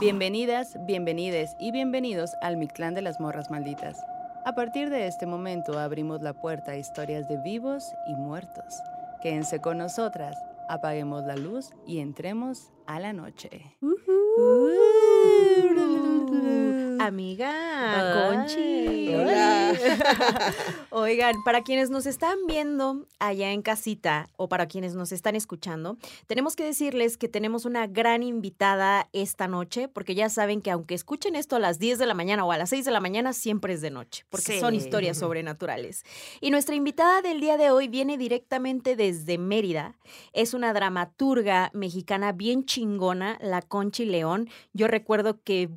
Bienvenidas, bienvenides y bienvenidos al Mi Clan de las Morras Malditas. A partir de este momento abrimos la puerta a historias de vivos y muertos. Quédense con nosotras, apaguemos la luz y entremos a la noche. Amiga, Conchi. Hola. Oigan, para quienes nos están viendo allá en casita o para quienes nos están escuchando, tenemos que decirles que tenemos una gran invitada esta noche, porque ya saben que aunque escuchen esto a las 10 de la mañana o a las 6 de la mañana, siempre es de noche, porque son historias sobrenaturales. Y nuestra invitada del día de hoy viene directamente desde Mérida. Es una dramaturga mexicana bien chingona, la Conchi León. Yo recuerdo que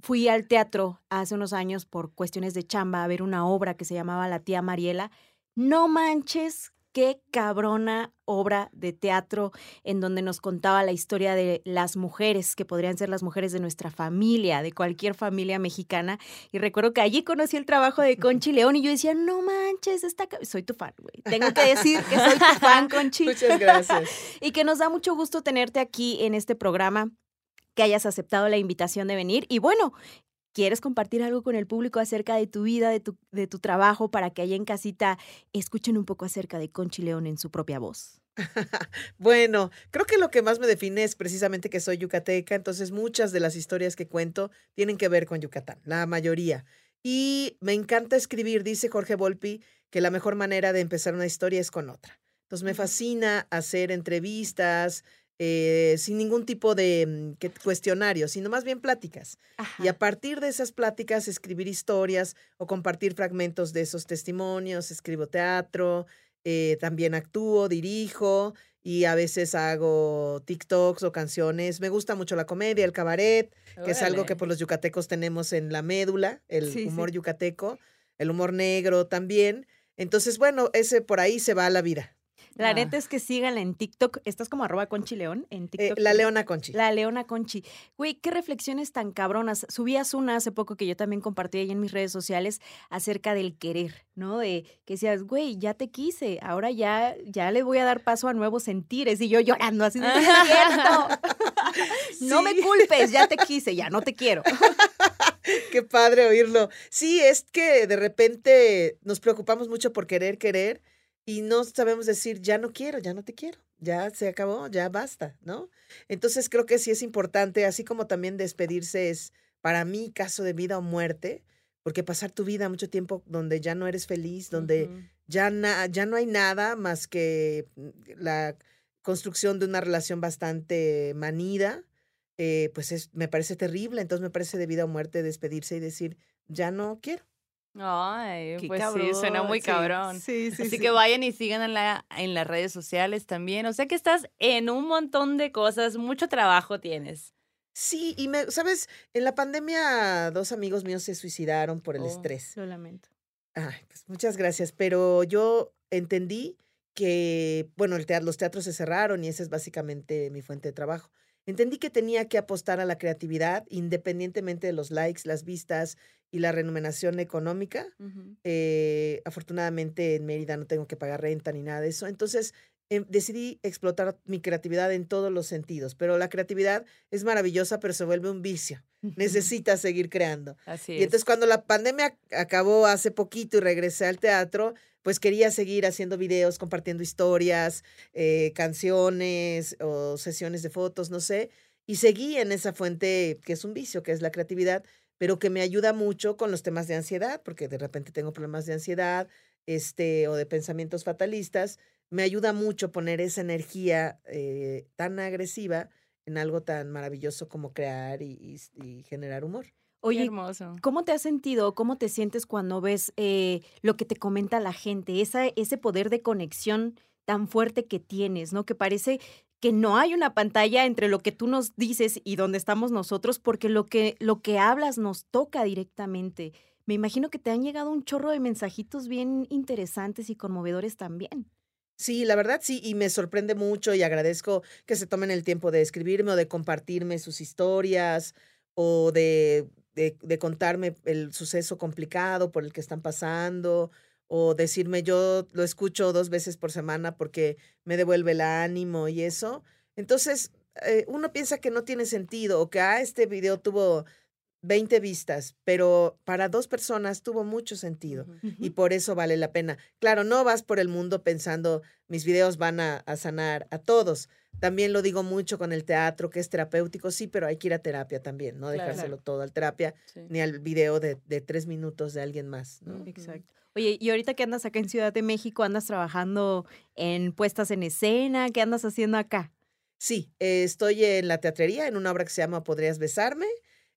fui al teatro hace unos años por cuestiones de chamba a ver una obra que se llamaba La tía Mariela. No manches, qué cabrona obra de teatro en donde nos contaba la historia de las mujeres, que podrían ser las mujeres de nuestra familia, de cualquier familia mexicana. Y recuerdo que allí conocí el trabajo de Conchi León y yo decía, no manches, esta... ca-". Soy tu fan, güey. Tengo que decir que soy tu fan, Conchi Muchas gracias. y que nos da mucho gusto tenerte aquí en este programa, que hayas aceptado la invitación de venir. Y bueno, ¿quieres compartir algo con el público acerca de tu vida, de tu, de tu trabajo, para que allá en casita escuchen un poco acerca de Conchi León en su propia voz? Bueno, creo que lo que más me define es precisamente que soy yucateca, entonces muchas de las historias que cuento tienen que ver con Yucatán, la mayoría. Y me encanta escribir, dice Jorge Volpi, que la mejor manera de empezar una historia es con otra. Entonces me fascina hacer entrevistas eh, sin ningún tipo de mm, que- cuestionario, sino más bien pláticas. Y a partir de esas pláticas, escribir historias o compartir fragmentos de esos testimonios, escribo teatro, eh, también actúo, dirijo y a veces hago TikToks o canciones. Me gusta mucho la comedia, el cabaret, que es algo que pues los yucatecos tenemos en la médula, el Sí, sí. humor yucateco, el humor negro también. Entonces, bueno, ese por ahí se va la vida. La Ah. neta es que síganla en TikTok. ¿Estás como arroba Conchi León en Eh, TikTok? la Leona Conchi. La Leona Conchi. Güey, qué reflexiones tan cabronas. Subías una hace poco que yo también compartí ahí en mis redes sociales acerca del querer, ¿no? De que decías, güey, ya te quise, ahora ya, ya le voy a dar paso a nuevos sentires. Y yo llorando así, "No es cierto. No me culpes, ya te quise, ya no te quiero. Qué padre oírlo. Sí, es que de repente nos preocupamos mucho por querer, querer y no sabemos decir, ya no quiero, ya no te quiero, ya se acabó, ya basta, ¿no? Entonces creo que sí es importante, así como también despedirse es para mí caso de vida o muerte, porque pasar tu vida mucho tiempo donde ya no eres feliz, donde ya, na- ya no hay nada más que mm, la construcción de una relación bastante manida, eh, pues es, me parece terrible. Entonces me parece de vida o muerte despedirse y decir, ya no quiero. Ay, Qué pues sí, suena muy sí, cabrón. Sí, sí, Así sí. que vayan y sigan en, la, en las redes sociales también. O sea que estás en un montón de cosas, mucho trabajo tienes. Sí, y me, ¿sabes? En la pandemia dos amigos míos se suicidaron por el Oh. estrés. Lo lamento. Ay, pues muchas gracias, pero yo entendí que, bueno, el teatro, los teatros se cerraron y esa es básicamente mi fuente de trabajo. Entendí que tenía que apostar a la creatividad independientemente de los likes, las vistas y la remuneración económica. Eh, afortunadamente en Mérida no tengo que pagar renta ni nada de eso. Entonces em, decidí explotar mi creatividad en todos los sentidos, pero la creatividad es maravillosa, pero se vuelve un vicio. Necesitas seguir creando. Así Y entonces cuando la pandemia acabó hace poquito y regresé al teatro, pues quería seguir haciendo videos, compartiendo historias, eh, canciones o sesiones de fotos, no sé. Y seguí en esa fuente que es un vicio, que es la creatividad, pero que me ayuda mucho con los temas de ansiedad, porque de repente tengo problemas de ansiedad este, o de pensamientos fatalistas. Me ayuda mucho poner esa energía eh, tan agresiva en algo tan maravilloso como crear y- y- y generar humor. Qué Oye, hermoso. ¿Cómo te has sentido? ¿Cómo te sientes cuando ves eh, lo que te comenta la gente? Esa, ese poder de conexión tan fuerte que tienes, ¿no? Que parece que no hay una pantalla entre lo que tú nos dices y donde estamos nosotros, porque lo que, lo que hablas nos toca directamente. Me imagino que te han llegado un chorro de mensajitos bien interesantes y conmovedores también. Sí, la verdad sí, y me sorprende mucho y agradezco que se tomen el tiempo de escribirme o de compartirme sus historias o de, de, contarme el suceso complicado por el que están pasando o decirme yo lo escucho dos veces por semana porque me devuelve el ánimo y eso. Entonces, eh, uno piensa que no tiene sentido o que, ah, este video tuvo 20 vistas, pero para dos personas tuvo mucho sentido y por eso vale la pena. Claro, no vas por el mundo pensando mis videos van a, sanar a todos. También lo digo mucho con el teatro, que es terapéutico, sí, pero hay que ir a terapia también, no dejárselo todo al terapia ni al video de, tres minutos de alguien más. Exacto. Oye, y ahorita que andas acá en Ciudad de México, andas trabajando en puestas en escena, ¿qué andas haciendo acá? Sí, eh, estoy en la teatrería, en una obra que se llama Podrías besarme.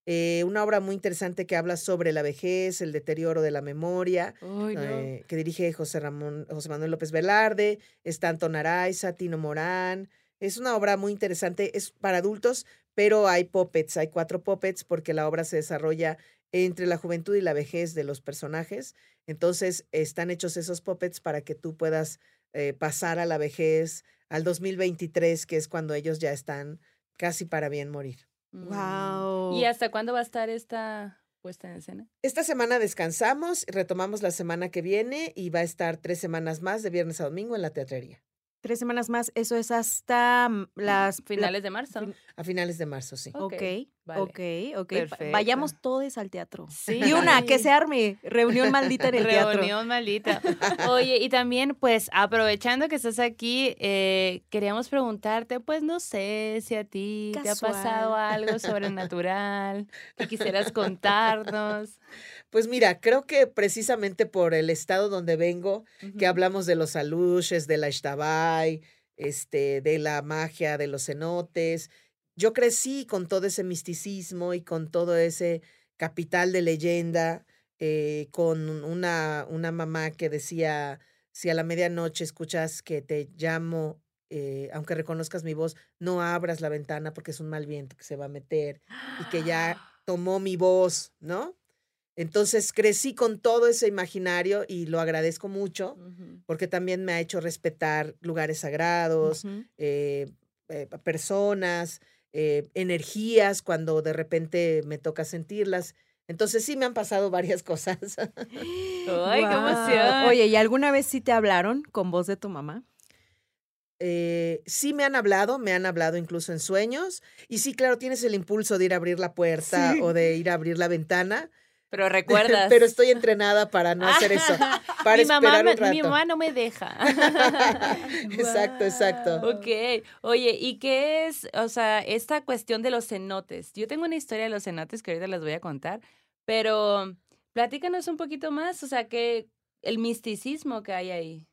Eh, una obra muy interesante que habla sobre la vejez, el deterioro de la memoria, eh, que dirige José, Ramón, José Manuel López Velarde, está Anton Araiza, Tino Morán. Es una obra muy interesante, es para adultos, pero hay puppets, hay cuatro puppets porque la obra se desarrolla entre la juventud y la vejez de los personajes. Entonces, están hechos esos puppets para que tú puedas eh, pasar a la vejez, al 2023, que es cuando ellos ya están casi para bien morir. Wow. ¿Y hasta cuándo va a estar esta puesta en escena? Esta semana descansamos, retomamos la semana que viene y va a estar tres semanas más de viernes a domingo en la teatrería. Tres semanas más, eso es hasta mm, las finales de marzo. A finales de marzo, sí. Ok, ok, ok. Vayamos todos al teatro. Sí. Y una, que se arme. Reunión maldita en el teatro. Reunión maldita. Oye, y también, pues, aprovechando que estás aquí, eh, queríamos preguntarte, pues, no sé si a ti te ha pasado algo sobrenatural que quisieras contarnos. Pues mira, creo que precisamente por el estado donde vengo, que hablamos de los aluches, de la Ishtabai, este, de la magia de los cenotes, yo crecí con todo ese misticismo y con todo ese capital de leyenda, eh, con una, una mamá que decía, si a la medianoche escuchas que te llamo, eh, aunque reconozcas mi voz, no abras la ventana porque es un mal viento que se va a meter y que ya tomó mi voz, ¿no? Entonces crecí con todo ese imaginario y lo agradezco mucho porque también me ha hecho respetar lugares sagrados, eh, eh, personas, eh, energías cuando de repente me toca sentirlas. Entonces sí me han pasado varias cosas. ¡Ay, qué emoción! Oye, ¿y alguna vez sí te hablaron con voz de tu mamá? sí me han hablado, me han hablado incluso en sueños. Y sí, claro, tienes el impulso de ir a abrir la puerta o de ir a abrir la ventana. Pero recuerdas. Pero estoy entrenada para no hacer eso. Para mi esperar mamá, un rato. Mi mamá no me deja. exacto, exacto. Ok. Oye, ¿y qué es, o sea, esta cuestión de los cenotes? Yo tengo una historia de los cenotes que ahorita les voy a contar, pero platícanos un poquito más, o sea, que el misticismo que hay ahí.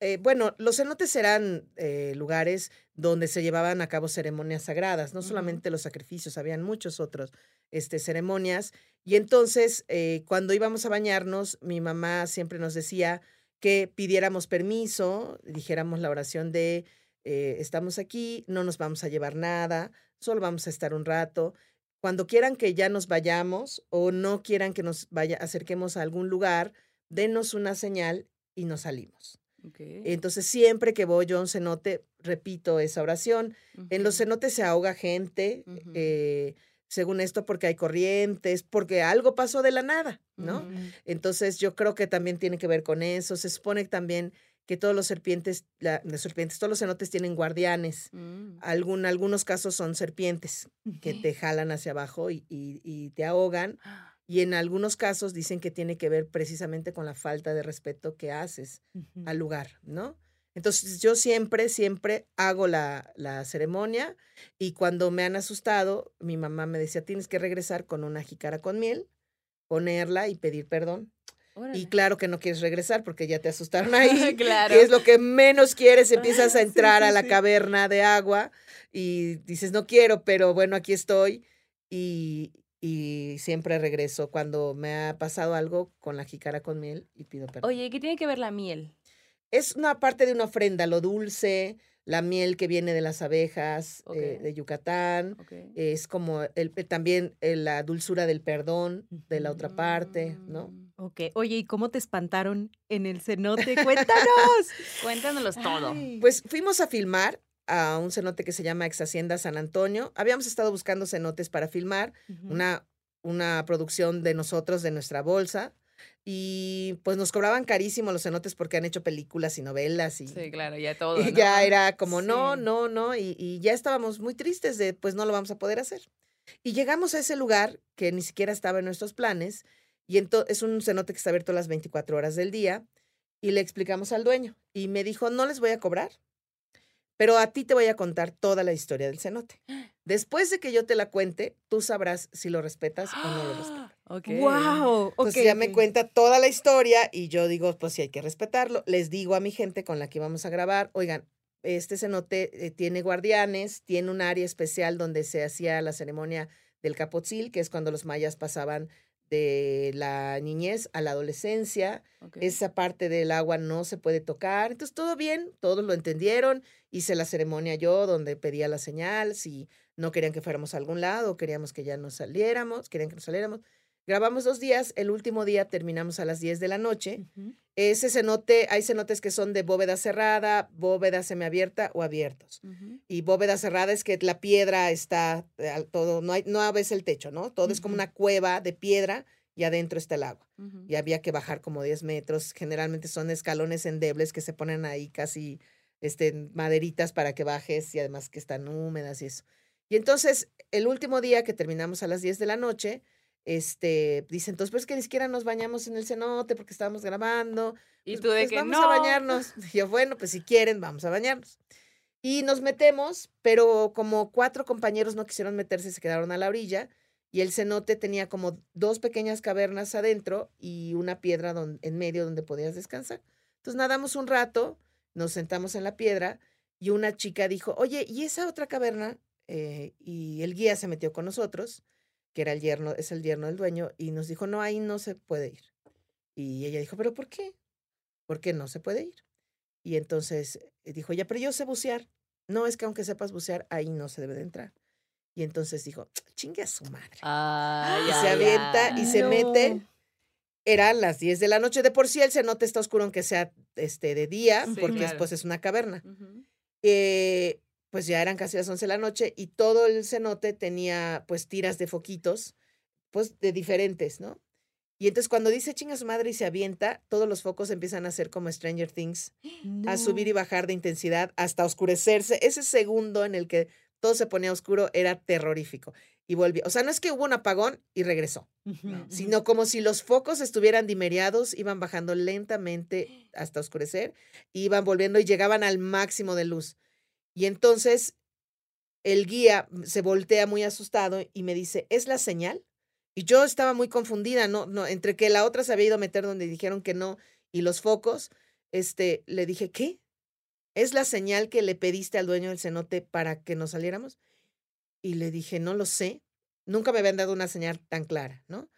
Eh, bueno, los cenotes eran eh, lugares donde se llevaban a cabo ceremonias sagradas, no solamente los sacrificios, habían muchos otros este, ceremonias. Y entonces, eh, cuando íbamos a bañarnos, mi mamá siempre nos decía que pidiéramos permiso, dijéramos la oración de, estamos aquí, no nos vamos a llevar nada, solo vamos a estar un rato. Cuando quieran que ya nos vayamos o no quieran que nos vaya, acerquemos a algún lugar, denos una señal y nos salimos. Entonces, siempre que voy yo a un cenote, repito esa oración. En los cenotes se ahoga gente, eh, según esto, porque hay corrientes, porque algo pasó de la nada, ¿no? Entonces, yo creo que también tiene que ver con eso. Se supone también que todos los serpientes, serpientes, todos los cenotes tienen guardianes. Mm. Algún, algunos casos son serpientes que te jalan hacia abajo y, y te ahogan. Y en algunos casos dicen que tiene que ver precisamente con la falta de respeto que haces al lugar, ¿no? Entonces yo siempre, siempre hago la, la, ceremonia y cuando me han asustado, mi mamá me decía, tienes que regresar con una jícara con miel, ponerla y pedir perdón. Y claro que no quieres regresar porque ya te asustaron ahí. claro. Que es lo que menos quieres. Empiezas a entrar a la caverna de agua y dices, no quiero, pero bueno, aquí estoy. Y, y siempre regreso cuando me ha pasado algo con la jícara con miel y pido perdón. Oye, ¿qué tiene que ver la miel? Es una parte de una ofrenda, lo dulce, la miel que viene de las abejas eh, de Yucatán, es como el, eh, también eh, la dulzura del perdón de la otra parte, ¿no? Ok, oye, ¿y cómo te espantaron en el cenote? Cuéntanos. Cuéntanos todo. Pues fuimos a filmar a un cenote que se llama Ex Hacienda San Antonio. Habíamos estado buscando cenotes para filmar, una, una producción de nosotros, de nuestra bolsa. Y pues nos cobraban carísimo los cenotes porque han hecho películas y novelas y, Sí, claro, ya todo. y ¿no? ya era como, no, Sí. no, no, y, y ya estábamos muy tristes de, pues no lo vamos a poder hacer. Y llegamos a ese lugar que ni siquiera estaba en nuestros planes, y es un cenote que está abierto las 24 horas del día, y le explicamos al dueño, y me dijo, no les voy a cobrar, pero a ti te voy a contar toda la historia del cenote. Después de que yo te la cuente, tú sabrás si lo respetas o no lo respetas. Ok. ¡Wow! Entonces ya me cuenta toda la historia y yo digo, pues sí hay que respetarlo. Les digo a mi gente con la que íbamos a grabar, oigan, este cenote eh, tiene guardianes, tiene un área especial donde se hacía la ceremonia del capotzil, que es cuando los mayas pasaban de la niñez a la adolescencia. Ok. Esa parte del agua no se puede tocar. Entonces todo bien, todos lo entendieron. Hice la ceremonia yo donde pedía la señal, si no querían que fuéramos a algún lado, queríamos que ya nos saliéramos, querían que nos saliéramos. Grabamos dos días, el último día terminamos a las 10 de la noche. Ujú. Ese cenote, hay cenotes que son de bóveda cerrada, bóveda semiabierta o abiertos. Y bóveda cerrada es que la piedra está eh, todo, no, hay, no ves el techo, ¿no? Todo es como una cueva de piedra y adentro está el agua. Y había que bajar como 10 metros. Generalmente son escalones endebles que se ponen ahí casi este, maderitas para que bajes y además que están húmedas y eso. Y entonces, el último día que terminamos a las 10 de la noche, este, dice, entonces, pues que ni siquiera nos bañamos en el cenote porque estábamos grabando. Y Pues- tú de pues que vamos no. a bañarnos. Y yo, bueno, pues si quieren, vamos a bañarnos. Y nos metemos, pero como cuatro compañeros no quisieron meterse, se quedaron a la orilla. Y el cenote tenía como dos pequeñas cavernas adentro y una piedra don- en medio donde podías descansar. Entonces nadamos un rato, nos sentamos en la piedra y una chica dijo, oye, ¿y esa otra caverna? Eh, y el guía se metió con nosotros, que era el yerno, es el yerno del dueño, y nos dijo, no, ahí no se puede ir. Y ella dijo, ¿pero por qué? ¿Por qué no se puede ir? Y entonces eh, dijo ella, pero yo sé bucear. No, es que aunque sepas bucear, ahí no se debe de entrar. Y entonces dijo, chingue a su madre. Ay, y se ay, avienta y se mete. Eran las 10 de la noche. De por sí el cenote está oscuro aunque sea este, de día, Sí, porque claro. después es una caverna. Eh, pues ya eran casi las 11 de la noche y todo el cenote tenía pues tiras de foquitos, pues de diferentes, ¿no? Y entonces cuando dice chinga su madre y se avienta, todos los focos empiezan a hacer como Stranger Things, a subir y bajar de intensidad hasta oscurecerse. Ese segundo en el que todo se ponía oscuro era terrorífico. Y volvió. O sea, no es que hubo un apagón y regresó, No. sino como si los focos estuvieran dimeriados, iban bajando lentamente hasta oscurecer, iban volviendo y llegaban al máximo de luz. Y entonces el guía se voltea muy asustado y me dice, ¿es la señal? Y yo estaba muy confundida, no, no, entre que la otra se había ido a meter donde dijeron que no y los focos, este, le dije, ¿qué? ¿Es la señal que le pediste al dueño del cenote para que nos saliéramos? Y le dije, no lo sé. Nunca me habían dado una señal tan clara, ¿no?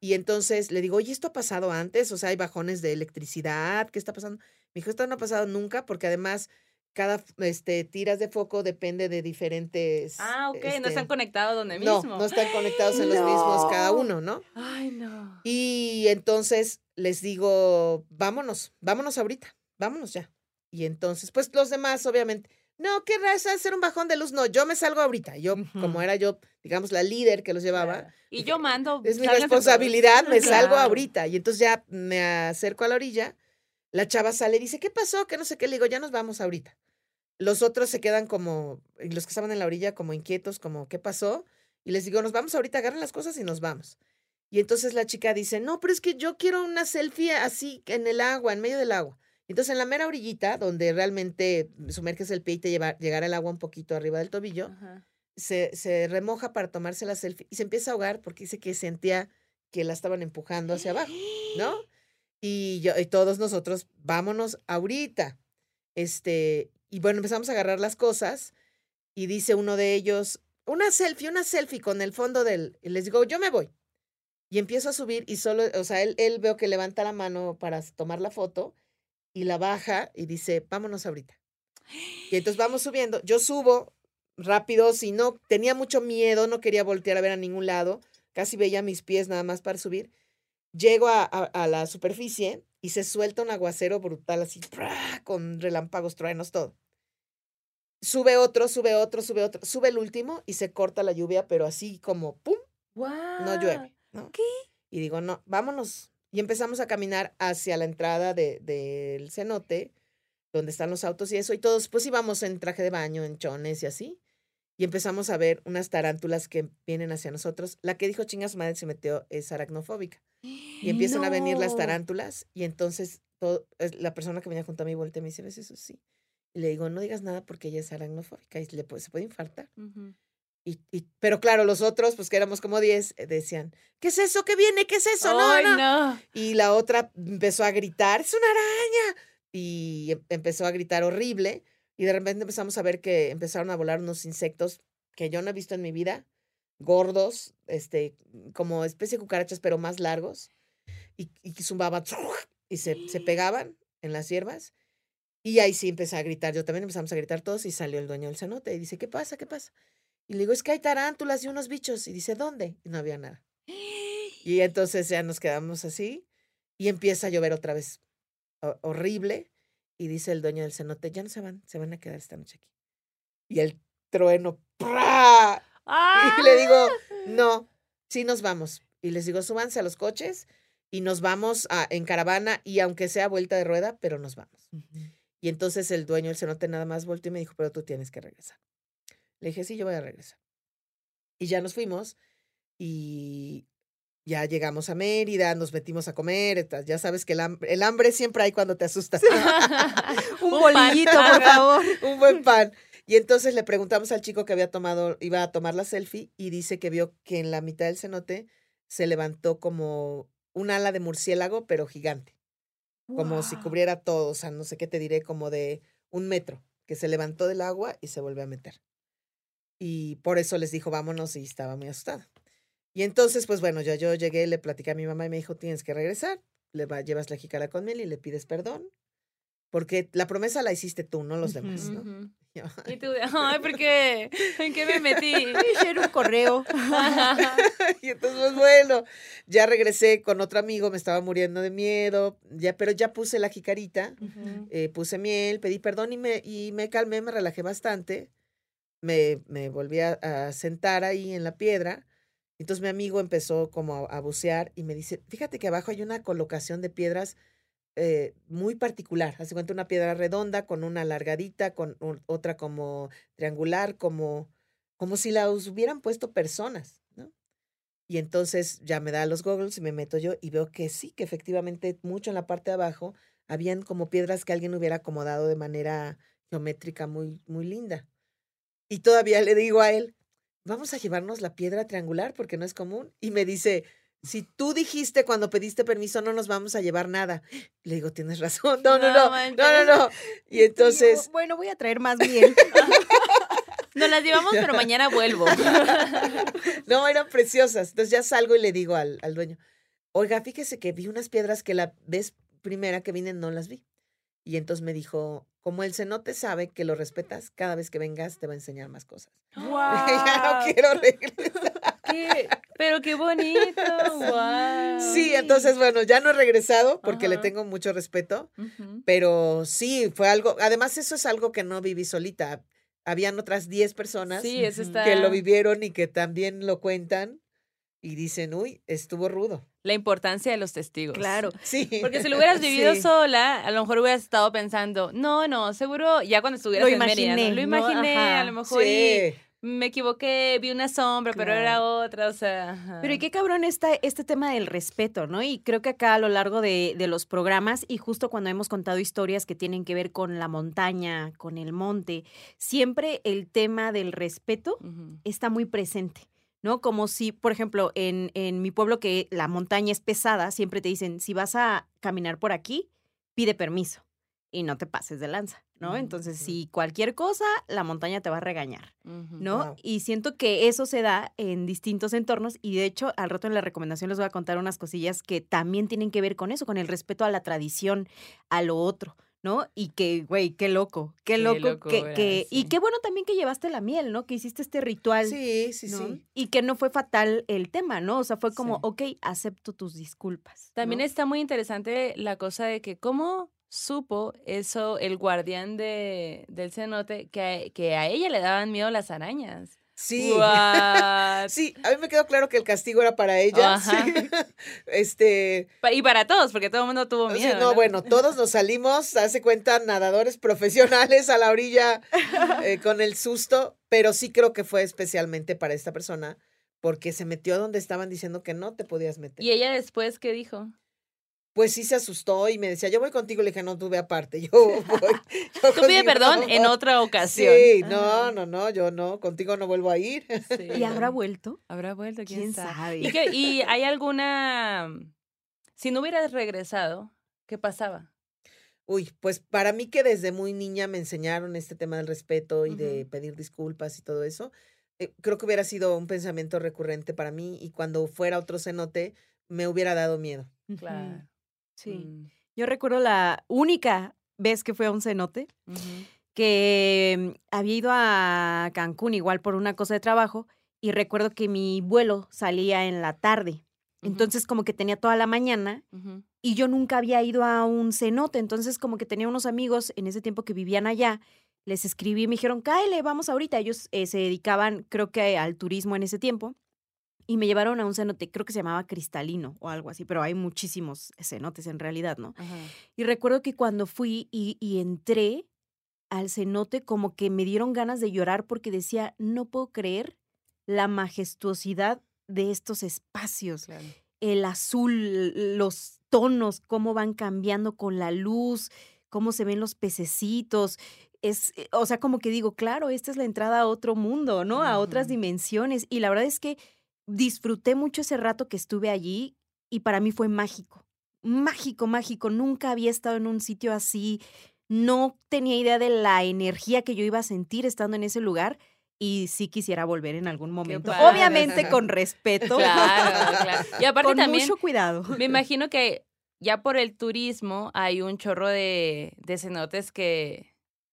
Y entonces le digo, oye, ¿esto ha pasado antes? O sea, hay bajones de electricidad, ¿qué está pasando? Me dijo, esto no ha pasado nunca porque además cada este, tiras de foco depende de diferentes... Ah, ok, no este, están conectados donde no, mismo. no están conectados en los mismos cada No. uno, ¿no? Ay, no. Y entonces les digo, vámonos, vámonos ahorita, vámonos ya. Y entonces, pues los demás, obviamente, no, ¿qué raza hacer un bajón de luz? No, yo me salgo ahorita. Yo, como era yo, digamos, la líder que los llevaba, Claro. Y yo mando. es mi responsabilidad, me salgo ahorita. Y entonces ya me acerco a la orilla, la chava sale y dice, ¿qué pasó? Que no sé qué, le digo, ya nos vamos ahorita. Los otros se quedan como, y los que estaban en la orilla como inquietos, como, ¿qué pasó? Y les digo, nos vamos ahorita, agarren las cosas y nos vamos. Y entonces la chica dice, no, pero es que yo quiero una selfie así en el agua, en medio del agua. Entonces en la mera orillita, donde realmente sumerges el pie y te lleva llegar el agua un poquito arriba del tobillo, Ajá. se, se remoja para tomarse la selfie y se empieza a ahogar porque dice que sentía que la estaban empujando hacia abajo, ¿no? Y, yo, y todos nosotros, vámonos ahorita. Este, y bueno, empezamos a agarrar las cosas y dice uno de ellos, una selfie, una selfie con el fondo del... Y les digo, yo me voy. Y empiezo a subir y solo, o sea, él, él veo que levanta la mano para tomar la foto y la baja y dice, vámonos ahorita. Y entonces vamos subiendo. Yo subo rápido, si no, tenía mucho miedo, no quería voltear a ver a ningún lado. Casi veía mis pies nada más para subir. Llego a, a- a la superficie y se suelta un aguacero brutal así, con relámpagos, truenos, todo. Sube otro, sube otro, sube otro, sube el último y se corta la lluvia, pero así como ¡pum! No llueve. ¿no? ¿Qué? Y digo, no, vámonos Y empezamos a caminar hacia la entrada de- del cenote, donde están los autos y eso, y todos pues íbamos en traje de baño, en chones y así. Y empezamos a ver unas tarántulas que vienen hacia nosotros. La que dijo chingas madre se metió es aracnofóbica. Y empiezan a venir las tarántulas y entonces todo, la persona que venía junto a mí voltea y me dice, ¿ves eso? Sí. Y le digo, no digas nada porque ella es aracnofóbica y le puede- se puede infartar. Ujú. Y, y- pero claro, los otros, pues que éramos como 10, eh, decían, ¿qué es eso? ¿Qué viene? ¿Qué es eso? No, no. no. Y la otra empezó a gritar, es una araña. Y em- empezó a gritar horrible. Y de repente empezamos a ver que empezaron a volar unos insectos que yo no he visto en mi vida, gordos, este, como especie de cucarachas, pero más largos. Y, y que zumbaban y se, se pegaban en las hierbas. Y ahí sí empecé a gritar. Yo también empezamos a gritar todos y salió el dueño del cenote y dice, ¿qué pasa? ¿Qué pasa? Y le digo, es que hay tarántulas y unos bichos. Y dice, ¿dónde? Y no había nada. Y entonces ya nos quedamos así y empieza a llover otra vez ho- horrible. Y dice el dueño del cenote, ya no se van, se van a quedar esta noche aquí. Y el trueno, ¡pra! ¡Ah! Y le digo, no, sí nos vamos. Y les digo, súbanse a los coches y nos vamos a, en caravana y aunque sea vuelta de rueda, pero nos vamos. Y entonces el dueño del cenote nada más volteó y me dijo, pero tú tienes que regresar. Le dije, sí, yo voy a regresar. Y ya nos fuimos y ya llegamos a Mérida, nos metimos a comer. Ya sabes que el hambre, el hambre siempre hay cuando te asustas. Un Un pan. bolillito, por favor. Un buen pan. Y entonces le preguntamos al chico que había tomado, iba a tomar la selfie y dice que vio que en la mitad del cenote se levantó como un ala de murciélago, pero gigante. Como si cubriera todo, o sea, no sé qué te diré, como de un metro, que se levantó del agua y se volvió a meter. Y por eso les dijo, vámonos, y estaba muy asustada. Y entonces, pues bueno, ya yo llegué, le platicé a mi mamá y me dijo, tienes que regresar, le va, llevas la jícara con miel y le pides perdón, porque la promesa la hiciste tú, no los demás. Y yo, Y tú, de, ay, ¿por qué? ¿En qué me metí? Era un correo. y entonces, pues bueno, ya regresé con otro amigo, me estaba muriendo de miedo, ya, pero ya puse la jicarita, eh, puse miel, pedí perdón y me, y me calmé, me relajé bastante. Me, me volví a, sentar ahí en la piedra. Entonces mi amigo empezó como a, bucear y me dice, fíjate que abajo hay una colocación de piedras eh, muy particular. Hace cuenta una piedra redonda con una alargadita, con otra como triangular, como, como si la hubieran puesto personas, ¿no? Y entonces ya me da los goggles y me meto yo y veo que sí, que efectivamente mucho en la parte de abajo habían como piedras que alguien hubiera acomodado de manera geométrica muy, muy linda. Y todavía le digo a él, vamos a llevarnos la piedra triangular porque no es común. Y me dice, si tú dijiste cuando pediste permiso no nos vamos a llevar nada. Le digo, tienes razón. No, no, No no, no, no. Y entonces, Bueno, voy a traer más miel. Nos las llevamos, pero mañana vuelvo. no, eran preciosas. Entonces ya salgo y le digo al, al dueño, oiga, fíjese que vi unas piedras que la vez primera que vine no las vi. Y entonces me dijo, como el cenote sabe que lo respetas, cada vez que vengas te va a enseñar más cosas. ya no quiero regresar. Qué- Pero qué bonito. Wow. Sí, entonces, bueno, ya no he regresado porque le tengo mucho respeto, pero sí, fue algo, además eso es algo que no viví solita. Habían otras 10 personas Sí, está. que lo vivieron y que también lo cuentan y dicen, uy, estuvo rudo. La importancia de los testigos. Claro. Sí. Porque si lo hubieras vivido Sí. sola, a lo mejor hubieras estado pensando, no, no, seguro ya cuando estuvieras Lo en Mérida, ¿no? imaginé, lo ¿no? imaginé, a lo mejor y Sí. me equivoqué, vi una sombra, pero era otra, o sea. ajá. Pero y qué cabrón está este tema del respeto, ¿no? Y creo que acá a lo largo de, de los programas y justo cuando hemos contado historias que tienen que ver con la montaña, con el monte, siempre el tema del respeto está muy presente, ¿no? Como si, por ejemplo, en, en mi pueblo que la montaña es pesada, siempre te dicen, si vas a caminar por aquí, pide permiso y no te pases de lanza, ¿no? Entonces, Ujú. si cualquier cosa, la montaña te va a regañar. ¿no? Wow. Y siento que eso se da en distintos entornos y de hecho al rato en la recomendación les voy a contar unas cosillas que también tienen que ver con eso, con el respeto a la tradición, a lo otro, ¿no? Y que, güey, qué loco, qué, Qué loco, que, locura, que- y qué bueno también que llevaste la miel, ¿no? Que hiciste este ritual. Sí, sí, ¿no? sí. Y que no fue fatal el tema, ¿no? O sea, fue como, Sí. ok, acepto tus disculpas. También ¿no? está muy interesante la cosa de que cómo supo eso el guardián de, del cenote que a, que a ella le daban miedo las arañas. Sí. What? Sí, a mí me quedó claro que el castigo era para ella. Sí. Este, Y para todos, porque todo el mundo tuvo sí, miedo. no, bueno, todos nos salimos, hace cuenta, nadadores profesionales a la orilla eh, con el susto, pero sí creo que fue especialmente para esta persona porque se metió donde estaban diciendo que no te podías meter. ¿Y ella después qué dijo? Pues sí se asustó y me decía, yo voy contigo. Le dije, no, tú ve aparte, yo voy. yo Tú pide perdón no en voy". otra ocasión. Sí, no, no, no, yo no, contigo no vuelvo a ir. Sí. ¿Y habrá vuelto? ¿Habrá vuelto? ¿Quién, ¿Quién sabe? ¿Y, qué- y hay alguna... Si no hubieras regresado, ¿qué pasaba? Uy, pues para mí que desde muy niña me enseñaron este tema del respeto y de pedir disculpas y todo eso, eh, creo que hubiera sido un pensamiento recurrente para mí y cuando fuera otro cenote me hubiera dado miedo. Claro. Sí. Mm, Yo recuerdo la única vez que fui a un cenote que mm, había ido a Cancún igual por una cosa de trabajo y recuerdo que mi vuelo salía en la tarde. Entonces como que tenía toda la mañana y yo nunca había ido a un cenote, entonces como que tenía unos amigos en ese tiempo que vivían allá, les escribí y me dijeron, cáele, vamos ahorita. Ellos eh, se dedicaban, creo que al turismo en ese tiempo, y me llevaron a un cenote, creo que se llamaba Cristalino o algo así, pero hay muchísimos cenotes en realidad, ¿no? Ajá. Y recuerdo que cuando fui y, y entré al cenote, como que me dieron ganas de llorar porque decía, no puedo creer la majestuosidad de estos espacios Claro. el azul, los tonos, cómo van cambiando con la luz, cómo se ven los pececitos. Es, eh, o sea, como que digo, claro, esta es la entrada a otro mundo, ¿no? A otras dimensiones. Y la verdad es que disfruté mucho ese rato que estuve allí y para mí fue mágico. Mágico, mágico. Nunca había estado en un sitio así. No tenía idea de la energía que yo iba a sentir estando en ese lugar. Y sí quisiera volver en algún momento. padre. Obviamente con respeto. Claro, claro. Y aparte con también, mucho cuidado. me imagino que ya por el turismo hay un chorro de, de cenotes que,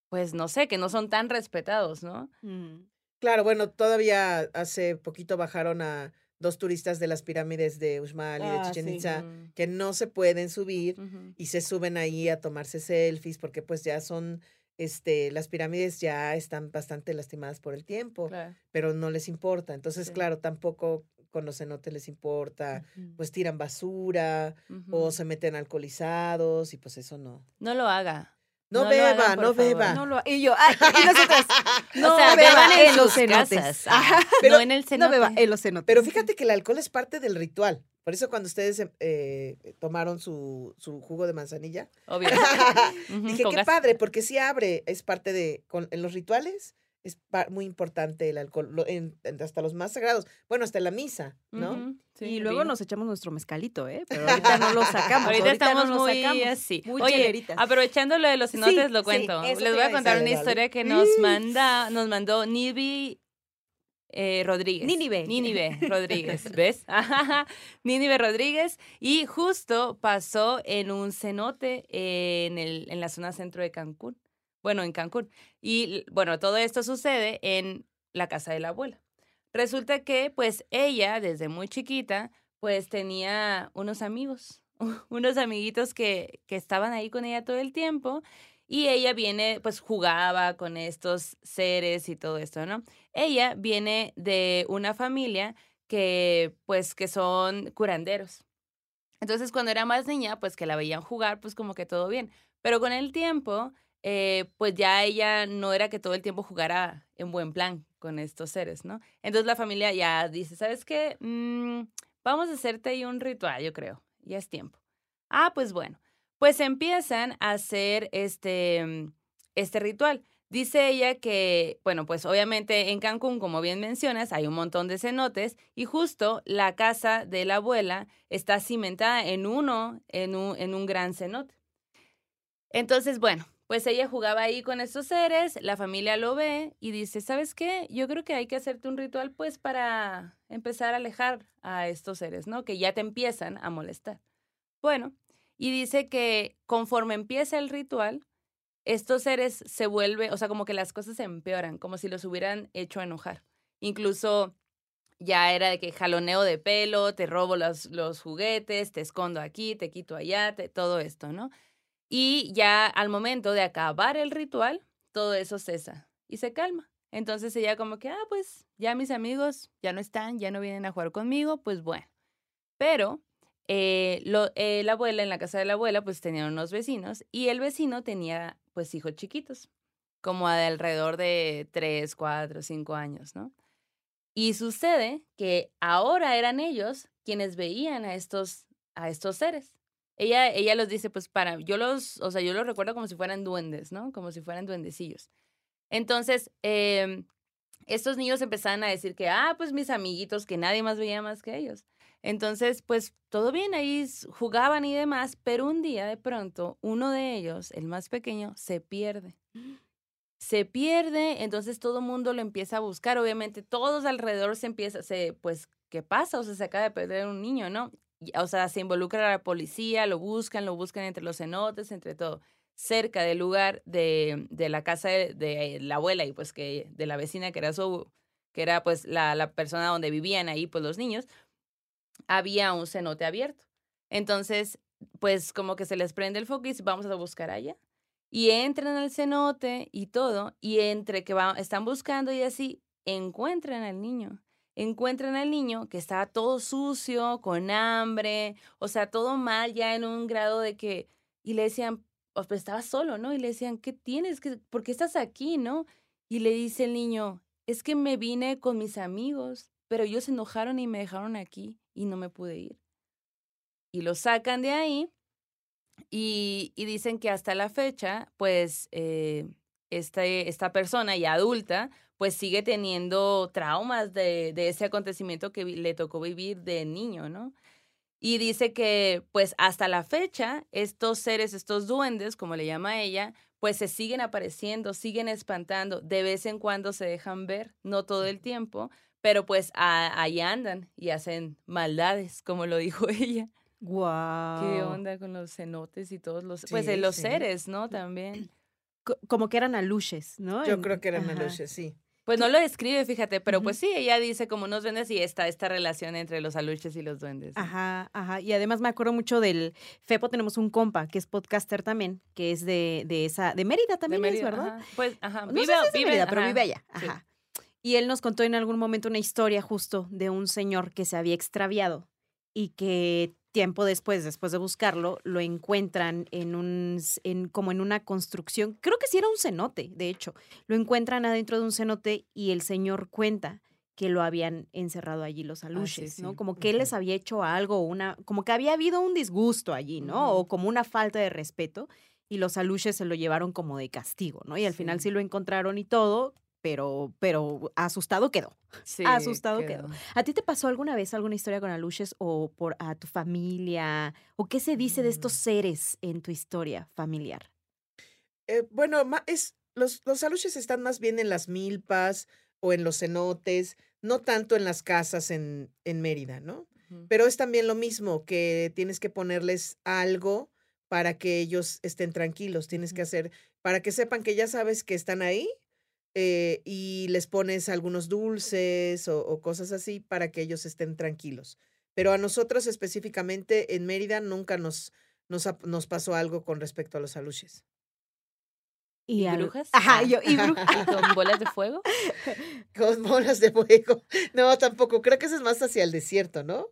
pues no sé, que no son tan respetados, ¿no? Mm. Claro, bueno, todavía hace poquito bajaron a dos turistas de las pirámides de Uxmal y de Ah, Chichen. Itza Mm, que no se pueden subir y se suben ahí a tomarse selfies porque pues ya son, este, las pirámides ya están bastante lastimadas por el tiempo, Claro. pero no les importa. Entonces, Sí. claro, tampoco con los cenotes les importa, pues tiran basura o se meten alcoholizados y pues eso no. No lo haga. No, No hagan, beba, no favor. beba. No lo, y yo, ay, y nosotras, no o sea, beba beban en, en los cenotes. casas. Ajá. Pero no en el No cenote. beba en los cenotes. Pero fíjate que el alcohol es parte del ritual. Por eso cuando ustedes eh, tomaron su, su jugo de manzanilla, Obvio. Dije, qué gas. padre, porque sí abre, es parte de, con, en los rituales es muy importante el alcohol, lo- en- en- hasta los más sagrados, bueno, hasta la misa, ¿no? Ujú, sí, y luego vino. nos echamos nuestro mezcalito, ¿eh? Pero ahorita no lo sacamos. Ahorita, estamos no muy sacamos. así. Muy Oye, cheleritas. aprovechando lo de los cenotes, Sí, lo sí, cuento. eso Les voy a contar una historia que nos manda, nos mandó Nibi eh, Rodríguez. Nínive. Nínive Rodríguez, ¿ves? Nínive Rodríguez. Y justo pasó en un cenote en, el, en la zona centro de Cancún. Bueno, en Cancún. Y bueno, todo esto sucede en la casa de la abuela. Resulta que, pues, ella, desde muy chiquita, pues tenía unos amigos, unos amiguitos que, que estaban ahí con ella todo el tiempo. Y ella viene, pues jugaba con estos seres y todo esto, ¿no? Ella viene de una familia que, pues, que son curanderos. Entonces, cuando era más niña, pues que la veían jugar, pues como que todo bien. Pero con el tiempo, eh, pues ya ella no era que todo el tiempo jugara en buen plan con estos seres, ¿no? Entonces la familia ya dice, ¿sabes qué? Mm, vamos a hacerte ahí un ritual, yo creo. Ya es tiempo. Ah, pues bueno. Pues empiezan a hacer este, mm, este ritual. Dice ella que, bueno, pues obviamente en Cancún, como bien mencionas, hay un montón de cenotes y justo la casa de la abuela está cimentada en uno, en un, en un gran cenote. Entonces, bueno, pues ella jugaba ahí con estos seres, la familia lo ve y dice, ¿sabes qué? Yo creo que hay que hacerte un ritual pues para empezar a alejar a estos seres, ¿no? Que ya te empiezan a molestar. Bueno, y dice que conforme empieza el ritual, estos seres se vuelven, o sea, como que las cosas se empeoran, como si los hubieran hecho enojar. Incluso ya era de que jaloneo de pelo, te robo los, los juguetes, te escondo aquí, te quito allá, te- todo esto, ¿no? Y ya al momento de acabar el ritual, todo eso cesa y se calma. Entonces ella como que, ah, pues ya mis amigos ya no están, ya no vienen a jugar conmigo, pues bueno. Pero eh, eh, la abuela, en la casa de la abuela, pues tenían unos vecinos y el vecino tenía pues hijos chiquitos, como de alrededor de 3, 4, 5 años, ¿no? Y sucede que ahora eran ellos quienes veían a estos, a estos seres. Ella, ella los dice, pues para, yo los, o sea, yo los recuerdo como si fueran duendes, ¿no? Como si fueran duendecillos. Entonces, eh, estos niños empezaban a decir que, ah, pues mis amiguitos, que nadie más veía más que ellos. Entonces, pues todo bien, ahí jugaban y demás, pero un día de pronto uno de ellos, el más pequeño, se pierde. Se pierde, entonces todo el mundo lo empieza a buscar, obviamente todos alrededor se empieza, se, pues, ¿qué pasa? O sea, se acaba de perder un niño, ¿no? O sea, se involucra la policía, lo buscan, lo buscan entre los cenotes, entre todo cerca del lugar de, de la casa de, la abuela y pues que de la vecina que era su, que era pues la, la persona donde vivían ahí pues los niños, había un cenote abierto. Entonces, pues como que se les prende el foco y vamos a buscar allá. Y entran al cenote y todo, y entre que van, están buscando y así, encuentran al niño. Encuentran al niño que estaba todo sucio, con hambre, o sea, todo mal ya en un grado de que, y le decían, pues estaba solo, ¿no? Y le decían, ¿qué tienes? ¿Por qué estás aquí, no? Y le dice el niño, es que me vine con mis amigos, pero ellos se enojaron y me dejaron aquí y no me pude ir. Y lo sacan de ahí y, dicen que hasta la fecha, pues eh, este, esta persona ya adulta, pues sigue teniendo traumas de, de ese acontecimiento que le tocó vivir de niño, ¿no? Y dice que pues hasta la fecha estos seres, estos duendes, como le llama ella, pues se siguen apareciendo, siguen espantando, de vez en cuando se dejan ver, no todo el tiempo, pero pues ahí andan y hacen maldades, como lo dijo ella. Wow. ¿Qué onda con los cenotes y todos los, pues de los seres, ¿no? También. como que eran aluches, ¿no? Yo creo que eran aluches, sí. Pues no lo describe, fíjate, pero pues sí, ella dice como unos duendes y está esta relación entre los aluches y los duendes. Ajá, ajá. Y además me acuerdo mucho del Fepo, tenemos un compa que es podcaster también, que es de, de esa, de Mérida también de Mérida, es, ¿verdad? Pues, ajá, vive, vive, Mérida, pero vive allá. Ajá. Y él nos contó en algún momento una historia justo de un señor que se había extraviado y que tiempo después, después de buscarlo, lo encuentran en un, en, como en una construcción, creo que sí era un cenote, de hecho, lo encuentran adentro de un cenote y el señor cuenta que lo habían encerrado allí los ah, aluches, ¿no? Como que él les había hecho algo, una, como que había habido un disgusto allí, ¿no? O como una falta de respeto y los aluches se lo llevaron como de castigo, ¿no? Y al final sí lo encontraron y todo, pero, pero asustado quedó. Sí, asustado quedó. ¿A ti te pasó alguna vez alguna historia con aluches o por a tu familia? ¿O qué se dice de estos mm. seres en tu historia familiar? Eh, bueno, es, los, los aluches están más bien en las milpas o en los cenotes, no tanto en las casas en, en Mérida, ¿no? Pero es también lo mismo, que tienes que ponerles algo para que ellos estén tranquilos, tienes que hacer, para que sepan que ya sabes que están ahí eh, y les pones algunos dulces o, cosas así para que ellos estén tranquilos. Pero a nosotros específicamente en Mérida nunca nos, nos, nos pasó algo con respecto a los aluches. ¿Y, brujas? Ajá, yo, ¿y, brujas? con bolas de fuego? con bolas de fuego. No, tampoco. Creo que eso es más hacia el desierto, ¿no?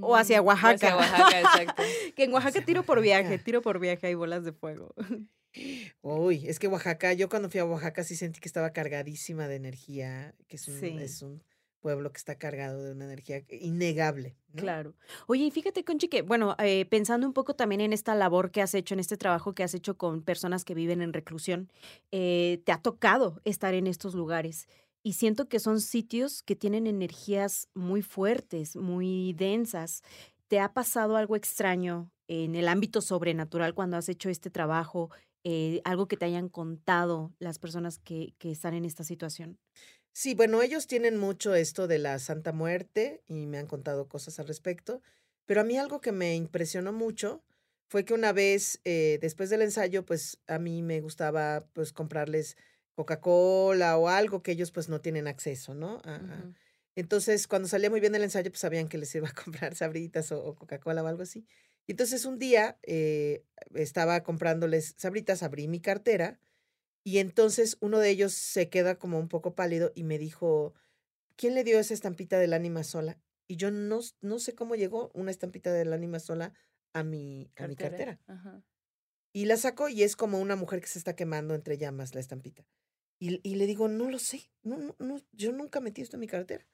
O hacia Oaxaca. Hacia Oaxaca, exacto. que en Oaxaca tiro por viaje, tiro por viaje hay bolas de fuego. Uy, es que Oaxaca, yo cuando fui a Oaxaca sí sentí que estaba cargadísima de energía, que es un, es un pueblo que está cargado de una energía innegable. Claro. Oye, y fíjate, Conchi, que, bueno, eh, pensando un poco también en esta labor que has hecho, en este trabajo que has hecho con personas que viven en reclusión, eh, te ha tocado estar en estos lugares. Y siento que son sitios que tienen energías muy fuertes, muy densas. ¿Te ha pasado algo extraño en el ámbito sobrenatural cuando has hecho este trabajo? Eh, algo que te hayan contado las personas que, que están en esta situación? Sí, bueno, ellos tienen mucho esto de la Santa Muerte y me han contado cosas al respecto, pero a mí algo que me impresionó mucho fue que una vez, eh, después del ensayo, pues a mí me gustaba pues comprarles Coca-Cola o algo que ellos pues no tienen acceso, ¿no? Entonces, cuando salía muy bien el ensayo, pues sabían que les iba a comprar sabritas o Coca-Cola o algo así. Y entonces un día eh, estaba comprándoles sabritas, abrí mi cartera Y entonces uno de ellos se queda como un poco pálido y me dijo, ¿quién le dio esa estampita del ánima sola? Y yo no, no sé cómo llegó una estampita del ánima sola a mi, a mi cartera. Y la saco y es como una mujer que se está quemando entre llamas, la estampita. Y, y le digo, no lo sé, no, no, no, yo nunca metí esto en mi cartera.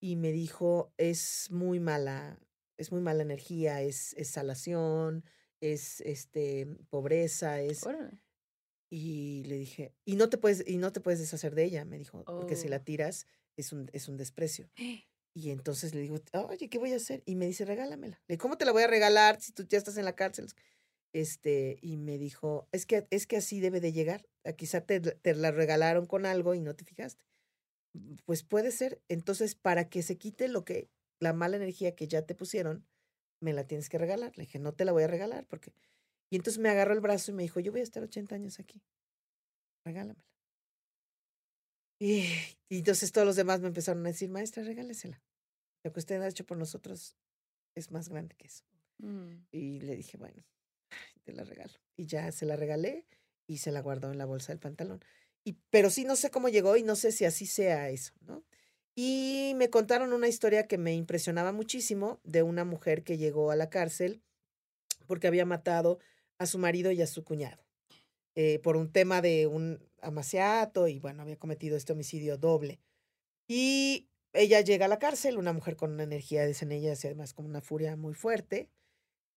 Y me dijo, es muy mala, es muy mala energía, es, es salación, es este pobreza, es. Y le dije, y no te puedes, y no te puedes deshacer de ella, me dijo, porque si la oh. tiras es un, es un desprecio. Y entonces le digo, oye, ¿qué voy a hacer? Y me dice, regálamela. Le digo, ¿cómo te la voy a regalar si tú ya estás en la cárcel? Este, y me dijo, es que, es que así debe de llegar. Quizá te, te la regalaron con algo y no te fijaste. Pues puede ser. Entonces, para que se quite lo que, la mala energía que ya te pusieron, me la tienes que regalar. Le dije, no te la voy a regalar porque y entonces me agarró el brazo y me dijo, yo voy a estar 80 años aquí. Regálamela. Y, entonces todos los demás me empezaron a decir, maestra, regálesela. Lo que usted ha hecho por nosotros es más grande que eso. Mm. Y le dije, bueno, te la regalo. Y ya se la regalé y se la guardó en la bolsa del pantalón. Y, pero sí no sé cómo llegó y no sé si así sea eso, ¿no? Y me contaron una historia que me impresionaba muchísimo de una mujer que llegó a la cárcel porque había matado a su marido y a su cuñado. Eh, por un tema de un amaciato y bueno, había cometido este homicidio doble. Y ella llega a la cárcel, una mujer con una energía, dicen ella, además como una furia muy fuerte.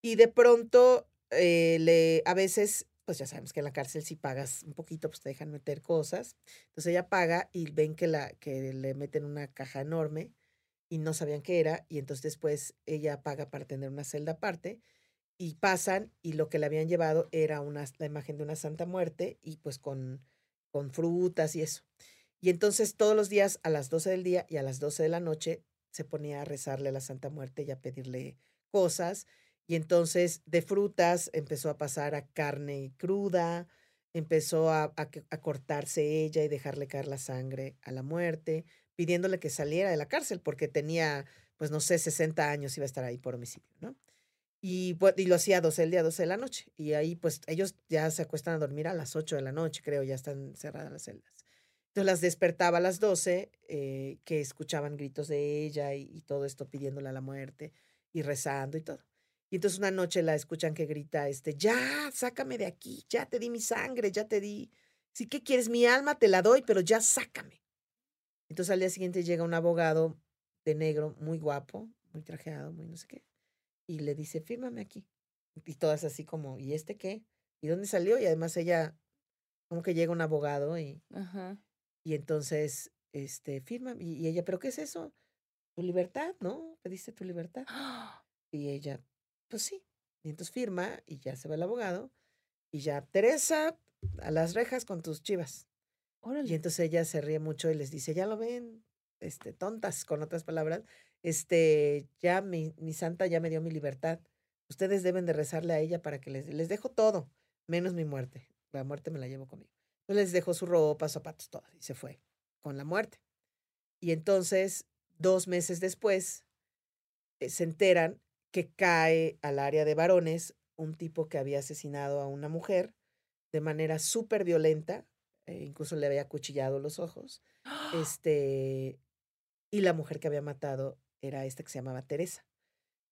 Y de pronto, eh, le, a veces, pues ya sabemos que en la cárcel si pagas un poquito, pues te dejan meter cosas. Entonces ella paga y ven que, la, que le meten una caja enorme y no sabían qué era. Y entonces después ella paga para tener una celda aparte y pasan y lo que le habían llevado era una, la imagen de una Santa Muerte y pues con, con frutas y eso. Y entonces todos los días a las 12 del día y a las 12 de la noche se ponía a rezarle a la Santa Muerte y a pedirle cosas. Y entonces de frutas empezó a pasar a carne cruda, empezó a, cortarse ella y dejarle caer la sangre a la muerte, pidiéndole que saliera de la cárcel porque tenía, pues no sé, 60 años, iba a estar ahí por homicidio, ¿no? Y, pues, y lo hacía a 12 del día, 12 de la noche. Y ahí, pues, ellos ya se acuestan a dormir a las 8 de la noche, creo, ya están cerradas las celdas. Entonces las despertaba a las 12, eh, que escuchaban gritos de ella y, todo esto pidiéndole a la muerte y rezando y todo. Y entonces una noche la escuchan que grita, este, ya, sácame de aquí, ya te di mi sangre, ya te di. Si ¿qué quieres? Mi alma te la doy, pero ya sácame. Entonces al día siguiente llega un abogado de negro, muy guapo, muy trajeado, muy no sé qué y le dice, fírmame aquí. Y todas así como, ¿y este qué? ¿Y dónde salió? Y además ella, como que llega un abogado y, y entonces, este, firma. Y, ella, ¿pero qué es eso? Tu libertad, ¿no? Pediste tu libertad. Y ella, pues sí. Y entonces firma y ya se va el abogado. Y ya, Teresa, a las rejas con tus chivas. Y entonces ella se ríe mucho y les dice, ya lo ven, este, tontas, con otras palabras, este, ya mi, mi santa ya me dio mi libertad. Ustedes deben de rezarle a ella para que les, les dejo todo, menos mi muerte. La muerte me la llevo conmigo. Entonces les dejó su ropa, zapatos, todo, y se fue con la muerte. Y entonces, dos meses después, eh, se enteran que cae al área de varones un tipo que había asesinado a una mujer de manera súper violenta, e incluso le había cuchillado los ojos, este, y la mujer que había matado era esta que se llamaba Teresa.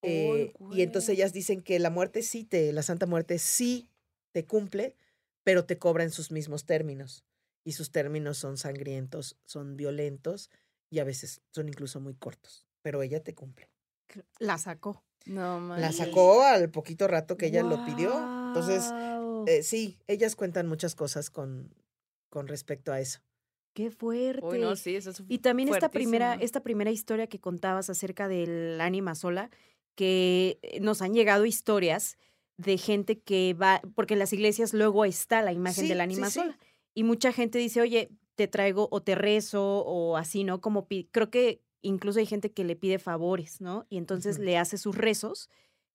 Eh, y entonces ellas dicen que la muerte sí te, la Santa Muerte sí te cumple, pero te cobra en sus mismos términos. Y sus términos son sangrientos, son violentos y a veces son incluso muy cortos. Pero ella te cumple. La sacó. No, La sacó al poquito rato que ella lo pidió. Entonces, eh, sí, ellas cuentan muchas cosas con, con respecto a eso. Qué fuerte. no, sí, eso es y también esta primera, esta primera historia que contabas acerca del ánima sola, que eh, nos han llegado historias de gente que va, porque en las iglesias luego está la imagen del ánima sola. Y mucha gente dice, oye, te traigo o te rezo o así, ¿no? Como creo que incluso hay gente que le pide favores, ¿no? Y entonces le hace sus rezos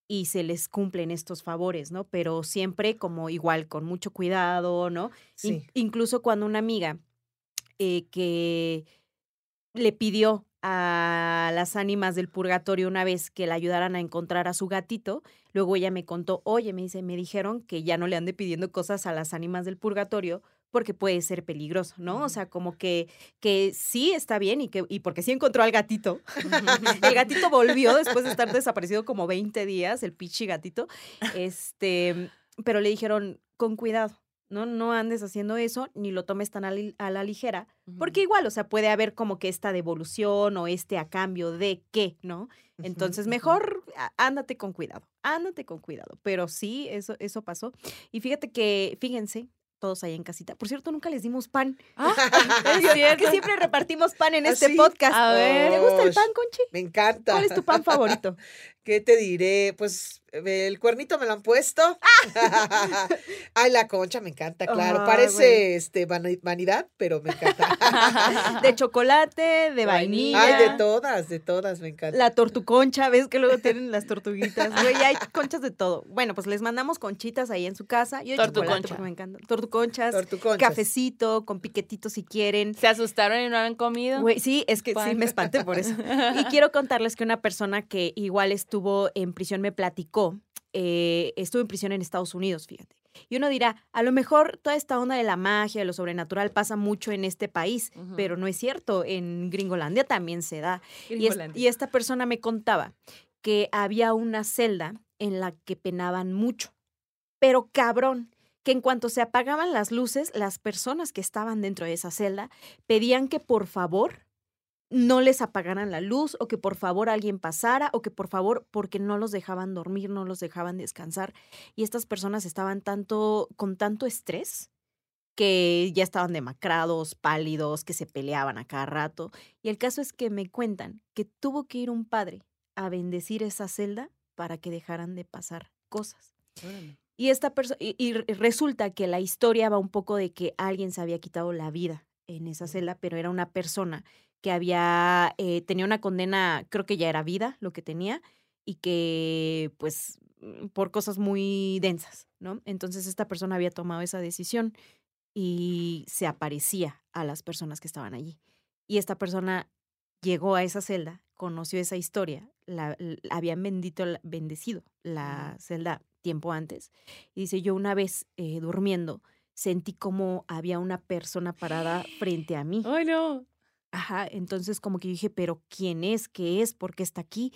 y se les cumplen estos favores, ¿no? Pero siempre como igual, con mucho cuidado, ¿no? incluso cuando una amiga eh, que le pidió a las ánimas del purgatorio una vez que la ayudaran a encontrar a su gatito. Luego ella me contó, oye, me dice, me dijeron que ya no le ande pidiendo cosas a las ánimas del purgatorio porque puede ser peligroso, ¿no? O sea, como que, que sí está bien y, que, y porque sí encontró al gatito. el gatito volvió después de estar desaparecido como 20 días, el pichi gatito. Este, pero le dijeron, con cuidado, ¿no? No andes haciendo eso, ni lo tomes tan a, la ligera, porque igual, o sea, puede haber como que esta devolución o este a cambio de qué, ¿no? Entonces, mejor ándate con cuidado, ándate con cuidado. Pero sí, eso, eso pasó. Y fíjate que, fíjense, todos ahí en casita. Por cierto, nunca les dimos pan. Ah, es que siempre repartimos pan en ¿Ah, este podcast. A ver. ¿Te gusta el pan, Conchi? Me encanta. ¿Cuál es tu pan favorito? ¿Qué te diré? Pues el cuernito me lo han puesto. Ay, la concha me encanta, claro. Parece este vanidad, pero me encanta. de chocolate, de vainilla. Ay, de todas, de todas, me encanta. La tortuconcha, ves que luego tienen las tortuguitas. Güey, hay conchas de todo. Bueno, pues les mandamos conchitas ahí en su casa. Yo porque me encanta. Tortuconchas, Tortuconchas, cafecito, con piquetitos si quieren. ¿Se asustaron y no han comido? Güey, sí, es que sí me espanté por eso. Y quiero contarles que una persona que igual es estuvo en prisión me platicó, eh, estuvo en prisión en Estados Unidos, fíjate. Y uno dirá, a lo mejor toda esta onda de la magia, de lo sobrenatural pasa mucho en este país, pero no es cierto, en Gringolandia también se da. Y, y, esta persona me contaba que había una celda en la que penaban mucho, pero cabrón, que en cuanto se apagaban las luces, las personas que estaban dentro de esa celda pedían que por favor no les apagaran la luz o que por favor alguien pasara o que por favor porque no los dejaban dormir, no los dejaban descansar y estas personas estaban tanto con tanto estrés que ya estaban demacrados, pálidos, que se peleaban a cada rato. Y el caso es que me cuentan que tuvo que ir un padre a bendecir esa celda para que dejaran de pasar cosas. Y esta persona y resulta que la historia va un poco de que alguien se había quitado la vida en esa celda, pero era una persona que había, eh, tenía una condena, creo que ya era vida lo que tenía, y que pues mm, por cosas muy densas, ¿no? Entonces esta persona había tomado esa decisión y se aparecía a las personas que estaban allí. Y esta persona llegó a esa celda, conoció esa historia, la, habían bendito, bendecido la celda tiempo antes. Y dice, yo una vez eh, durmiendo, sentí como había una persona parada frente a mí. ¡Ay, no! Ajá, entonces como que dije, pero ¿quién es? ¿Qué es? ¿Por qué está aquí?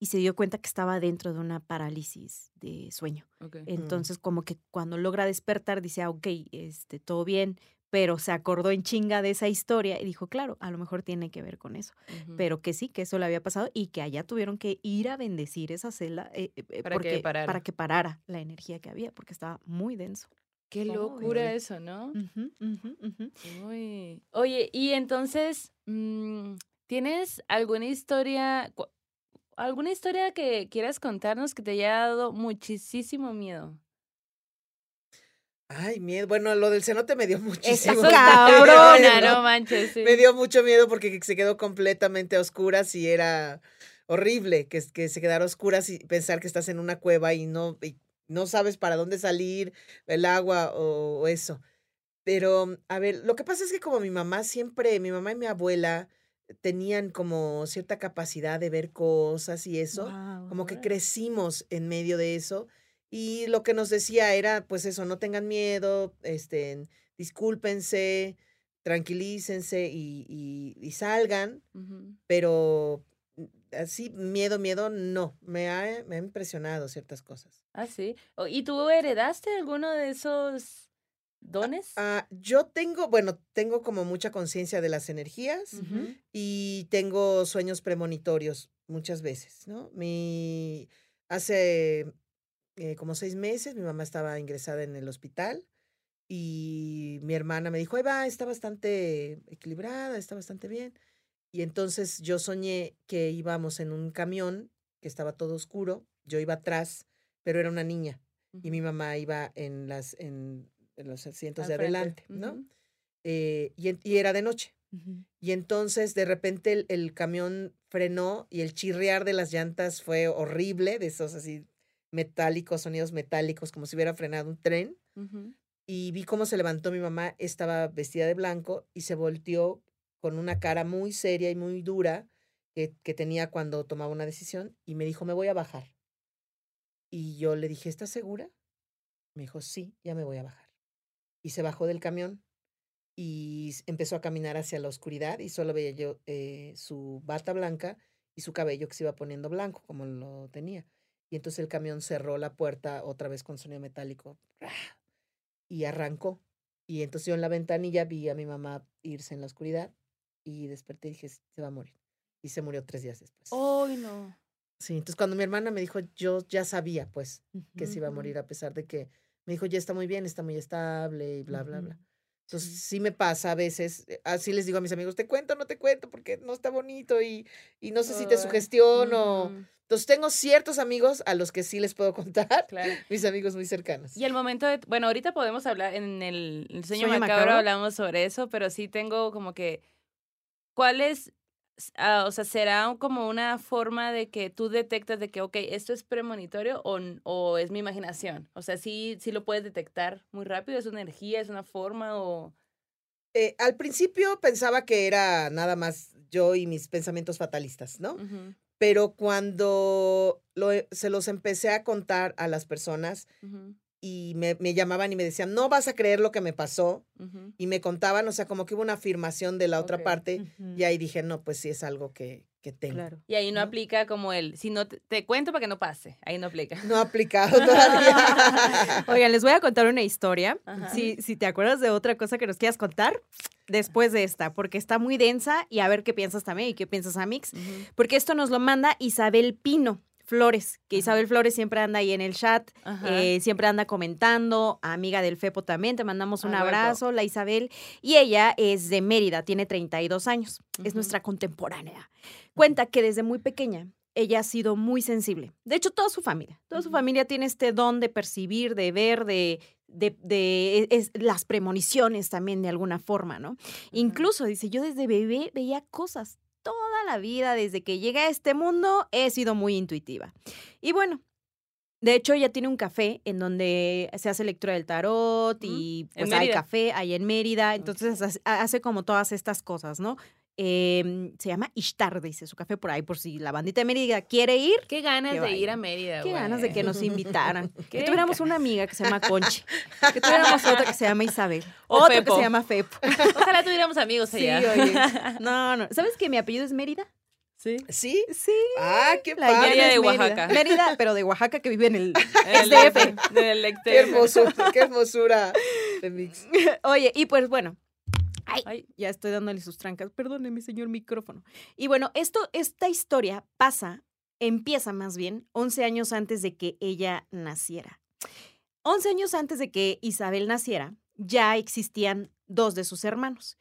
Y se dio cuenta que estaba dentro de una parálisis de sueño. Entonces como que cuando logra despertar dice, ah, ok, este, todo bien, pero se acordó en chinga de esa historia y dijo, claro, a lo mejor tiene que ver con eso, pero que sí, que eso le había pasado y que allá tuvieron que ir a bendecir esa celda eh, eh, para, que para que parara la energía que había, porque estaba muy denso. Qué locura eso, ¿no? Oye, y entonces, mm, ¿tienes alguna historia, alguna historia que quieras contarnos que te haya dado muchísimo miedo? Ay, miedo. Bueno, lo del cenote me dio muchísimo miedo. cabrona, no manches. Me dio mucho miedo porque se quedó completamente a oscuras y era horrible que, que se quedara a oscuras y pensar que estás en una cueva y no, no sabes para dónde salir, el agua o, eso. Pero, a ver, lo que pasa es que como mi mamá siempre, mi mamá y mi abuela tenían como cierta capacidad de ver cosas y eso, como que crecimos en medio de eso. Y lo que nos decía era, pues eso, no tengan miedo, este, discúlpense, tranquilícense y, y, salgan, pero así, miedo, miedo, no. Me ha, me ha impresionado ciertas cosas. Ah, sí. ¿Y tú heredaste alguno de esos dones? Ah, yo tengo, bueno, tengo como mucha conciencia de las energías y tengo sueños premonitorios muchas veces, ¿no? Mi, hace eh, como seis meses mi mamá estaba ingresada en el hospital y mi hermana me dijo, ahí va, está bastante equilibrada, está bastante bien. Y entonces yo soñé que íbamos en un camión que estaba todo oscuro, yo iba atrás, pero era una niña y mi mamá iba en, las, en, los asientos de adelante, ¿no? Eh, y, era de noche. Y entonces de repente el, camión frenó y el chirriar de las llantas fue horrible, de esos así metálicos, sonidos metálicos, como si hubiera frenado un tren. Y vi cómo se levantó mi mamá, estaba vestida de blanco y se volteó con una cara muy seria y muy dura que, tenía cuando tomaba una decisión y me dijo, me voy a bajar. Y yo le dije, ¿estás segura? Me dijo, sí, ya me voy a bajar. Y se bajó del camión y empezó a caminar hacia la oscuridad y solo veía yo eh, su bata blanca y su cabello que se iba poniendo blanco como lo tenía. Y entonces el camión cerró la puerta otra vez con sonido metálico y arrancó. Y entonces yo en la ventanilla vi a mi mamá irse en la oscuridad y desperté y dije, se va a morir. Y se murió tres días después. ¡Ay, no! Sí, entonces cuando mi hermana me dijo, yo ya sabía pues que se iba a morir a pesar de que me dijo, ya está muy bien, está muy estable y bla, bla, bla. Ujú. Entonces Sí. sí me pasa a veces, eh, así les digo a mis amigos, te cuento, no te cuento porque no está bonito y, y no sé si te sugestiono. ujú, Entonces tengo ciertos amigos a los que sí les puedo contar, Claro. mis amigos muy cercanos. Y el momento de, bueno, ahorita podemos hablar, en el, el sueño, ¿Sueño macabro, macabro? hablamos sobre eso, pero sí tengo como que, ¿cuál es, ah, o sea, será como una forma de que tú detectas de que, ok, esto es premonitorio o, es mi imaginación? O sea, sí, sí lo puedes detectar muy rápido, es una energía, es una forma o... Eh, al principio pensaba que era nada más yo y mis pensamientos fatalistas, ¿no? Pero cuando lo e- se los empecé a contar a las personas y me, me llamaban y me decían, no vas a creer lo que me pasó, y me contaban, o sea, como que hubo una afirmación de la otra parte, y ahí dije, no, pues sí es algo que, que tengo. Claro. Y ahí no, ¿no? aplica como el, si no te, te cuento para que no pase, ahí no aplica. No ha aplicado todavía. Oigan, les voy a contar una historia. Ajá. Si, si te acuerdas de otra cosa que nos quieras contar, después de esta, porque está muy densa y a ver qué piensas también y qué piensas, Amix. Ujú. Porque esto nos lo manda Isabel Pino Flores, que. Isabel Flores siempre anda ahí en el chat, eh, siempre anda comentando, amiga del Fepo también, te mandamos un abrazo, la Isabel, y ella es de Mérida, tiene 32 años, es Ujú. nuestra contemporánea. Cuenta que desde muy pequeña ella ha sido muy sensible. De hecho, toda su familia, toda su familia tiene este don de percibir, de ver, de, de, de- es- las premoniciones también de alguna forma, ¿no? Incluso, dice, yo desde bebé veía cosas. La vida, desde que llegué a este mundo, he sido muy intuitiva. Y bueno, de hecho, ella tiene un café en donde se hace lectura del tarot y pues hay café ahí en Mérida. Entonces hace como todas estas cosas, ¿no? Em, se llama Ishtar, dice su café por ahí, por si la bandita de Mérida quiere ir. Qué ganas de ir a Mérida, Qué ganas de que nos invitaran. Qué que tuviéramos una amiga que se llama Conchi. Que tuviéramos otra que se llama Isabel. O otra que se llama Fepo. Ojalá tuviéramos amigos Sí, allá. oye. No, no. ¿Sabes que mi apellido es Mérida? Sí. ¿Sí? Sí. Ah, qué La padre. Mérida de. Oaxaca. Mérida, pero de Oaxaca que vive en el El. Del Qué hermosura, qué hermosura de mix. Oye, y pues bueno. Ay, Ay. ya estoy dándole sus trancas. Perdóneme, señor micrófono. Y bueno, esto, esta historia pasa, empieza más bien, 11 años antes de que ella naciera. 11 años antes de que Isabel naciera, ya existían dos de sus hermanos.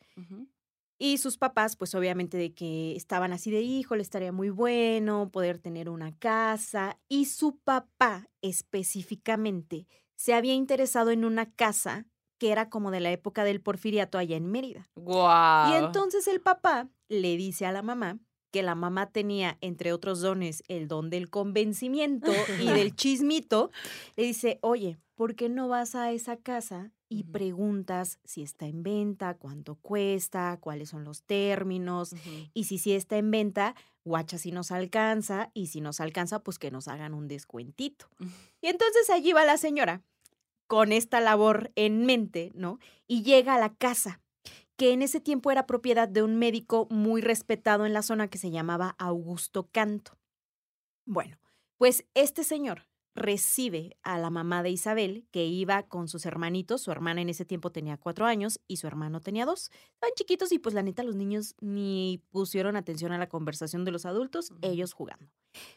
Y sus papás, pues obviamente de que estaban así de hijo, le estaría muy bueno poder tener una casa. Y su papá específicamente se había interesado en una casa que era como de la época del porfiriato allá en Mérida. Guau. Y entonces el papá le dice a la mamá que la mamá tenía, entre otros dones, el don del convencimiento y del chismito. Le dice, oye, ¿por qué no vas a esa casa y preguntas si está en venta, cuánto cuesta, cuáles son los términos? Y si sí está en venta, guacha si nos alcanza, y si nos alcanza, pues que nos hagan un descuentito. Y entonces allí va la señora con esta labor en mente, ¿no? Y llega a la casa, que en ese tiempo era propiedad de un médico muy respetado en la zona que se llamaba Augusto Canto. Bueno, pues este señor recibe a la mamá de Isabel, que iba con sus hermanitos. Su hermana en ese tiempo tenía cuatro años y su hermano tenía dos. Estaban chiquitos y pues la neta los niños ni pusieron atención a la conversación de los adultos, ellos jugando.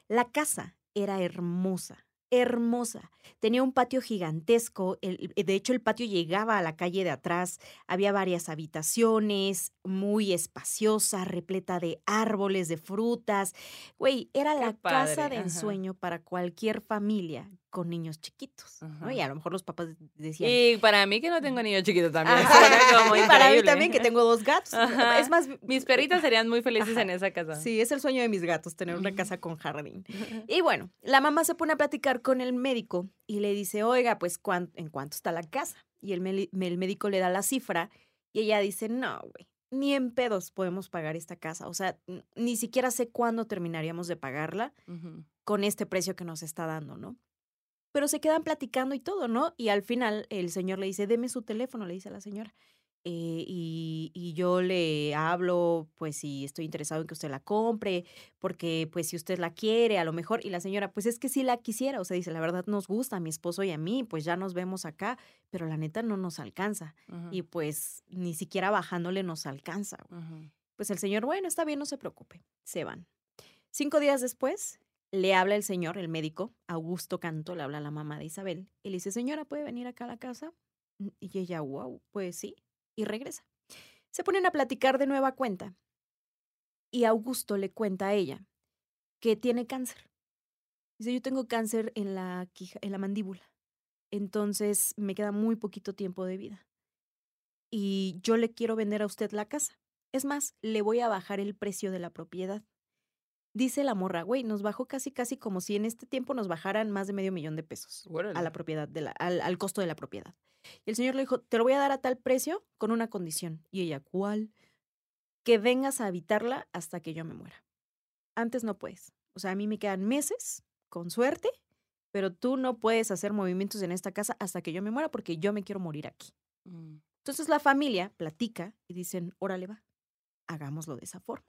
La casa era hermosa, hermosa. Tenía un patio gigantesco. el- de hecho, el patio llegaba a la calle de atrás. Había varias habitaciones, muy espaciosa, repleta de árboles, de frutas. Güey, era Qué la casa de ajá. ensueño para cualquier familia con niños chiquitos. ¿no? Y a lo mejor los papás decían. Y para mí que no tengo niño chiquito también. Ajá. suena como Y para mí también que tengo dos gatos. Ajá. Es más, Mis perritas serían muy felices Ajá. en esa casa. Sí, es el sueño de mis gatos, tener una casa con jardín. Y bueno, la mamá se pone a platicar con el médico y le dice, oiga, pues, ¿cuán- ¿en cuánto está la casa? Y el, el médico le da la cifra y ella dice, no, güey, ni en pedos podemos pagar esta casa. O sea, ni siquiera sé cuándo terminaríamos de pagarla con este precio que nos está dando, ¿no? Pero se quedan platicando y todo, ¿no? Y al final el señor le dice, deme su teléfono, le dice a la señora. eh, y, y yo le hablo, pues si estoy interesado en que usted la compre, porque pues si usted la quiere, a lo mejor, y la señora, pues es que sí la quisiera, o sea, dice, la verdad nos gusta a mi esposo y a mí, pues ya nos vemos acá, pero la neta no nos alcanza, y pues ni siquiera bajándole nos alcanza. Pues el señor, bueno, está bien, no se preocupe, se van. Cinco días después, le habla el señor, el médico, Augusto Canto, le habla a la mamá de Isabel, y le dice, señora, ¿puede venir acá a la casa? Y ella, wow, pues sí, y regresa. Se ponen a platicar de nueva cuenta, y Augusto le cuenta a ella que tiene cáncer. Dice, yo tengo cáncer en la, en la mandíbula, entonces me queda muy poquito tiempo de vida. Y yo le quiero vender a usted la casa. Es más, le voy a bajar el precio de la propiedad. Dice la morra, güey, nos bajó casi, casi como si en este tiempo nos bajaran más de medio millón de pesos a la propiedad, de la, al, al costo de la propiedad. Y el señor le dijo, te lo voy a dar a tal precio con una condición. Y ella, ¿cuál? Que vengas a habitarla hasta que yo me muera. Antes no puedes. O sea, a mí me quedan meses, con suerte, pero tú no puedes hacer movimientos en esta casa hasta que yo me muera porque yo me quiero morir aquí. Mm, Entonces la familia platica y dicen, órale va, hagámoslo de esa forma.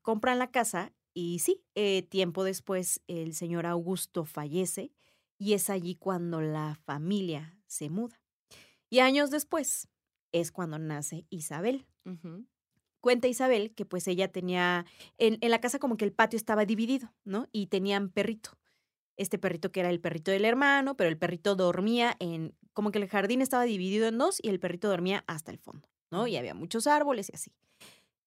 Compran la casa y sí, eh, tiempo después el señor Augusto fallece y es allí cuando la familia se muda. Y años después es cuando nace Isabel. Cuenta Isabel que pues ella tenía, en, en la casa como que el patio estaba dividido, ¿no? Y tenían perrito. Este perrito que era el perrito del hermano, pero el perrito dormía en, como que el jardín estaba dividido en dos y el perrito dormía hasta el fondo, ¿no? Y había muchos árboles y así.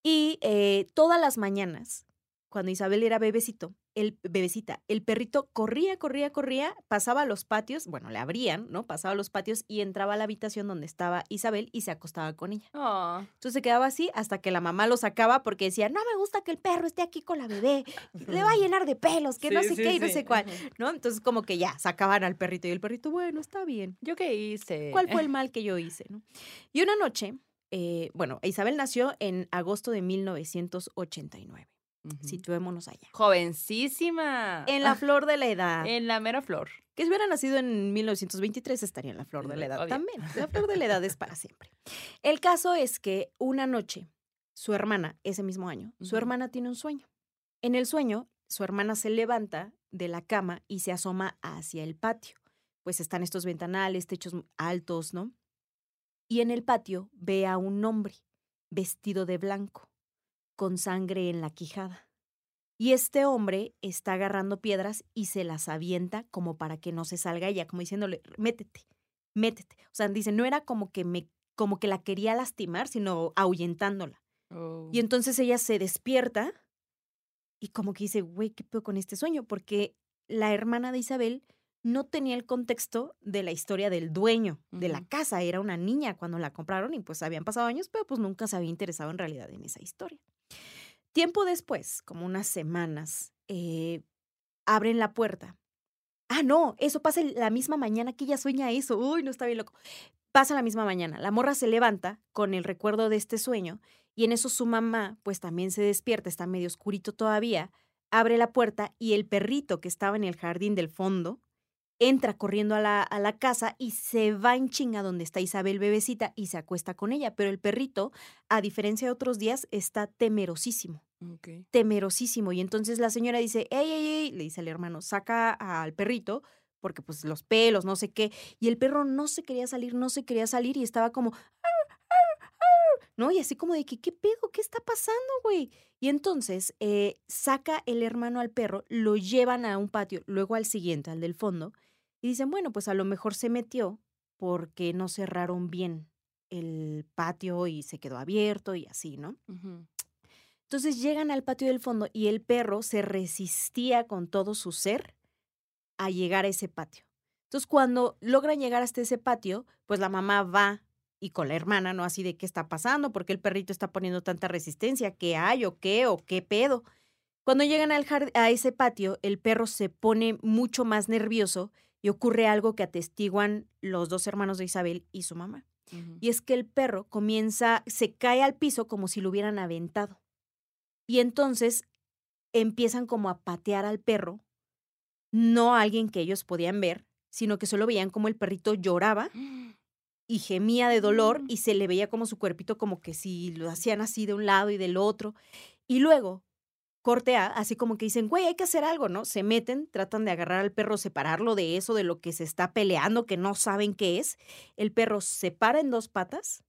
Y eh, todas las mañanas, cuando Isabel era bebecito, el bebecita, el perrito corría, corría, corría, pasaba a los patios, bueno, le abrían, ¿no? Pasaba a los patios y entraba a la habitación donde estaba Isabel y se acostaba con ella. Ah, Entonces se quedaba así hasta que la mamá lo sacaba porque decía, no me gusta que el perro esté aquí con la bebé, le va a llenar de pelos, que no sé sí, qué y no sé cuál. ¿no? Entonces como que ya sacaban al perrito y el perrito, bueno, está bien. ¿Yo qué hice? ¿Cuál fue el mal que yo hice, no? Y una noche, eh, bueno, Isabel nació en agosto de 1989. Situémonos allá. Jovencísima. En la flor de la edad. En la mera flor. Que si hubiera nacido en 1923 estaría en la flor de la edad Obvio. también. La flor de la edad es para siempre. El caso es que una noche, su hermana, ese mismo año, su hermana tiene un sueño. En el sueño, su hermana se levanta de la cama y se asoma hacia el patio. Pues están estos ventanales, techos altos, ¿no? Y en el patio ve a un hombre vestido de blanco, con sangre en la quijada. Y este hombre está agarrando piedras y se las avienta como para que no se salga ella, como diciéndole, métete, métete. O sea, dice, no era como que me, como que la quería lastimar, sino ahuyentándola. Oh. Y entonces ella se despierta y como que dice, güey, ¿qué pedo con este sueño? Porque la hermana de Isabel no tenía el contexto de la historia del dueño de la casa. Era una niña cuando la compraron y pues habían pasado años, pero pues nunca se había interesado en realidad en esa historia. Tiempo después, como unas semanas, eh, abren la puerta. Ah, no, eso pasa la misma mañana que ella sueña eso. Uy, no está bien loco. Pasa la misma mañana. La morra se levanta con el recuerdo de este sueño y en eso su mamá, pues también se despierta, está medio oscurito todavía, abre la puerta y el perrito que estaba en el jardín del fondo entra corriendo a la, a la casa y se va en chinga donde está Isabel bebecita y se acuesta con ella. Pero el perrito, a diferencia de otros días, está temerosísimo temerosísimo. Y entonces la señora dice, ey, ey, ey, le dice al hermano, saca al perrito, porque pues los pelos, no sé qué. Y el perro no se quería salir, no se quería salir y estaba como, ¿no? Y así como de que, ¿qué pedo? ¿Qué está pasando, güey? Y entonces eh, saca el hermano al perro, lo llevan a un patio, luego al siguiente, al del fondo, y dicen, bueno, pues a lo mejor se metió porque no cerraron bien el patio y se quedó abierto y así, ¿no? Ujú. Entonces llegan al patio del fondo y el perro se resistía con todo su ser a llegar a ese patio. Entonces cuando logran llegar hasta ese patio, pues la mamá va y con la hermana, ¿no? Así de qué está pasando, porque el perrito está poniendo tanta resistencia, qué hay o qué o qué pedo. Cuando llegan al a ese patio, el perro se pone mucho más nervioso y ocurre algo que atestiguan los dos hermanos de Isabel y su mamá. Y es que el perro comienza, se cae al piso como si lo hubieran aventado. Y entonces empiezan como a patear al perro, no a alguien que ellos podían ver, sino que solo veían como el perrito lloraba y gemía de dolor Mm. y se le veía como su cuerpito como que si lo hacían así de un lado y del otro. Y luego, corte A, así como que dicen, güey, hay que hacer algo, ¿no? Se meten, tratan de agarrar al perro, separarlo de eso, de lo que se está peleando, que no saben qué es. El perro se para en dos patas,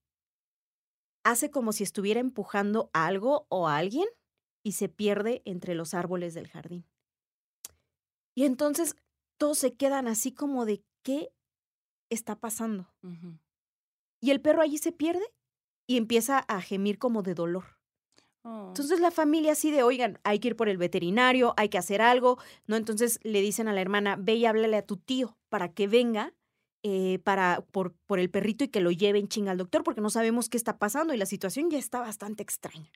hace como si estuviera empujando algo o a alguien y se pierde entre los árboles del jardín. Y entonces todos se quedan así como de, ¿qué está pasando? Y el perro allí se pierde y empieza a gemir como de dolor. Oh. Entonces la familia así de, oigan, hay que ir por el veterinario, hay que hacer algo, ¿no? Entonces le dicen a la hermana, ve y háblale a tu tío para que venga eh, para, por, por el perrito y que lo lleven chinga al doctor porque no sabemos qué está pasando y la situación ya está bastante extraña.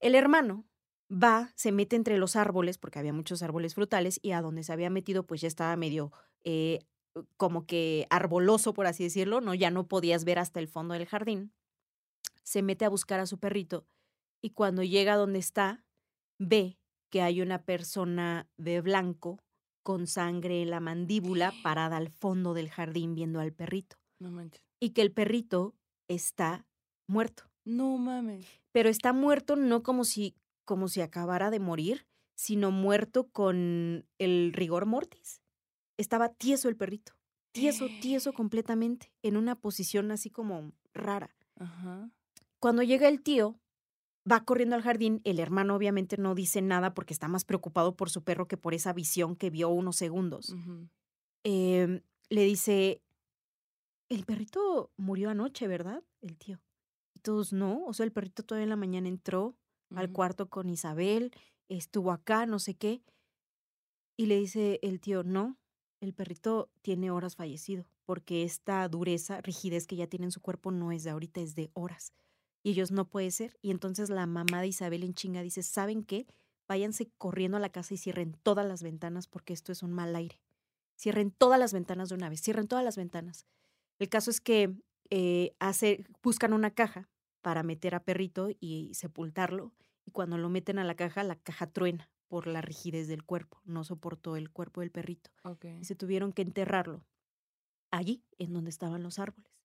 El hermano va, se mete entre los árboles, porque había muchos árboles frutales, y a donde se había metido, pues ya estaba medio eh, como que arboloso, por así decirlo, ¿no? Ya no podías ver hasta el fondo del jardín. Se mete a buscar a su perrito, y cuando llega donde está, ve que hay una persona de blanco con sangre en la mandíbula parada al fondo del jardín viendo al perrito, No manches. y que el perrito está muerto No mames. pero está muerto no como si, como si acabara de morir, sino muerto con el rigor mortis. Estaba tieso el perrito, tieso, tieso completamente, en una posición así como rara. Ajá. Cuando llega el tío, va corriendo al jardín, el hermano obviamente no dice nada porque está más preocupado por su perro que por esa visión que vio unos segundos. Em, le dice, el perrito murió anoche, ¿verdad? El tío. Y todos, no, o sea, el perrito todavía en la mañana entró, al cuarto con Isabel, estuvo acá, no sé qué. Y le dice el tío, no, el perrito tiene horas fallecido, porque esta dureza, rigidez que ya tiene en su cuerpo no es de ahorita, es de horas. Y ellos no puede ser. Y entonces la mamá de Isabel en chinga dice, ¿saben qué? Váyanse corriendo a la casa y cierren todas las ventanas porque esto es un mal aire. Cierren todas las ventanas de una vez, cierren todas las ventanas. El caso es que eh, hace, buscan una caja para meter a perrito y sepultarlo. Y cuando lo meten a la caja, la caja truena por la rigidez del cuerpo. No soportó el cuerpo del perrito. Ok. Y se tuvieron que enterrarlo allí, en donde estaban los árboles.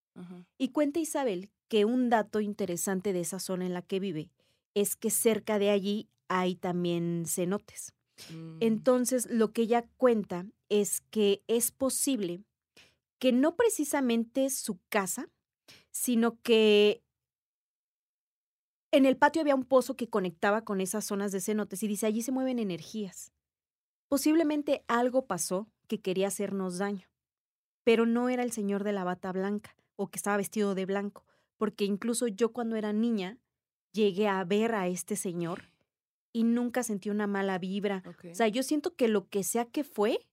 Y cuenta Isabel que un dato interesante de esa zona en la que vive es que cerca de allí hay también cenotes. Mm. Entonces, lo que ella cuenta es que es posible que no precisamente su casa, sino que en el patio había un pozo que conectaba con esas zonas de cenotes y dice, allí se mueven energías. Posiblemente algo pasó que quería hacernos daño, pero no era el señor de la bata blanca o que estaba vestido de blanco, porque incluso yo cuando era niña llegué a ver a este señor y nunca sentí una mala vibra. Ok. O sea, yo siento que lo que sea que fue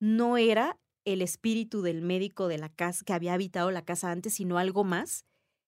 no era el espíritu del médico de la casa que había habitado la casa antes, sino algo más.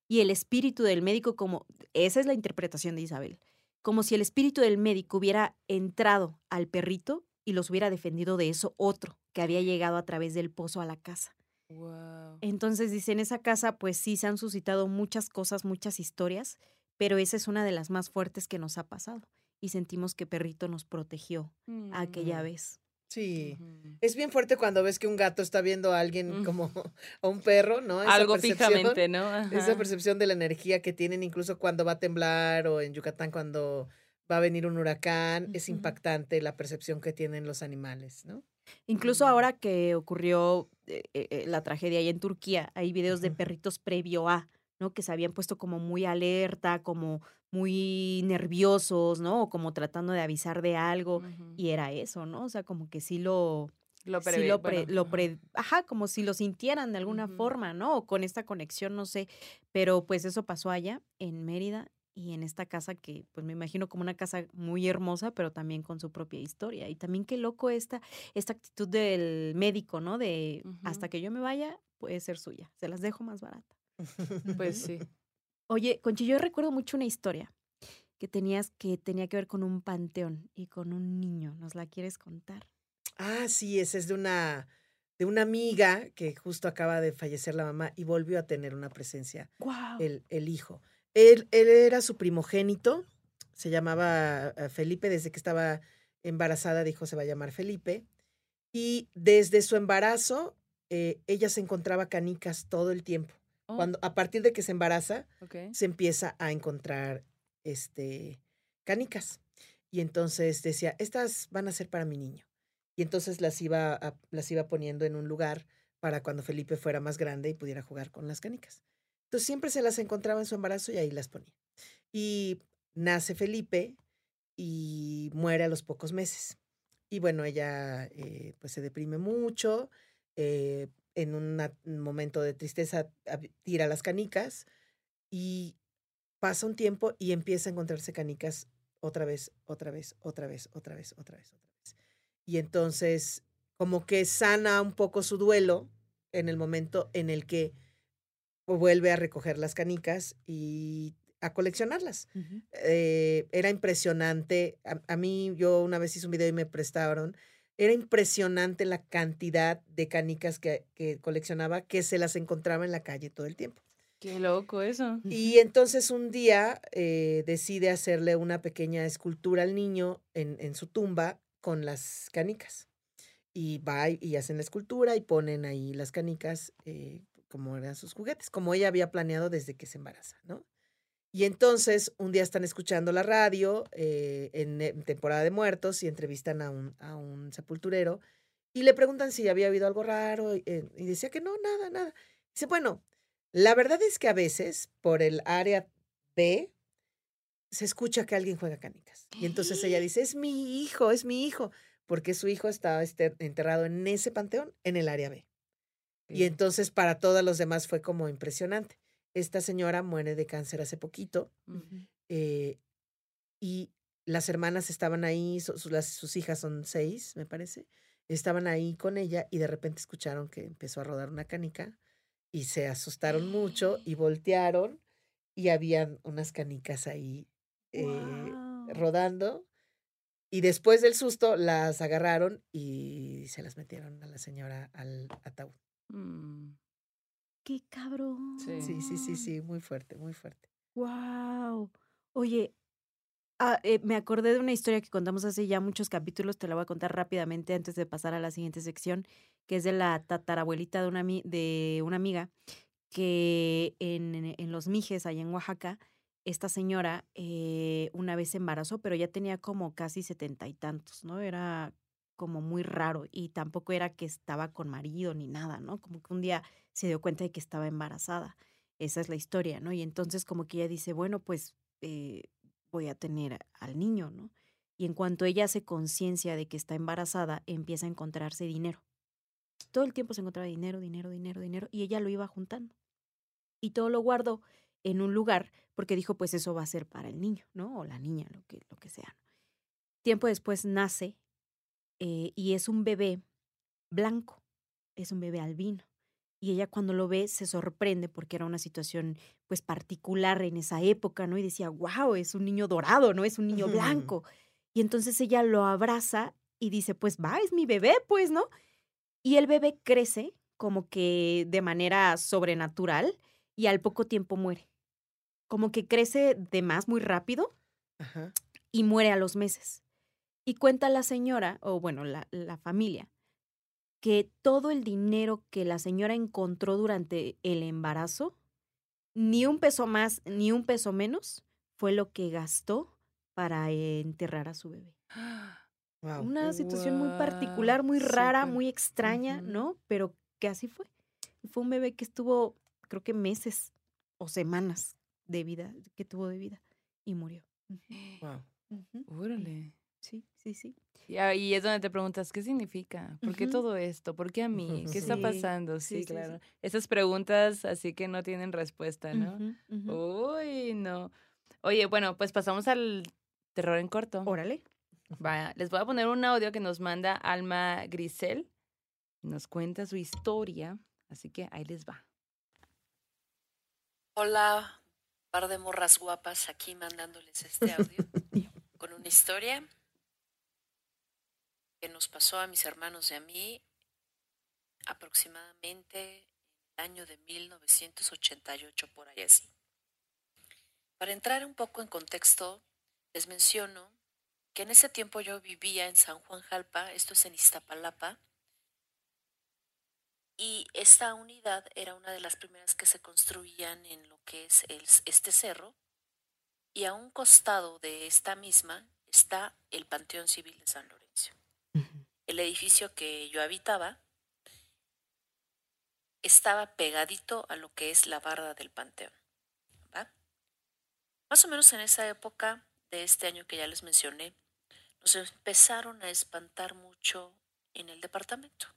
Y el espíritu del médico como, esa es la interpretación de Isabel, como si el espíritu del médico hubiera entrado al perrito y los hubiera defendido de eso otro que había llegado a través del pozo a la casa. Wow. Entonces dice, en esa casa pues sí se han suscitado muchas cosas, muchas historias, pero esa es una de las más fuertes que nos ha pasado. Y sentimos que Perrito nos protegió aquella Mm. vez. Sí. Es bien fuerte cuando ves que un gato está viendo a alguien como a un perro, ¿no? Esa Algo percepción, fijamente, ¿no? Esa percepción de la energía que tienen incluso cuando va a temblar o en Yucatán cuando va a venir un huracán, es impactante la percepción que tienen los animales, ¿no? Incluso Mm. ahora que ocurrió eh, eh, eh, la tragedia ahí en Turquía, hay videos de perritos previo a, ¿no? Que se habían puesto como muy alerta, como muy nerviosos, ¿no? O como tratando de avisar de algo. Y era eso, ¿no? O sea, como que sí lo, Lo sí lo, pre- bueno, lo pre- ajá, como si lo sintieran de alguna forma, ¿no? O con esta conexión, no sé. Pero pues eso pasó allá, en Mérida, y en esta casa que, pues me imagino como una casa muy hermosa, pero también con su propia historia. Y también qué loco esta, esta actitud del médico, ¿no? De hasta que yo me vaya, puede ser suya. Se las dejo más barata. Pues sí. Oye, Conchi, yo recuerdo mucho una historia que tenías que tenía que ver con un panteón y con un niño. ¿Nos la quieres contar? Ah, sí, esa es de una de una amiga que justo acaba de fallecer la mamá y volvió a tener una presencia ¡Wow! el, el hijo. Él, él era su primogénito, se llamaba eh, Felipe, desde que estaba embarazada dijo se va a llamar Felipe, y desde su embarazo eh, ella se encontraba canicas todo el tiempo, Oh, Cuando, a partir de que se embaraza, se empieza a encontrar este, canicas. Y entonces decía, estas van a ser para mi niño. Y entonces las iba, a- las iba poniendo en un lugar para cuando Felipe fuera más grande y pudiera jugar con las canicas. Entonces siempre se las encontraba en su embarazo y ahí las ponía. Y nace Felipe y muere a los pocos meses. Y bueno, ella eh, pues se deprime mucho, eh, en un momento de tristeza tira las canicas y pasa un tiempo y empieza a encontrarse canicas otra vez, otra vez, otra vez, otra vez, otra vez, otra vez. Y entonces como que sana un poco su duelo en el momento en el que vuelve a recoger las canicas y a coleccionarlas. Eh, era impresionante. A, a mí, yo una vez hice un video y me prestaron. Era impresionante la cantidad de canicas que, que coleccionaba, que se las encontraba en la calle todo el tiempo. Qué loco eso. Y entonces un día eh, decide hacerle una pequeña escultura al niño en, en su tumba con las canicas. Y va y, y hacen la escultura y ponen ahí las canicas eh, como eran sus juguetes, como ella había planeado desde que se embaraza, ¿no? Y entonces un día están escuchando la radio eh, en, en temporada de muertos y entrevistan a un, a un sepulturero y le preguntan si había habido algo raro y, eh, y decía que no, nada, nada. Dice, bueno, la verdad es que a veces por el área B se escucha que alguien juega canicas. Y entonces ella dice, es mi hijo, es mi hijo, porque su hijo estaba este- enterrado en ese panteón en el área B. Y entonces para todos los demás fue como impresionante. Esta señora muere de cáncer hace poquito eh, y las hermanas estaban ahí, su- su- las- sus hijas son seis, me parece, estaban ahí con ella y de repente escucharon que empezó a rodar una canica y se asustaron mucho y voltearon y habían unas canicas ahí eh, rodando y después del susto las agarraron y se las metieron a la señora al ataúd. Mm, ¡Qué cabrón! Sí. Sí, sí, sí, sí, muy fuerte, muy fuerte. Wow. Oye, ah, eh, me acordé de una historia que contamos hace ya muchos capítulos, te la voy a contar rápidamente antes de pasar a la siguiente sección, que es de la tatarabuelita de una, de una amiga que en, en- en Los Mijes, allá en Oaxaca, esta señora eh, una vez se embarazó, pero ya tenía como casi setenta y tantos, ¿no? Era como muy raro y tampoco era que estaba con marido ni nada, ¿no? Como que un día se dio cuenta de que estaba embarazada. Esa es la historia, ¿no? Y entonces como que ella dice, bueno, pues eh, voy a tener al niño, ¿no? Y en cuanto ella hace conciencia de que está embarazada, empieza a encontrarse dinero. Todo el tiempo se encontraba dinero, dinero, dinero, dinero, y ella lo iba juntando. Y todo lo guardó en un lugar porque dijo, pues eso va a ser para el niño, ¿no? O la niña, lo que, lo que sea. Tiempo después nace eh, y es un bebé blanco, es un bebé albino. Y ella cuando lo ve se sorprende porque era una situación pues particular en esa época, ¿no? Y decía, wow, es un niño dorado, ¿no? Es un niño blanco. Y entonces ella lo abraza y dice, pues va, es mi bebé, pues, ¿no? Y el bebé crece como que de manera sobrenatural y al poco tiempo muere. Como que crece de más muy rápido Ajá. y muere a los meses. Y cuenta la señora, o bueno, la, la familia, que todo el dinero que la señora encontró durante el embarazo, ni un peso más, ni un peso menos, fue lo que gastó para enterrar a su bebé. Wow. Una situación muy particular, muy rara, muy extraña. ¿no? Pero que así fue. Fue un bebé que estuvo, creo que meses o semanas de vida, que tuvo de vida y murió. Wow. Órale. Sí, sí, sí. Y ahí es donde te preguntas, ¿qué significa? ¿Por qué todo esto? ¿Por qué a mí? ¿Qué está pasando? Sí, sí, sí, claro. sí. Esas preguntas así que no tienen respuesta, ¿no? Uy, no. Oye, bueno, pues pasamos al terror en corto. Órale. Va, les voy a poner un audio que nos manda Alma Grisel. Nos cuenta su historia, así que ahí les va. Hola, par de morras guapas aquí mandándoles este audio con una historia que nos pasó a mis hermanos y a mí aproximadamente en el año de 1988 por ahí así. Para entrar un poco en contexto, les menciono que en ese tiempo yo vivía en San Juan Jalpa, esto es en Iztapalapa, Y esta unidad era una de las primeras que se construían en lo que es este cerro. Y a un costado de esta misma está el Panteón Civil de San Lorenzo. El edificio que yo habitaba estaba pegadito a lo que es la barda del panteón. Más o menos en esa época de este año que ya les mencioné, nos empezaron a espantar mucho en el departamento.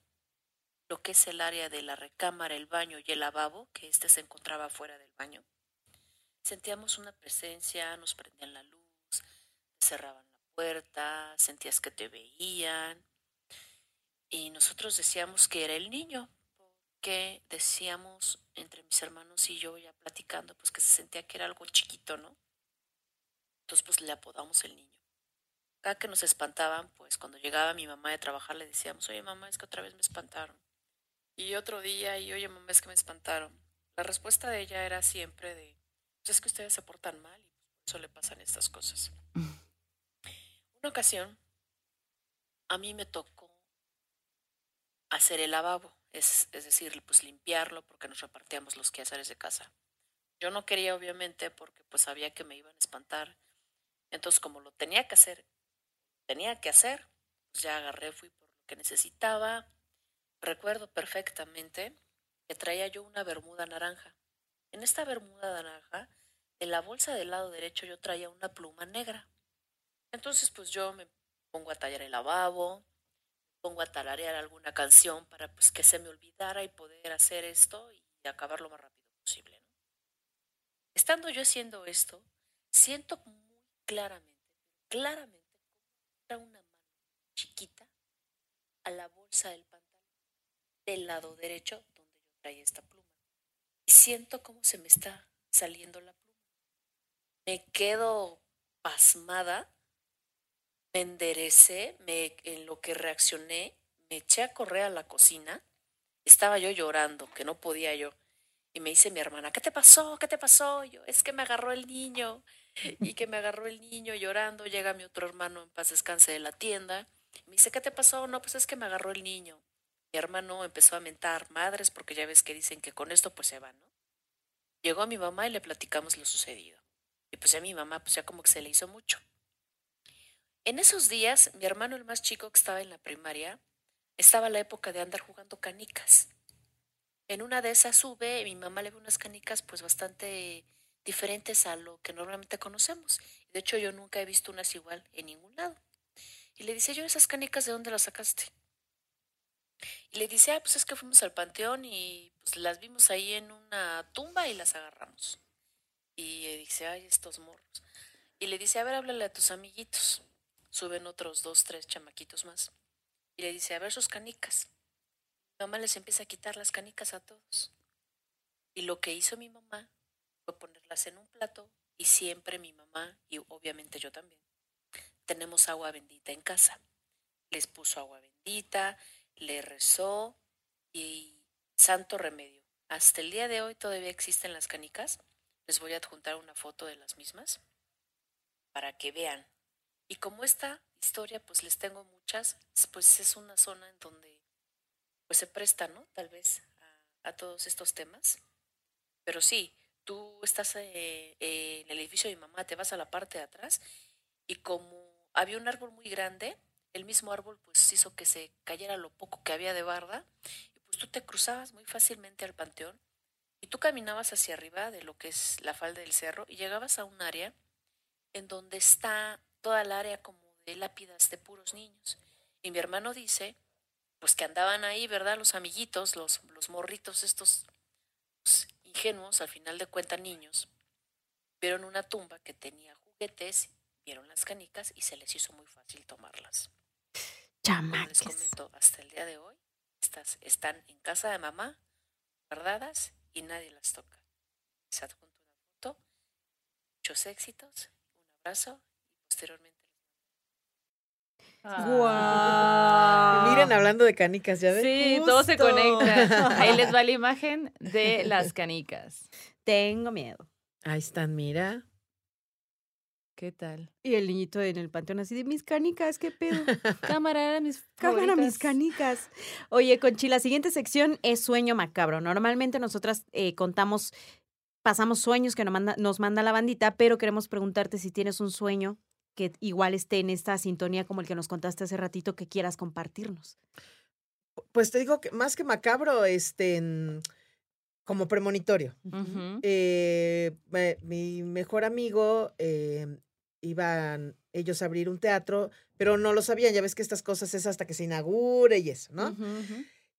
Lo que es el área de la recámara, el baño y el lavabo, que este se encontraba fuera del baño. Sentíamos una presencia, nos prendían la luz, cerraban la puerta, sentías que te veían. Y nosotros decíamos que era el niño, que decíamos entre mis hermanos y yo ya platicando, pues que se sentía que era algo chiquito, ¿no? Entonces pues le apodamos el niño. Cada que nos espantaban, pues cuando llegaba mi mamá de trabajar le decíamos, oye mamá, es que otra vez me espantaron. Y otro día, y oye mamá, es que me espantaron. La respuesta de ella era siempre de, pues es que ustedes se portan mal y por eso le pasan estas cosas. Una ocasión, a mí me tocó hacer el lavabo, es, es decir, pues limpiarlo porque nos repartíamos los quehaceres de casa. Yo no quería, obviamente, porque pues sabía que me iban a espantar. Entonces, como lo tenía que hacer, tenía que hacer, pues ya agarré, fui por lo que necesitaba. Recuerdo perfectamente que traía yo una bermuda naranja. En esta bermuda naranja, en la bolsa del lado derecho yo traía una pluma negra. Entonces, pues yo me pongo a tallar el lavabo, pongo a tararear alguna canción para pues que se me olvidara y poder hacer esto y acabar lo más rápido posible. ¿no? Estando yo haciendo esto, siento muy claramente, claramente, como una mano chiquita a la bolsa del pantalón del lado derecho donde yo traía esta pluma. Y siento cómo se me está saliendo la pluma. Me quedo pasmada me enderecé, me, en lo que reaccioné, me eché a correr a la cocina. Estaba yo llorando, que no podía yo. Y me dice mi hermana, ¿qué te pasó? ¿Qué te pasó? Yo, es que me agarró el niño. Y que me agarró el niño llorando. Llega mi otro hermano en paz descanse de la tienda. Me dice, ¿qué te pasó? No, pues es que me agarró el niño. Mi hermano empezó a mentar madres porque ya ves que dicen que con esto pues se van, ¿no? Llegó a mi mamá y le platicamos lo sucedido. Y pues a mi mamá pues ya como que se le hizo mucho. En esos días, mi hermano el más chico que estaba en la primaria, estaba la época de andar jugando canicas. En una de esas sube, y mi mamá le ve unas canicas pues bastante diferentes a lo que normalmente conocemos. De hecho, yo nunca he visto unas igual en ningún lado. Y le dice, yo, ¿esas canicas de dónde las sacaste? Y le dice, ah, pues es que fuimos al panteón y pues las vimos ahí en una tumba y las agarramos. Y le dice, ay, estos morros. Y le dice, a ver, háblale a tus amiguitos suben otros dos, tres chamaquitos más. Y le dice, a ver sus canicas. Mi mamá les empieza a quitar las canicas a todos. Y lo que hizo mi mamá fue ponerlas en un plato y siempre mi mamá, y obviamente yo también, tenemos agua bendita en casa. Les puso agua bendita, le rezó y santo remedio. Hasta el día de hoy todavía existen las canicas. Les voy a adjuntar una foto de las mismas para que vean y como esta historia, pues les tengo muchas, pues es una zona en donde pues se presta, ¿no? Tal vez a, todos estos temas. Pero sí, tú estás eh, eh, en el edificio de mi mamá, te vas a la parte de atrás y como había un árbol muy grande, el mismo árbol pues hizo que se cayera lo poco que había de barda y pues tú te cruzabas muy fácilmente al panteón y tú caminabas hacia arriba de lo que es la falda del cerro y llegabas a un área en donde está toda el área como de lápidas de puros niños. Y mi hermano dice, pues que andaban ahí, ¿verdad? Los amiguitos, los, los morritos, estos pues, ingenuos, al final de cuentas niños, vieron una tumba que tenía juguetes, vieron las canicas y se les hizo muy fácil tomarlas. Como les comento, hasta el día de hoy, estas están en casa de mamá, guardadas y nadie las toca. Les adjunto una foto, muchos éxitos, un abrazo posteriormente. Ah. Miren, hablando de canicas, ya ven. Sí, todo se conecta. Ahí les va la imagen de las canicas. Tengo miedo. Ahí están, mira. ¿Qué tal? Y el niñito en el panteón así de mis canicas, qué pedo. Cámara, eran mis Cámara, mis canicas. Oye, Conchi, la siguiente sección es sueño macabro. Normalmente nosotras eh, contamos, pasamos sueños que nos manda, nos manda la bandita, pero queremos preguntarte si tienes un sueño que igual esté en esta sintonía como el que nos contaste hace ratito que quieras compartirnos. Pues te digo que más que macabro, este, como premonitorio. Eh, mi mejor amigo eh, iban ellos a abrir un teatro, pero no lo sabían. Ya ves que estas cosas es hasta que se inaugure y eso, ¿no?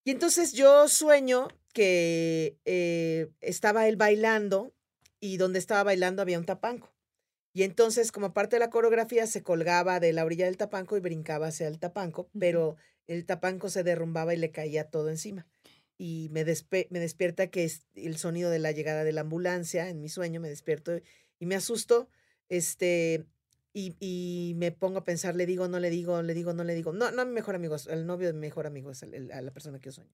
Y entonces yo sueño que eh, estaba él bailando y donde estaba bailando había un tapanco. Y entonces, como parte de la coreografía, se colgaba de la orilla del tapanco y brincaba hacia el tapanco, pero el tapanco se derrumbaba y le caía todo encima. Y me, despe- me despierta que es el sonido de la llegada de la ambulancia en mi sueño, me despierto y me asusto. Este, y, y me pongo a pensar, le digo, no le digo, le digo, no le digo. No, no a mi mejor amigo, el novio de mi mejor amigo, es el- el- a la persona que yo sueño.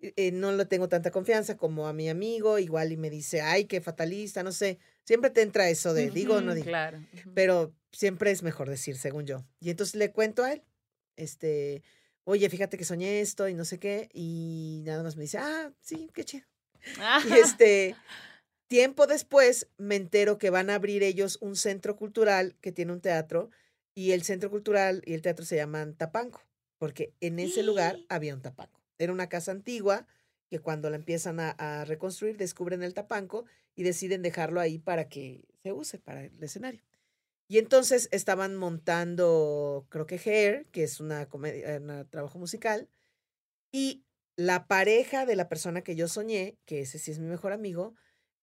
Eh, no le tengo tanta confianza como a mi amigo, igual y me dice, ay, qué fatalista, no sé. Siempre te entra eso de, digo o no digo. Claro. Pero siempre es mejor decir, según yo. Y entonces le cuento a él, este, oye, fíjate que soñé esto y no sé qué, y nada más me dice, ah, sí, qué chido. Y este, tiempo después me entero que van a abrir ellos un centro cultural que tiene un teatro, y el centro cultural y el teatro se llaman Tapanco, porque en ese lugar había un Tapanco. Era una casa antigua que cuando la empiezan a, a reconstruir descubren el Tapanco y deciden dejarlo ahí para que se use para el escenario. Y entonces estaban montando, creo que Hair, que es una comedia, un trabajo musical, y la pareja de la persona que yo soñé, que ese sí es mi mejor amigo,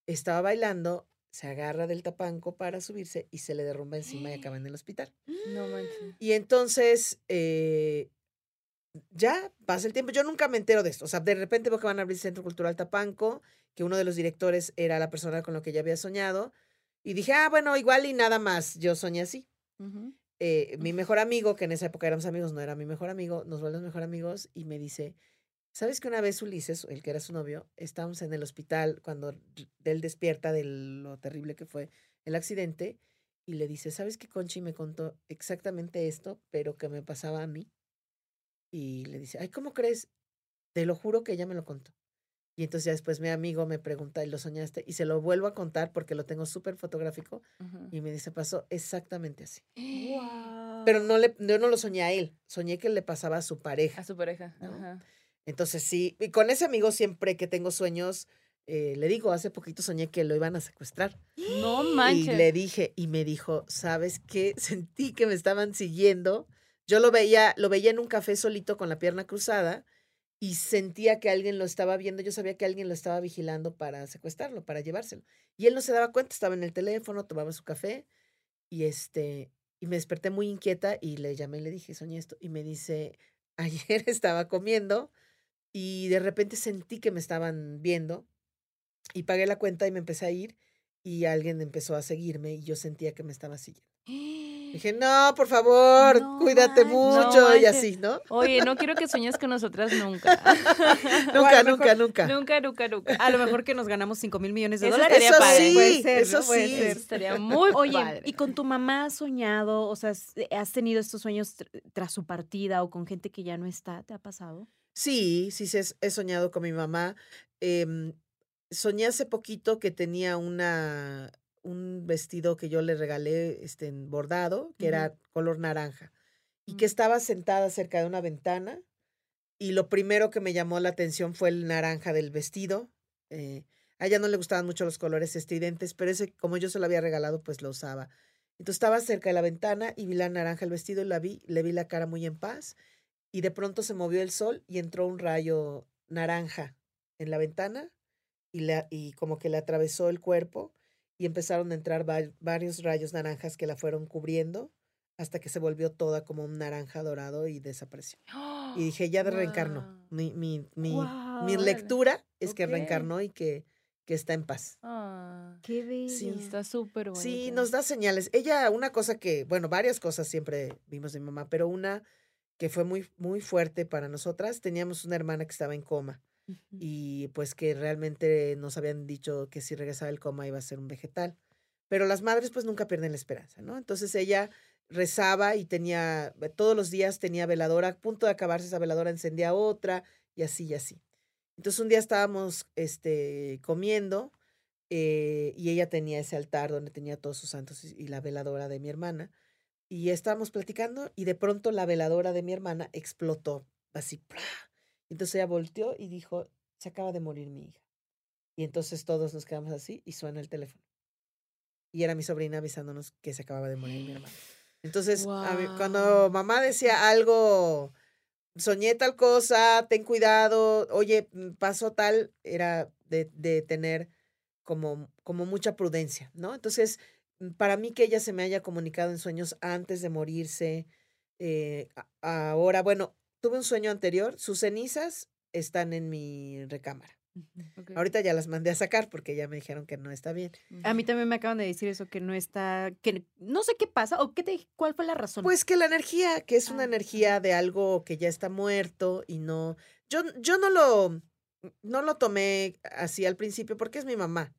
estaba bailando, se agarra del tapanco para subirse y se le derrumba encima y acaba en el hospital. No manches. Y entonces, eh, ya pasa el tiempo. Yo nunca me entero de esto. O sea, de repente veo que van a abrir Centro Cultural Tapanco, que uno de los directores era la persona con la que ya había soñado. Y dije, ah, bueno, igual y nada más. Yo soñé así. Eh, mi mejor amigo, que en esa época éramos amigos, no era mi mejor amigo, nos volvemos mejor amigos y me dice, ¿sabes que una vez Ulises, el que era su novio, estábamos en el hospital cuando él despierta de lo terrible que fue el accidente y le dice, ¿sabes que Conchi me contó exactamente esto, pero que me pasaba a mí? Y le dice, ay, ¿cómo crees? Te lo juro que ella me lo contó. Y entonces ya después mi amigo me pregunta, ¿y lo soñaste? Y se lo vuelvo a contar porque lo tengo súper fotográfico y me dice, pasó exactamente así. Wow. Pero no le, yo no lo soñé a él, soñé que le pasaba a su A pareja. su pareja. ¿no? Ajá. Entonces sí, y con ese amigo siempre que tengo sueños, eh, le digo, hace poquito soñé que lo iban a secuestrar. No Y manches. le dije, y me dijo, ¿sabes qué? Sentí que me estaban siguiendo. Yo lo veía, lo veía en un café solito con la pierna cruzada y sentía que alguien lo estaba viendo. Yo sabía que alguien lo estaba vigilando para secuestrarlo, para llevárselo. Y él no se daba cuenta, estaba en el teléfono, tomaba su café y este, y me desperté muy inquieta y le llamé y le dije, soñé esto. Y me dice, ayer estaba comiendo y de repente sentí que me estaban viendo y pagué la cuenta y me empecé a ir y alguien empezó a seguirme y yo sentía que me estaba siguiendo. Dije, no, por favor, No cuídate manches. mucho No y así, ¿no? Oye, no quiero que sueñes con nosotras nunca. Nunca, nunca, nunca. nunca, nunca, nunca. A lo mejor que nos ganamos 5 mil millones de Eso dólares. estaría padre. sí, Puede ser, eso ¿no? Puede sí. ser. Eso estaría muy Oye, padre. ¿y con tu mamá has soñado? O sea, has- has tenido estos sueños tr- tras su partida o con gente que ya no está? ¿Te ha pasado? Sí, sí, sí, he soñado con mi mamá. Em, soñé hace poquito que tenía una, un vestido que yo le regalé este, en bordado, que era color naranja, y que Mm. estaba sentada cerca de una ventana. Y lo primero que me llamó la atención fue el naranja del vestido. eh, a ella no le gustaban mucho los colores estridentes, pero ese, como yo se lo había regalado, pues lo usaba. Entonces estaba cerca de la ventana y vi la naranja el vestido y la vi, le vi la cara muy en paz y de pronto se movió el sol y entró un rayo naranja en la ventana y, la, y como que le atravesó el cuerpo y empezaron a entrar va- varios rayos naranjas que la fueron cubriendo hasta que se volvió toda como un naranja dorado y desapareció. Y dije, ya reencarnó. Guau. Mi, mi, mi, mi órale. lectura es que reencarnó y que, que está en paz. Ah, Qué bello. Sí, está súper bonito. Sí, nos da señales. Ella, una cosa que, bueno, varias cosas siempre vimos de mi mamá, pero una que fue muy, muy fuerte para nosotras, teníamos una hermana que estaba en coma y pues que realmente nos habían dicho que si regresaba del coma iba a ser un vegetal, pero las madres pues nunca pierden la esperanza, ¿no? Entonces ella rezaba y tenía, eh, todos los días tenía veladora, a punto de acabarse esa veladora encendía otra y así y así. Entonces un día estábamos este, comiendo eh, y ella tenía ese altar donde tenía todos sus santos y, y la veladora de mi hermana. Y estábamos platicando y de pronto la veladora de mi hermana explotó así. ¡plá! Entonces ella volteó y dijo, se acaba de morir mi hija. Y entonces todos nos quedamos así y suena el teléfono. Y era mi sobrina avisándonos que se acababa de morir mi hermana. Entonces, a mí- cuando mamá decía algo, soñé tal cosa, ten cuidado, oye, mm, pasó tal, era de, de tener como, como mucha prudencia, ¿no? Entonces, para mí que ella se me haya comunicado en sueños antes de morirse, eh, ahora, bueno, tuve un sueño anterior, sus cenizas están en mi recámara. Ahorita ya las mandé a sacar porque ya me dijeron que no está bien. A mí también me acaban de decir eso, que no está, que no sé qué pasa, o qué te, cuál fue la razón. Pues que la energía, que es una Ah, energía de algo que ya está muerto y no, yo, yo no lo, no lo tomé así al principio porque es mi mamá.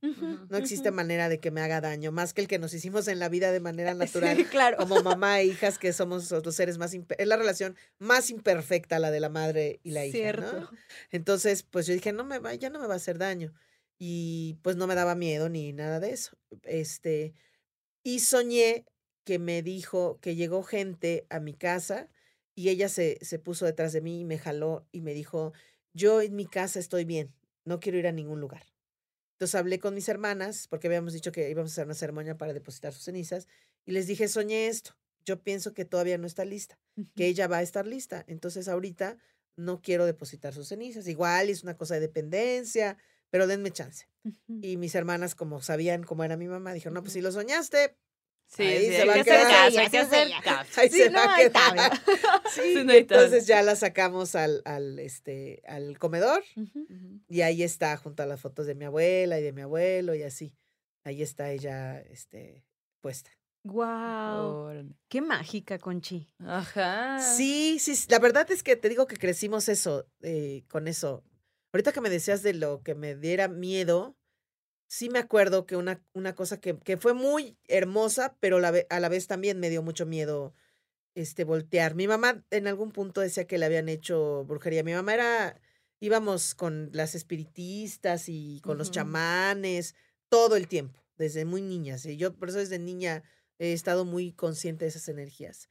No existe manera de que me haga daño, más que el que nos hicimos en la vida de manera natural, Sí, claro. como mamá e hijas, que somos los seres más, es la relación más imperfecta, la de la madre y la hija. Entonces, pues yo dije, no me va, ya no me va a hacer daño. Y pues no me daba miedo ni nada de eso. Este, y soñé que me dijo que llegó gente a mi casa y ella se, se puso detrás de mí y me jaló y me dijo, yo en mi casa estoy bien, no quiero ir a ningún lugar. Entonces hablé con mis hermanas, porque habíamos dicho que íbamos a hacer una ceremonia para depositar sus cenizas, y les dije, soñé esto, yo pienso que todavía no está lista que ella va a estar lista. Entonces ahorita no quiero depositar sus cenizas. Igual es una cosa de dependencia, pero denme chance. Y mis hermanas, como sabían cómo era mi mamá, dijeron, no, pues si lo soñaste, Sí, Ahí sí, se hay va que a hacer quedar. caso, hay que Sí, hacer caso. ahí Sí, se no va a hay quedar. tabla. Sí, no hay tabla. entonces ya la sacamos al, al, este, al comedor y ahí está junto a las fotos de mi abuela y de mi abuelo y así. Ahí está ella este, puesta. Guau. Órale. Qué mágica, Conchi. Ajá. Sí, sí, la verdad es que te digo que crecimos eso, eh, con eso. Ahorita que me decías de lo que me diera miedo, sí me acuerdo que una, una cosa que, que fue muy hermosa, pero la a la vez también me dio mucho miedo este, voltear. Mi mamá en algún punto decía que le habían hecho brujería. Mi mamá era, íbamos con las espiritistas y con los chamanes todo el tiempo, desde muy niñas. Y yo por eso desde niña he estado muy consciente de esas energías.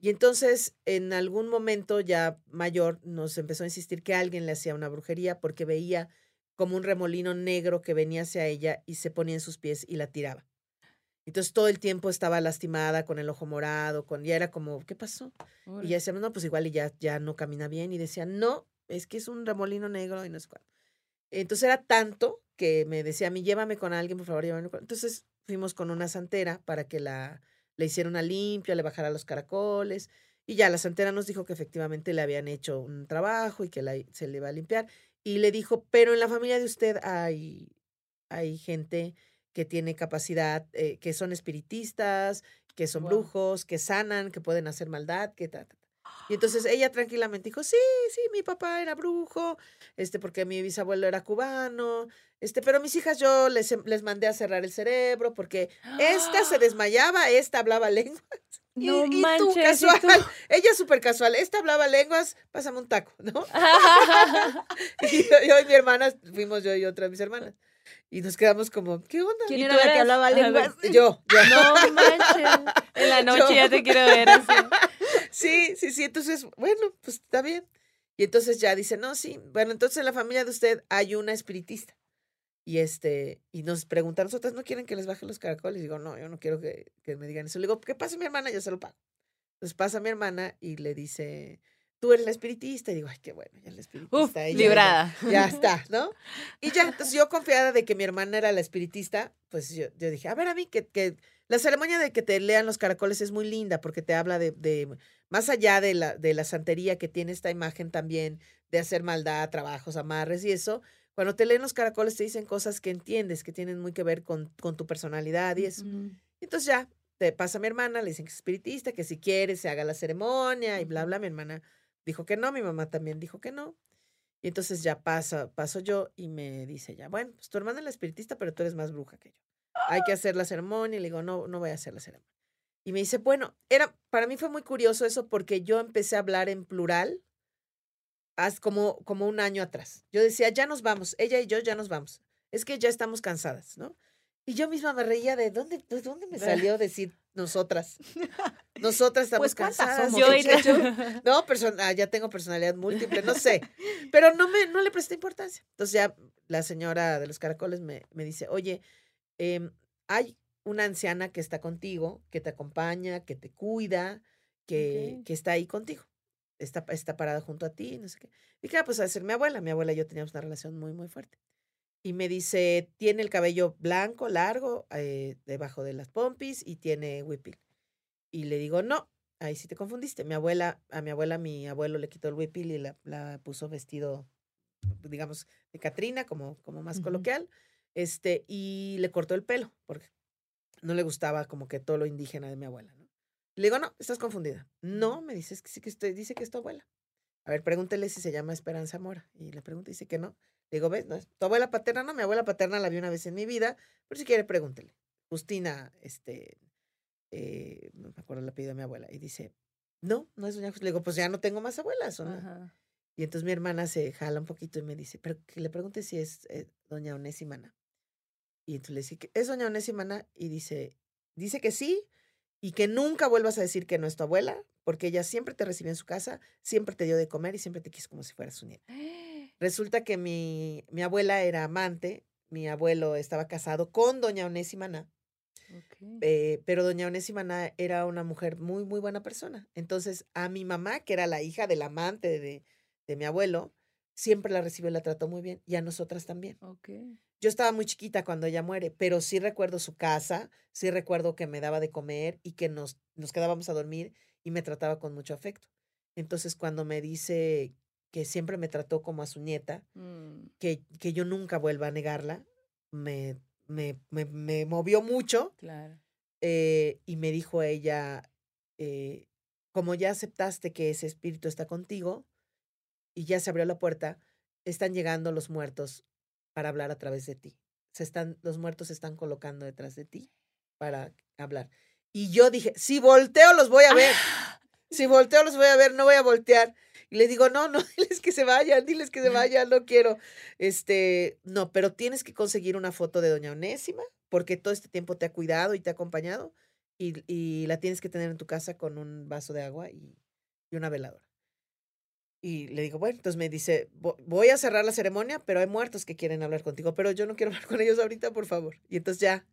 Y entonces, en algún momento ya mayor, nos empezó a insistir que alguien le hacía una brujería porque veía como un remolino negro que venía hacia ella y se ponía en sus pies y la tiraba. Entonces todo el tiempo estaba lastimada con el ojo morado, con ya era como, ¿qué pasó? Y ya decíamos, no, pues igual y ya, ya no camina bien. Y decía, no, es que es un remolino negro y no sé cuándo. Entonces era tanto que me decía a mí, llévame con alguien, por favor, llévame con... Entonces fuimos con una santera para que la, le hiciera una limpia, le bajara los caracoles. Y ya la santera nos dijo que efectivamente le habían hecho un trabajo y que la- se le iba a limpiar. Y le dijo, pero en la familia de usted hay, hay gente que tiene capacidad, eh, que son espiritistas, que son brujos, que sanan, que pueden hacer maldad, que ta, ta, ta". Y entonces ella tranquilamente dijo, sí, sí, mi papá era brujo, este, porque mi bisabuelo era cubano, este, pero mis hijas yo les, em- les mandé a cerrar el cerebro porque esta se desmayaba, esta hablaba lenguas. No y tú, manches, ¿y casual, tú? ella súper casual, esta hablaba lenguas, pásame un taco, ¿no? Y yo, yo y mi hermana, fuimos yo y otra de mis hermanas. Y nos quedamos como, ¿qué onda? ¿Quién ¿Y era tú la que hablaba lenguas? Yo, yo. No manches. En la noche ya te quiero ver así. Sí, sí, sí. Entonces, bueno, pues está bien. Y entonces ya dice, no, sí. Bueno, entonces en la familia de usted hay una espiritista. Y este, y nos preguntan, nosotras no quieren que les baje los caracoles. digo, no, yo no quiero que, que me digan eso. Le digo, ¿qué pasa mi hermana? Yo se lo pago. Entonces pasa mi hermana y le dice, tú eres la espiritista. Y digo, ay, qué bueno, ya la espiritista. Uf, ella ya- librada. ya está, ¿no? Y ya, entonces yo confiada de que mi hermana era la espiritista, pues yo, yo dije, a ver, a mí, que, que la ceremonia de que te lean los caracoles es muy linda porque te habla de, de más allá de la, de la santería que tiene esta imagen también de hacer maldad, trabajos, amarres y eso, cuando te leen los caracoles te dicen cosas que entiendes, que tienen muy que ver con, con tu personalidad y eso. Ujú. Entonces ya, te pasa a mi hermana, le dicen que es espiritista, que si quiere se haga la ceremonia y bla, bla. Mi hermana dijo que no, mi mamá también dijo que no. Y entonces ya pasa, paso yo y me dice ya, bueno, pues tu hermana es la espiritista, pero tú eres más bruja que yo. hay que hacer la ceremonia. Y le digo, no, no voy a hacer la ceremonia. Y me dice, bueno, era, para mí fue muy curioso eso porque yo empecé a hablar en plural haz como, como un año atrás. Yo decía, ya nos vamos, ella y yo ya nos vamos. Es que ya estamos cansadas, ¿no? Y yo misma me reía de dónde, de dónde me salió decir nosotras. Nosotras estamos Pues, ¿cuántas cansadas. somos? ¿qué he hecho? No, persona, ya tengo personalidad múltiple, no sé. Pero no me, no le presté importancia. Entonces ya la señora de los caracoles me, me dice, oye, em, hay una anciana que está contigo, que te acompaña, que te cuida, que, que está ahí contigo. Está, está parada junto a ti, no sé qué. Y que pues a ser mi abuela. Mi abuela y yo teníamos una relación muy, muy fuerte. Y me dice, tiene el cabello blanco, largo, eh, debajo de las pompis y tiene huipil. Y le digo, no, ahí sí te confundiste. Mi abuela, a mi abuela, mi abuelo le quitó el huipil y la, la puso vestido, digamos, de Catrina, como, como más coloquial, este, y le cortó el pelo, porque no le gustaba como que todo lo indígena de mi abuela. Le digo, no, estás confundida. No, me dices que sí que dice que es tu abuela. A ver, pregúntele si se llama Esperanza Mora. Y le pregunto, y dice que no. Le digo, ¿ves? No, es tu abuela paterna, no, mi abuela paterna la vi una vez en mi vida, pero si quiere, pregúntele. Justina, este, eh, no me acuerdo el apellido de mi abuela, y dice, no, no es doña Justina. Le digo, pues ya no tengo más abuelas. ¿o no? Ajá. Y entonces mi hermana se jala un poquito y me dice, pero que le pregunte si es eh, doña Onésima Ana. Y entonces le dice, ¿es doña Onésima Ana? Y dice, dice que sí, y que nunca vuelvas a decir que no es tu abuela, porque ella siempre te recibió en su casa, siempre te dio de comer y siempre te quiso como si fuera su nieta. Resulta que mi, mi abuela era amante, mi abuelo estaba casado con doña Onésima Ok. eh, pero doña Onésima Ana era una mujer muy, muy buena persona. Entonces, a mi mamá, que era la hija del amante de, de mi abuelo, siempre la recibió y la trató muy bien, y a nosotras también. Yo estaba muy chiquita cuando ella muere, pero sí recuerdo su casa, sí recuerdo que me daba de comer y que nos, nos quedábamos a dormir y me trataba con mucho afecto. Entonces, cuando me dice que siempre me trató como a su nieta, Mm, que, que yo nunca vuelva a negarla, me, me, me, me movió mucho claro. eh, y me dijo ella, eh, como ya aceptaste que ese espíritu está contigo y ya se abrió la puerta, están llegando los muertos para hablar a través de ti. Se están, los muertos se están colocando detrás de ti para hablar. Y yo dije, si volteo los voy a ver. Si volteo los voy a ver, no voy a voltear. Y le digo, no, no, diles que se vayan, diles que se vayan, no quiero. Este, no, pero tienes que conseguir una foto de doña Onésima, porque todo este tiempo te ha cuidado y te ha acompañado, y, y la tienes que tener en tu casa con un vaso de agua y, y una veladora. Y le digo, bueno, entonces me dice, "Vo- voy a cerrar la ceremonia, pero hay muertos que quieren hablar contigo, pero yo no quiero hablar con ellos ahorita, por favor. Y entonces ya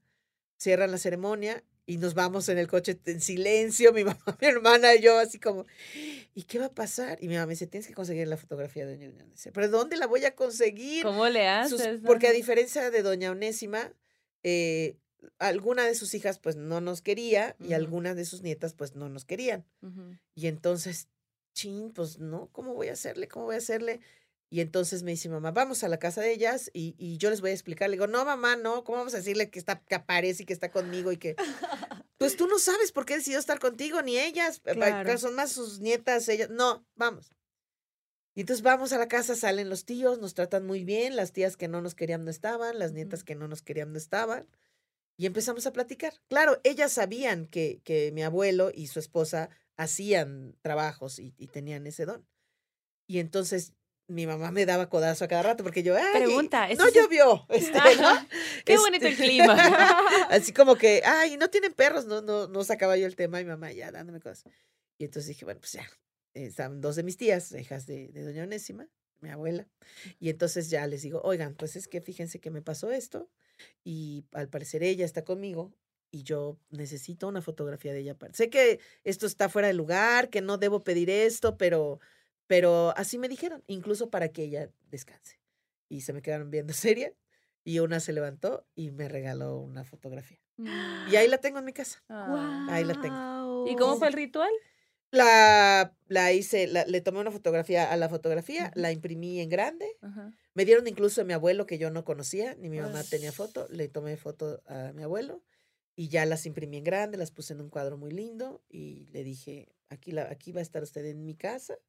cierran la ceremonia y nos vamos en el coche en silencio, mi mamá, mi hermana y yo, así como, ¿y qué va a pasar? Y mi mamá me dice, tienes que conseguir la fotografía de doña Onésima. ¿Pero dónde la voy a conseguir? ¿Cómo le Sus- haces? porque a diferencia de doña Onésima, eh, alguna de sus hijas pues no nos quería y Ujú. algunas de sus nietas pues no nos querían. Ujú. Y entonces, chin, pues no, ¿cómo voy a hacerle? ¿Cómo voy a hacerle? Y entonces me dice mamá, vamos a la casa de ellas y, y yo les voy a explicar. Le digo, no, mamá, no, ¿cómo vamos a decirle que, está, que aparece y que está conmigo y que... Pues tú no sabes por qué decidió estar contigo, ni ellas. eh, Claro. Son más sus nietas, ellas. No, vamos. Y entonces vamos a la casa, salen los tíos, nos tratan muy bien, las tías que no nos querían no estaban, las nietas que no nos querían no estaban. Y empezamos a platicar. Claro, ellas sabían que, que mi abuelo y su esposa hacían trabajos y, y tenían ese don. Y entonces mi mamá me daba codazo a cada rato porque yo, ay, Pregunta, ¿ese no es el- llovió, este, ¿no? Qué bonito el Este, clima. Así como que, ay, no tienen perros, no, no, no sacaba yo el tema y mamá ya dándome cosas. Y entonces dije, bueno, pues ya, estaban dos de mis tías, hijas de, de doña Onésima, mi abuela. Y entonces ya les digo, oigan, pues es que fíjense que me pasó esto y al parecer ella está conmigo y yo necesito una fotografía de ella. Sé que esto está fuera de lugar, que no debo pedir esto, pero, pero así me dijeron, incluso para que ella descanse. Y se me quedaron viendo seria y una se levantó y me regaló una fotografía. Y ahí la tengo en mi casa. Ah. Ahí la tengo. ¿Y cómo fue el ritual? La, la hice, la- le tomé una fotografía a la fotografía, la imprimí en grande. Me dieron incluso a mi abuelo que yo no conocía, ni mi mamá tenía foto. Le tomé foto a mi abuelo y ya las imprimí en grande, las puse en un cuadro muy lindo y le dije, aquí, la, aquí va a estar usted en mi casa.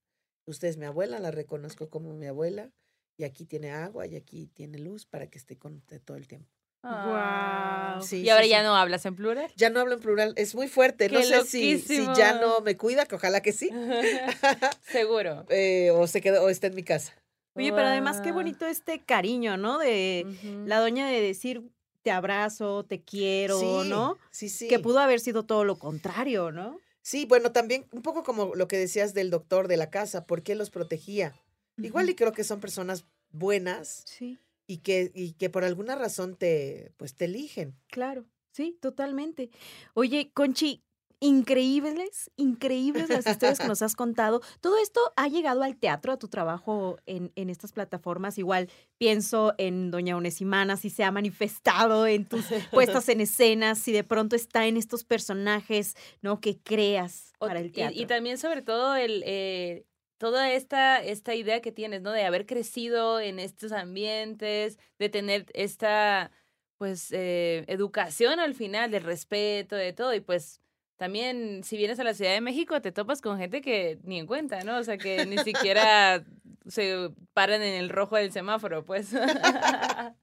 Usted es mi abuela, la reconozco como mi abuela y aquí tiene agua y aquí tiene luz para que esté con usted todo el tiempo. Wow. Sí, y ahora sí, ya sí. no hablas en plural. Ya no hablo en plural, es muy fuerte. No ¡Qué sé si, si ya no me cuida, que ojalá que sí. Seguro. Eh, o se quedó, o está en mi casa. Oye, pero además qué bonito este cariño, ¿no? De la doña de decir te abrazo, te quiero, sí, ¿no? Sí, sí. Que pudo haber sido todo lo contrario, ¿no? Sí, bueno, también un poco como lo que decías del doctor de la casa, ¿por qué los protegía? Igual y creo que son personas buenas Sí, y que, y que por alguna razón te, pues te eligen. claro. Sí, totalmente. Oye, Conchi, increíbles, increíbles las historias que nos has contado. Todo esto ha llegado al teatro, a tu trabajo en, en estas plataformas. Igual pienso en Doña Onesimana, si se ha manifestado en tus puestas en escenas, si de pronto está en estos personajes, ¿no? Que creas para el y- teatro. Y, también sobre todo el eh, toda esta, esta idea que tienes, ¿no? De haber crecido en estos ambientes, de tener esta pues eh, educación al final, del respeto, de todo. Y pues también si vienes a la Ciudad de México te topas con gente que ni en cuenta, ¿no? O sea que ni siquiera se paran en el rojo del semáforo, pues.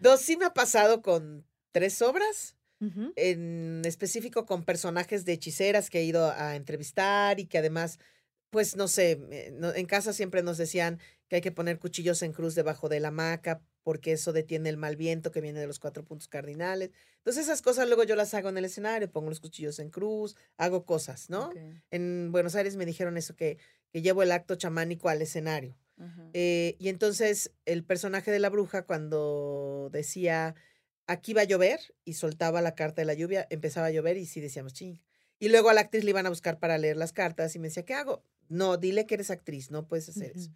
No, sí me ha pasado con tres obras, en específico con personajes de hechiceras que he ido a entrevistar y que además, pues no sé, en casa siempre nos decían que hay que poner cuchillos en cruz debajo de la hamaca porque eso detiene el mal viento que viene de los cuatro puntos cardinales. Entonces esas cosas luego yo las hago en el escenario, pongo los cuchillos en cruz, hago cosas, ¿no? En Buenos Aires me dijeron eso, que, que llevo el acto chamánico al escenario. Eh, y entonces el personaje de la bruja cuando decía, aquí va a llover y soltaba la carta de la lluvia, empezaba a llover y sí decíamos, ching. Y luego a la actriz le iban a buscar para leer las cartas y me decía, ¿qué hago? No, dile que eres actriz, no puedes hacer eso.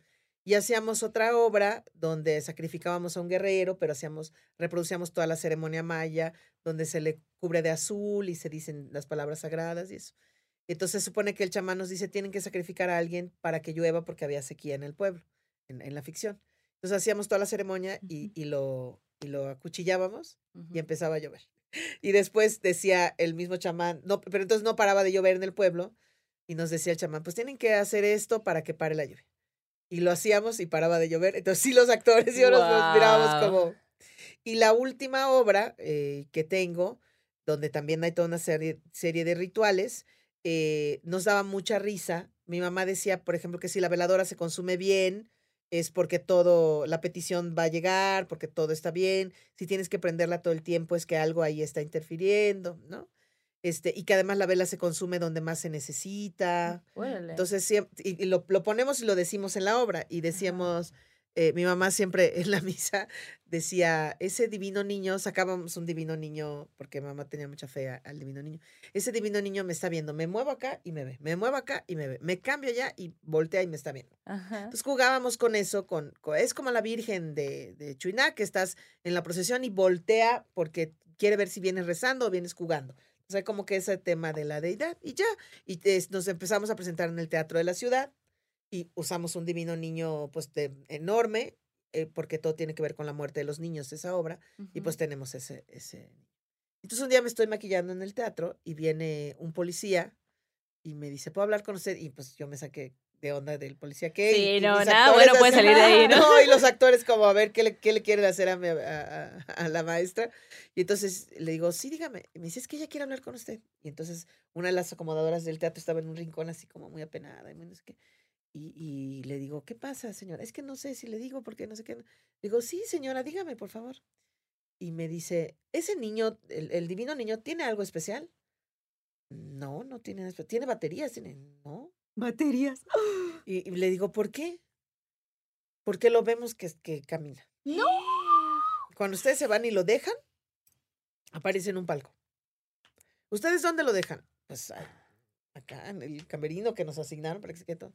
Y hacíamos otra obra donde sacrificábamos a un guerrero, pero hacíamos, reproducíamos toda la ceremonia maya, donde se le cubre de azul y se dicen las palabras sagradas y eso. Entonces se supone que el chamán nos dice, tienen que sacrificar a alguien para que llueva porque había sequía en el pueblo, en, en la ficción. Entonces hacíamos toda la ceremonia y, y lo, y lo acuchillábamos y empezaba a llover. Y después decía el mismo chamán, no, pero entonces no paraba de llover en el pueblo y nos decía el chamán, pues tienen que hacer esto para que pare la lluvia. Y lo hacíamos y paraba de llover. Entonces sí los actores y yo nos, nos mirábamos como... Y la última obra eh, que tengo, donde también hay toda una serie, serie de rituales, eh, nos daba mucha risa. Mi mamá decía, por ejemplo, que si la veladora se consume bien, es porque todo, la petición va a llegar, porque todo está bien. Si tienes que prenderla todo el tiempo, es que algo ahí está interfiriendo, ¿no? Este, y que además la vela se consume donde más se necesita. Órale. Entonces, y, y lo, lo ponemos y lo decimos en la obra. Y decíamos, eh, mi mamá siempre en la misa decía, ese divino niño, sacábamos un divino niño, porque mamá tenía mucha fe al divino niño. Ese divino niño me está viendo, me muevo acá y me ve, me muevo acá y me ve, me cambio allá y voltea y me está viendo. Ajá. Entonces jugábamos con eso, con, co- es como la Virgen de, de Chuiná, que estás en la procesión y voltea porque quiere ver si vienes rezando o vienes jugando. O sea, como que ese tema de la deidad y ya. Y es- nos empezamos a presentar en el Teatro de la Ciudad y usamos un divino niño pues de- enorme, eh, porque todo tiene que ver con la muerte de los niños, esa obra, y pues tenemos ese, ese. Entonces un día me estoy maquillando en el teatro y viene un policía y me dice, ¿puedo hablar con usted? Y pues yo me saqué de onda del policía que Sí, y- no, nada bueno puede así, salir de ahí, ¿no? y los actores como a ver qué le, qué le quieren hacer a, mi- a, a- a la maestra. Y entonces le digo, sí, dígame. Y me dice, es que ella quiere hablar con usted. Y entonces una de las acomodadoras del teatro estaba en un rincón así como muy apenada. Y, muy no sé qué. Y, y le digo, ¿qué pasa, señora? Es que no sé si le digo porque no sé qué. Digo, sí, señora, dígame, por favor. Y me dice, ¿ese niño, el, el divino niño, tiene algo especial? No, no tiene nada especial. ¿Tiene baterías? Tiene, no. Baterías. Y, y le digo, ¿por qué? Porque lo vemos que, que camina. ¡No! Cuando ustedes se van y lo dejan, aparece en un palco. ¿Ustedes dónde lo dejan? Pues a- acá, en el camerino que nos asignaron para que se quede todo.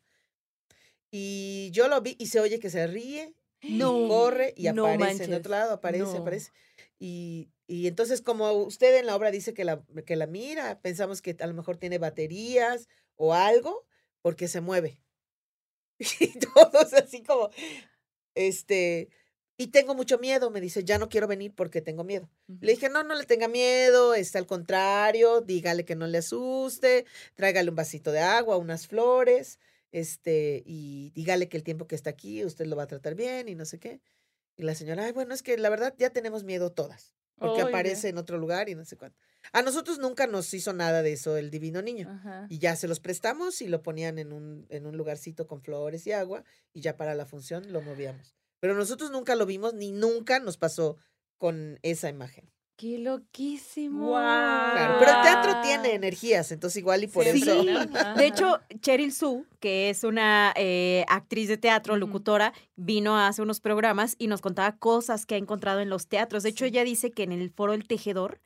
Y yo lo vi y se oye que se ríe, No. corre y no aparece en manches, otro lado, aparece, no. aparece. Y, y entonces, como usted en la obra dice que la, que la mira, pensamos que a lo mejor tiene baterías o algo, porque se mueve. Y todos así como, este, y tengo mucho miedo, me dice, ya no quiero venir porque tengo miedo. Le dije, no, no le tenga miedo, está al contrario, dígale que no le asuste, tráigale un vasito de agua, unas flores, este, y dígale que el tiempo que está aquí usted lo va a tratar bien y no sé qué. Y la señora, ay, bueno, es que la verdad ya tenemos miedo todas. porque Oye. aparece en otro lugar y no sé cuánto. A nosotros nunca nos hizo nada de eso el Divino Niño. Ajá. Y ya se los prestamos y lo ponían en un, en un lugarcito con flores y agua y ya para la función lo movíamos. Pero nosotros nunca lo vimos ni nunca nos pasó con esa imagen. ¡Qué loquísimo! Guau. Claro, pero el teatro tiene energías, entonces igual y por Sí. eso. De hecho, Cheryl Sue, que es una eh, actriz de teatro, locutora, vino a hacer unos programas y nos contaba cosas que ha encontrado en los teatros. De hecho, ella dice que en el foro El Tejedor,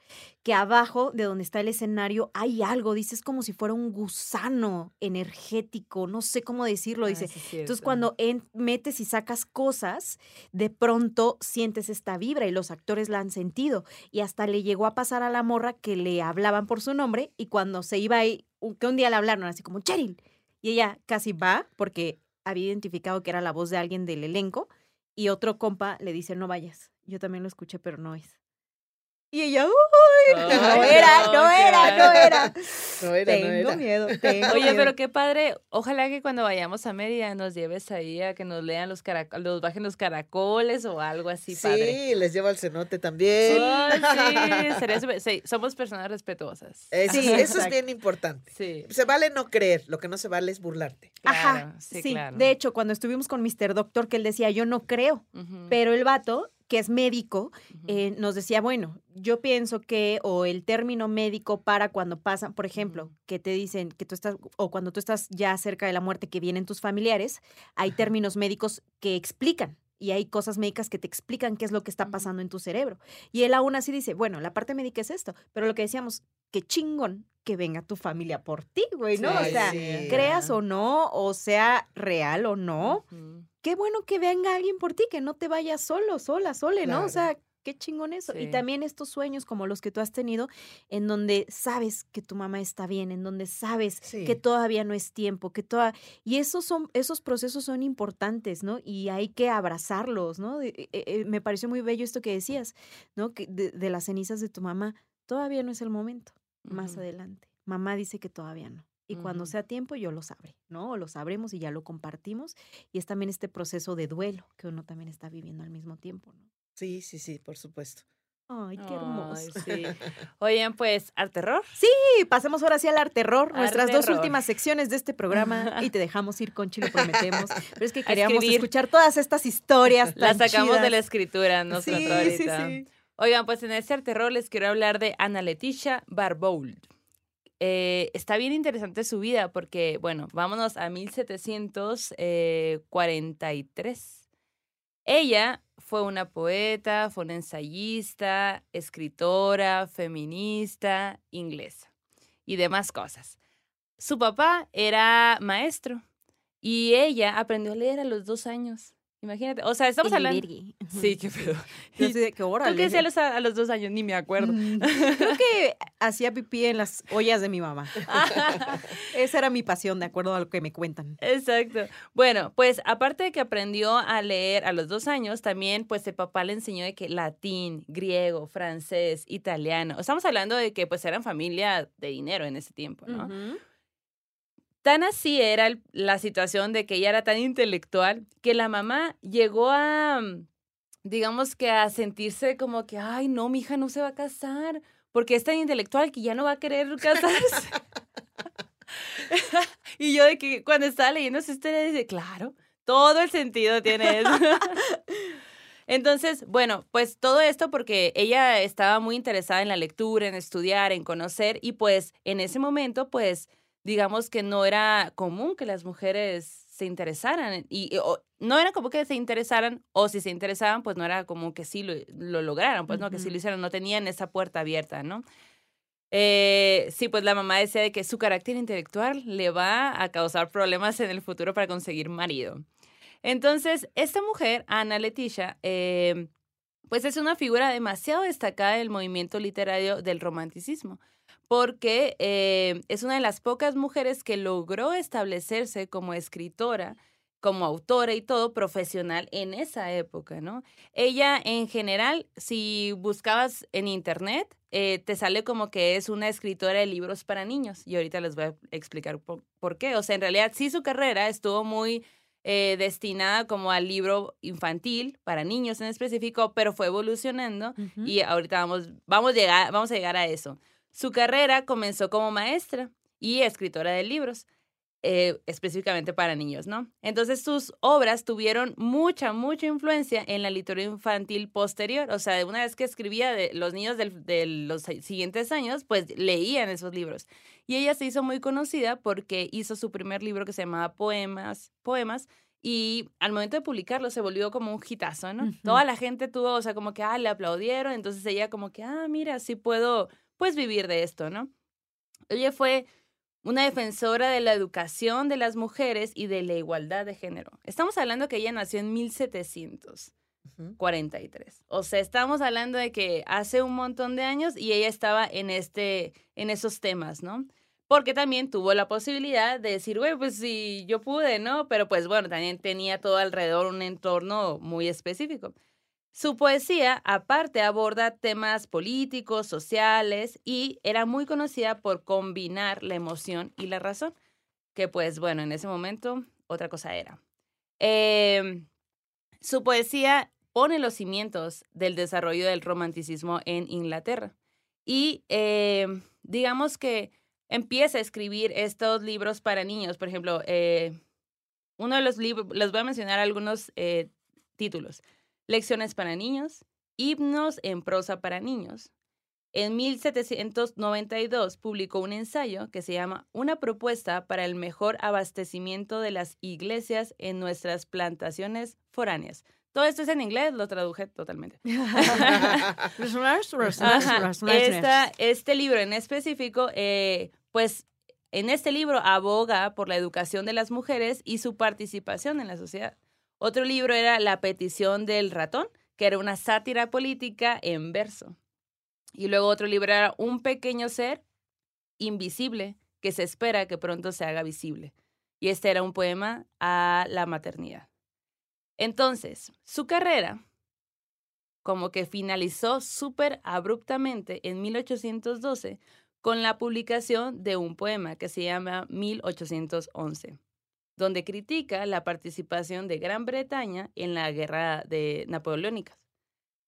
que abajo de donde está el escenario hay algo, dice, es como si fuera un gusano energético, no sé cómo decirlo, dice. Entonces, cuando en- metes y sacas cosas, de pronto sientes esta vibra y los actores la han sentido. Y hasta le llegó a pasar a la morra que le hablaban por su nombre y cuando se iba ahí, que un día le hablaron así como Cheryl. Y ella casi va porque había identificado que era la voz de alguien del elenco y otro compa le dice no vayas. Yo también lo escuché, pero no es. Y ella, ¡uy! No era, no era, no era. No era, no Tengo era. miedo, tengo Oye, miedo. pero qué padre. Ojalá que cuando vayamos a Mérida nos lleves ahí a que nos lean los caracoles, los bajen los caracoles o algo así, Sí, padre. les lleva al cenote también. Ay, sí, sería súper- sí, somos personas respetuosas. Eso, Sí, eso es bien importante. Sí, Se vale no creer, lo que no se vale es burlarte. Ajá, claro, sí, sí. claro. De hecho, cuando estuvimos con Mr. Doctor, que él decía, yo no creo, pero el vato, que es médico, eh, nos decía, bueno, yo pienso que, o el término médico para cuando pasan, por ejemplo, que te dicen que tú estás, o cuando tú estás ya cerca de la muerte, que vienen tus familiares, hay términos médicos que explican. Y hay cosas médicas que te explican qué es lo que está pasando en tu cerebro. Y él aún así dice, bueno, la parte médica es esto, pero lo que decíamos, qué chingón que venga tu familia por ti, güey, ¿no? Sí, o sea, sí. creas o no, o sea real o no. Qué bueno que venga alguien por ti, que no te vayas solo, sola, sole, ¿no? O sea, qué chingón eso. Sí. Y también estos sueños como los que tú has tenido, en donde sabes que tu mamá está bien, en donde sabes Sí. que todavía no es tiempo, que toda... Y esos, son, esos procesos son importantes, ¿no? Y hay que abrazarlos, ¿no? De- eh, eh, me pareció muy bello esto que decías, ¿no? Que de, de las cenizas de tu mamá, todavía no es el momento, más adelante. Mamá dice que todavía no. Y cuando sea tiempo, yo lo sabré, ¿no? O lo sabremos y ya lo compartimos. Y es también este proceso de duelo que uno también está viviendo al mismo tiempo, ¿no? Sí, sí, sí, por supuesto. Ay, qué hermoso. Ay, sí. Oigan, pues, ¿al terror? Y pasemos ahora sí al terror, nuestras dos Arterror. últimas secciones de este programa. Y te dejamos ir, Conchi, lo prometemos. Pero es que queríamos escribir. escuchar todas estas historias. La tan sacamos de la escritura, nos Sí, sí, sí. Oigan, pues en este terror les quiero hablar de Ana Leticia Barbold. Eh, está bien interesante su vida porque, bueno, vámonos a 1743. Ella fue una poeta, fue una ensayista, escritora, feminista, inglesa y demás cosas. Su papá era maestro y ella aprendió a leer a los dos años. Imagínate, o sea, estamos hablando... Sí, qué pedo. Yo así de que Creo que decía a los, a los dos años, ni me acuerdo. Mm, Creo que hacía pipí en las ollas de mi mamá. Esa era mi pasión, de acuerdo a lo que me cuentan. Exacto. Bueno, pues aparte de que aprendió a leer a los dos años, también pues el papá le enseñó de que latín, griego, francés, italiano. Estamos hablando de que pues eran familia de dinero en ese tiempo, ¿no? Tan así era el- la situación de que ella era tan intelectual que la mamá llegó a, mm, digamos que a sentirse como que, ay, no, mi hija no se va a casar porque es tan intelectual que ya no va a querer casarse. y yo de que cuando estaba leyendo esa historia dice, claro, todo el sentido tiene eso. Entonces, bueno, pues todo esto porque ella estaba muy interesada en la lectura, en estudiar, en conocer y pues en ese momento pues digamos que no era común que las mujeres se interesaran y o- no era como que se interesaran o si se interesaban pues no era como que sí lo, lo lograran, pues no, que sí lo hicieran, no tenían esa puerta abierta, ¿no? Eh, sí, pues la mamá decía de que su carácter intelectual le va a causar problemas en el futuro para conseguir marido. Entonces, esta mujer, Ana Leticia, eh, pues es una figura demasiado destacada del movimiento literario del romanticismo, porque eh, es una de las pocas mujeres que logró establecerse como escritora, como autora y todo profesional en esa época, ¿no? Ella en general, si buscabas en internet, eh, te sale como que es una escritora de libros para niños y ahorita les voy a explicar por, por qué. O sea, en realidad sí su carrera estuvo muy eh, destinada como al libro infantil para niños en específico, pero fue evolucionando y ahorita vamos, vamos, a llegar, vamos a llegar a eso. Su carrera comenzó como maestra y escritora de libros. Eh, específicamente para niños, ¿no? Entonces sus obras tuvieron mucha, mucha influencia en la literatura infantil posterior. O sea, una vez que escribía los niños de los siguientes años, pues leían esos libros. Y ella se hizo muy conocida porque hizo su primer libro que se llamaba Poemas, Poemas y al momento de publicarlo se volvió como un hitazo, ¿no? Toda la gente tuvo, o sea, como que, ah, le aplaudieron, entonces ella como que, ah, mira, sí puedo, pues, vivir de esto, ¿no? Ella fue una defensora de la educación de las mujeres y de la igualdad de género. Estamos hablando que ella nació en 1743. O sea, estamos hablando de que hace un montón de años y ella estaba en, este, en esos temas, ¿no? Porque también tuvo la posibilidad de decir, güey, pues sí, yo pude, ¿no? Pero pues bueno, también tenía todo alrededor un entorno muy específico. Su poesía, aparte, aborda temas políticos, sociales y era muy conocida por combinar la emoción y la razón, que pues bueno, en ese momento otra cosa era. Em, su poesía pone los cimientos del desarrollo del romanticismo en Inglaterra y em, digamos que empieza a escribir estos libros para niños, por ejemplo, eh, uno de los libros, les voy a mencionar algunos eh, títulos lecciones para niños, himnos en prosa para niños. En 1792 publicó un ensayo que se llama Una propuesta para el mejor abastecimiento de las iglesias en nuestras plantaciones foráneas. Todo esto es en inglés, lo traduje totalmente. este libro en específico, eh, pues en este libro aboga por la educación de las mujeres y su participación en la sociedad. Otro libro era La petición del ratón, que era una sátira política en verso. Y luego otro libro era Un pequeño ser invisible que se espera que pronto se haga visible. Y este era un poema a la maternidad. Entonces, su carrera como que finalizó súper abruptamente en 1812 con la publicación de un poema que se llama 1811 donde critica la participación de Gran Bretaña en la guerra de napoleónica.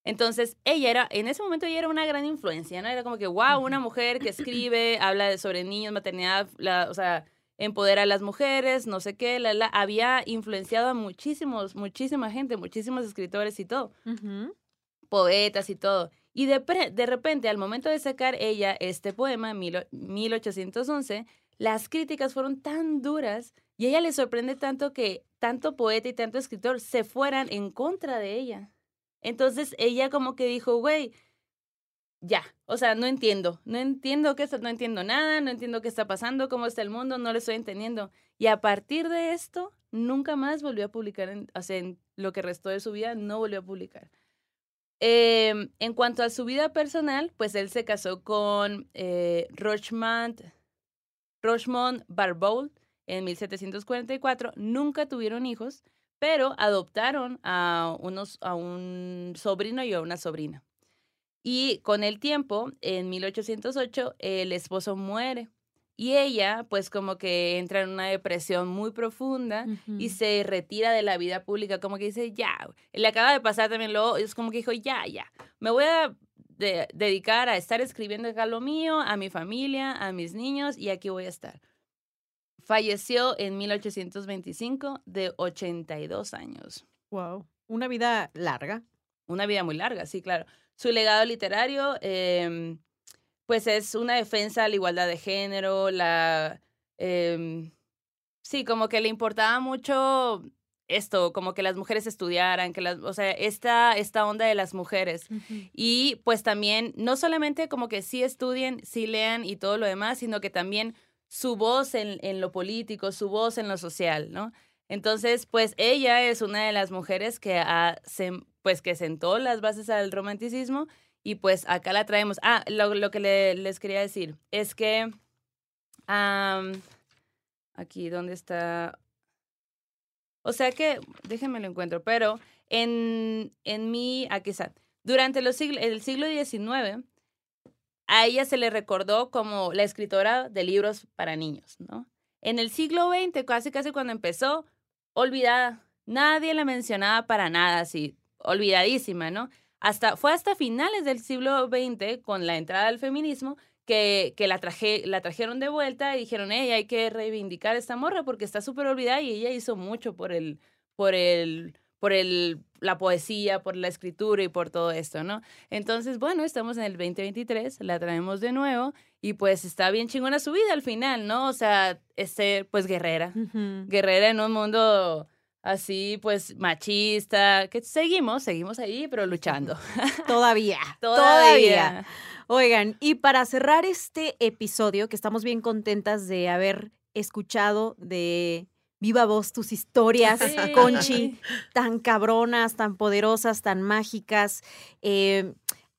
Entonces, ella era, en ese momento ella era una gran influencia, ¿no? Era como que, wow, una mujer que escribe, habla sobre niños, maternidad, la, o sea, empodera a las mujeres, no sé qué, la, la, había influenciado a muchísimos, muchísima gente, muchísimos escritores y todo, poetas y todo. Y de, de repente, al momento de sacar ella este poema, 1811, las críticas fueron tan duras y a ella le sorprende tanto que tanto poeta y tanto escritor se fueran en contra de ella. Entonces ella como que dijo, güey, ya, o sea, no entiendo, no entiendo qué no entiendo nada, no entiendo qué está pasando, cómo está el mundo, no lo estoy entendiendo. Y a partir de esto, nunca más volvió a publicar, en, o sea, en lo que restó de su vida, no volvió a publicar. Em, en cuanto a su vida personal, pues él se casó con eh, Rochmont, Rochmont Barbault, en 1744. Nunca tuvieron hijos, pero adoptaron a, unos, a un sobrino y a una sobrina. Y con el tiempo, en 1808, el esposo muere. Y ella, pues como que entra en una depresión muy profunda y se retira de la vida pública, como que dice, ya, le acaba de pasar también luego, es como que dijo, ya, ya, me voy a dedicar a estar escribiendo acá lo mío, a mi familia, a mis niños, y aquí voy a estar. Falleció en 1825 de 82 años. Wow. Una vida larga. Una vida muy larga, sí, claro. Su legado literario, em, pues es una defensa a la igualdad de género, la... Em, sí, como que le importaba mucho esto, como que las mujeres estudiaran, que las, o sea, esta, esta onda de las mujeres. Y pues también, no solamente como que sí estudien, sí lean y todo lo demás, sino que también su voz en, en lo político, su voz en lo social, ¿no? Entonces, pues ella es una de las mujeres que, ha, pues, que sentó las bases al romanticismo y pues acá la traemos. Ah, lo, lo que les quería decir es que aquí, ¿dónde está? O sea que, déjenme lo encuentro, pero en, en mi, aquí está, durante los el siglo XIX, a ella se le recordó como la escritora de libros para niños, ¿no? En el siglo XX, casi casi cuando empezó, olvidada. Nadie la mencionaba para nada, así, olvidadísima, ¿no? Hasta, fue hasta finales del siglo XX, con la entrada del feminismo, que, que la, traje, la trajeron de vuelta y dijeron, hey, hay que reivindicar a esta morra porque está súper olvidada y ella hizo mucho por el, por el, por el, la poesía, por la escritura y por todo esto, ¿no? Entonces, bueno, estamos en el 2023, la traemos de nuevo y pues está bien chingona su vida al final, ¿no? O sea, este, pues guerrera, guerrera en un mundo así, pues machista, que seguimos, seguimos ahí, pero luchando. Todavía, todavía. Oigan, y para cerrar este episodio, que estamos bien contentas de haber escuchado de viva voz tus historias, Conchi, tan cabronas, tan poderosas, tan mágicas. Eh,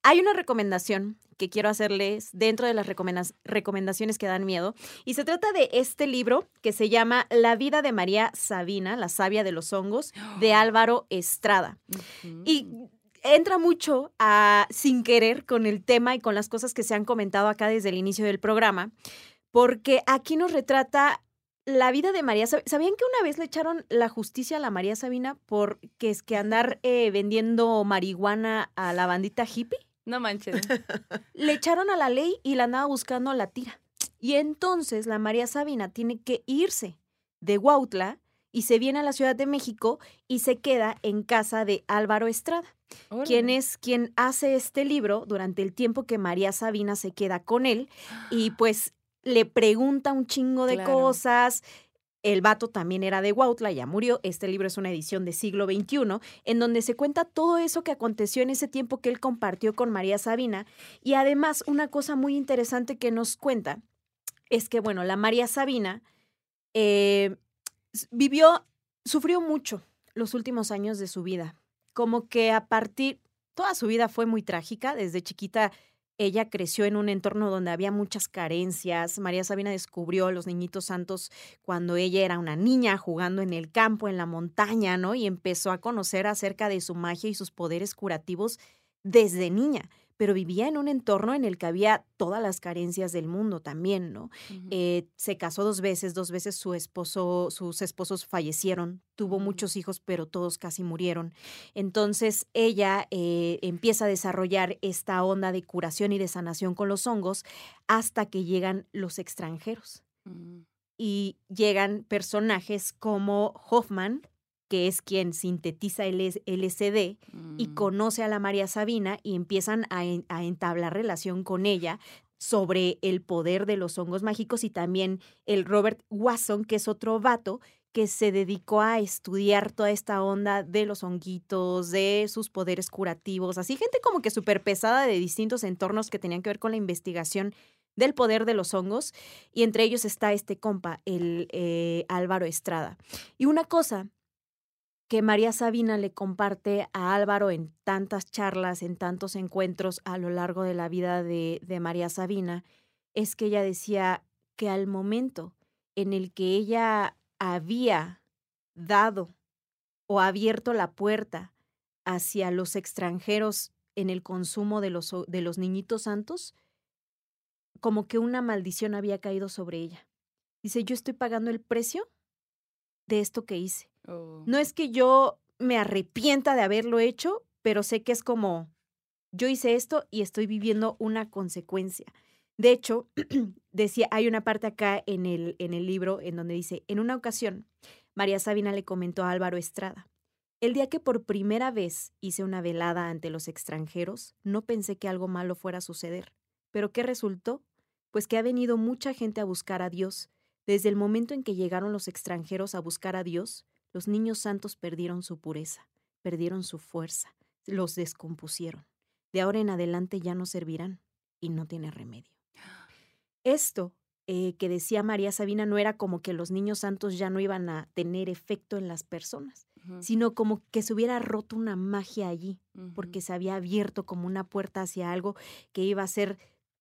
hay una recomendación que quiero hacerles dentro de las recomendaciones que dan miedo. Y se trata de este libro que se llama La vida de María Sabina, la sabia de los hongos, de Álvaro Estrada. Y entra mucho a, sin querer con el tema y con las cosas que se han comentado acá desde el inicio del programa, porque aquí nos retrata la vida de María Sabina. ¿Sabían que una vez le echaron la justicia a la María Sabina por que es que andar eh, vendiendo marihuana a la bandita hippie? No manches. Le echaron a la ley y la andaba buscando la tira. Y entonces la María Sabina tiene que irse de Huautla y se viene a la Ciudad de México y se queda en casa de Álvaro Estrada, quien es quien hace este libro durante el tiempo que María Sabina se queda con él y pues le pregunta un chingo de cosas, el vato también era de Huautla, ya murió. Este libro es una edición de siglo XXI, en donde se cuenta todo eso que aconteció en ese tiempo que él compartió con María Sabina. Y además, una cosa muy interesante que nos cuenta es que, bueno, la María Sabina eh, vivió, sufrió mucho los últimos años de su vida. Como que a partir, toda su vida fue muy trágica. Desde chiquita ella creció en un entorno donde había muchas carencias. María Sabina descubrió a los niñitos santos cuando ella era una niña jugando en el campo, en la montaña, ¿no? Y empezó a conocer acerca de su magia y sus poderes curativos desde niña pero vivía en un entorno en el que había todas las carencias del mundo también, ¿no? Eh, se casó dos veces, dos veces su esposo, sus esposos fallecieron, tuvo mm. muchos hijos, pero todos casi murieron. Entonces ella eh, empieza a desarrollar esta onda de curación y de sanación con los hongos hasta que llegan los extranjeros. Mm. Y llegan personajes como Hoffman, que es quien sintetiza el LSD, y mm. conoce a la María Sabina y empiezan a, entablar relación con ella sobre el poder de los hongos mágicos y también el Robert Wasson, que es otro vato que se dedicó a estudiar toda esta onda de los honguitos, de sus poderes curativos, así gente como que súper pesada de distintos entornos que tenían que ver con la investigación del poder de los hongos, y entre ellos está este compa, el eh, Álvaro Estrada. Y una cosa que María Sabina le comparte a Álvaro en tantas charlas, en tantos encuentros a lo largo de la vida de, de María Sabina, es que ella decía que al momento en el que ella había dado o abierto la puerta hacia los extranjeros en el consumo de los, de los niñitos santos, como que una maldición había caído sobre ella. Dice, yo estoy pagando el precio de esto que hice. Oh. No es que yo me arrepienta de haberlo hecho, pero sé que es como, yo hice esto y estoy viviendo una consecuencia. De hecho, decía, hay una parte acá en el, en el libro en donde dice, en una ocasión, María Sabina le comentó a Álvaro Estrada, el día que por primera vez hice una velada ante los extranjeros, no pensé que algo malo fuera a suceder. ¿Pero qué resultó? Pues que ha venido mucha gente a buscar a Dios. Desde el momento en que llegaron los extranjeros a buscar a Dios, los niños santos perdieron su pureza, perdieron su fuerza, los descompusieron. De ahora en adelante ya no servirán y no tiene remedio. Esto eh, que decía María Sabina no era como que los niños santos ya no iban a tener efecto en las personas, sino como que se hubiera roto una magia allí, porque se había abierto como una puerta hacia algo que iba a ser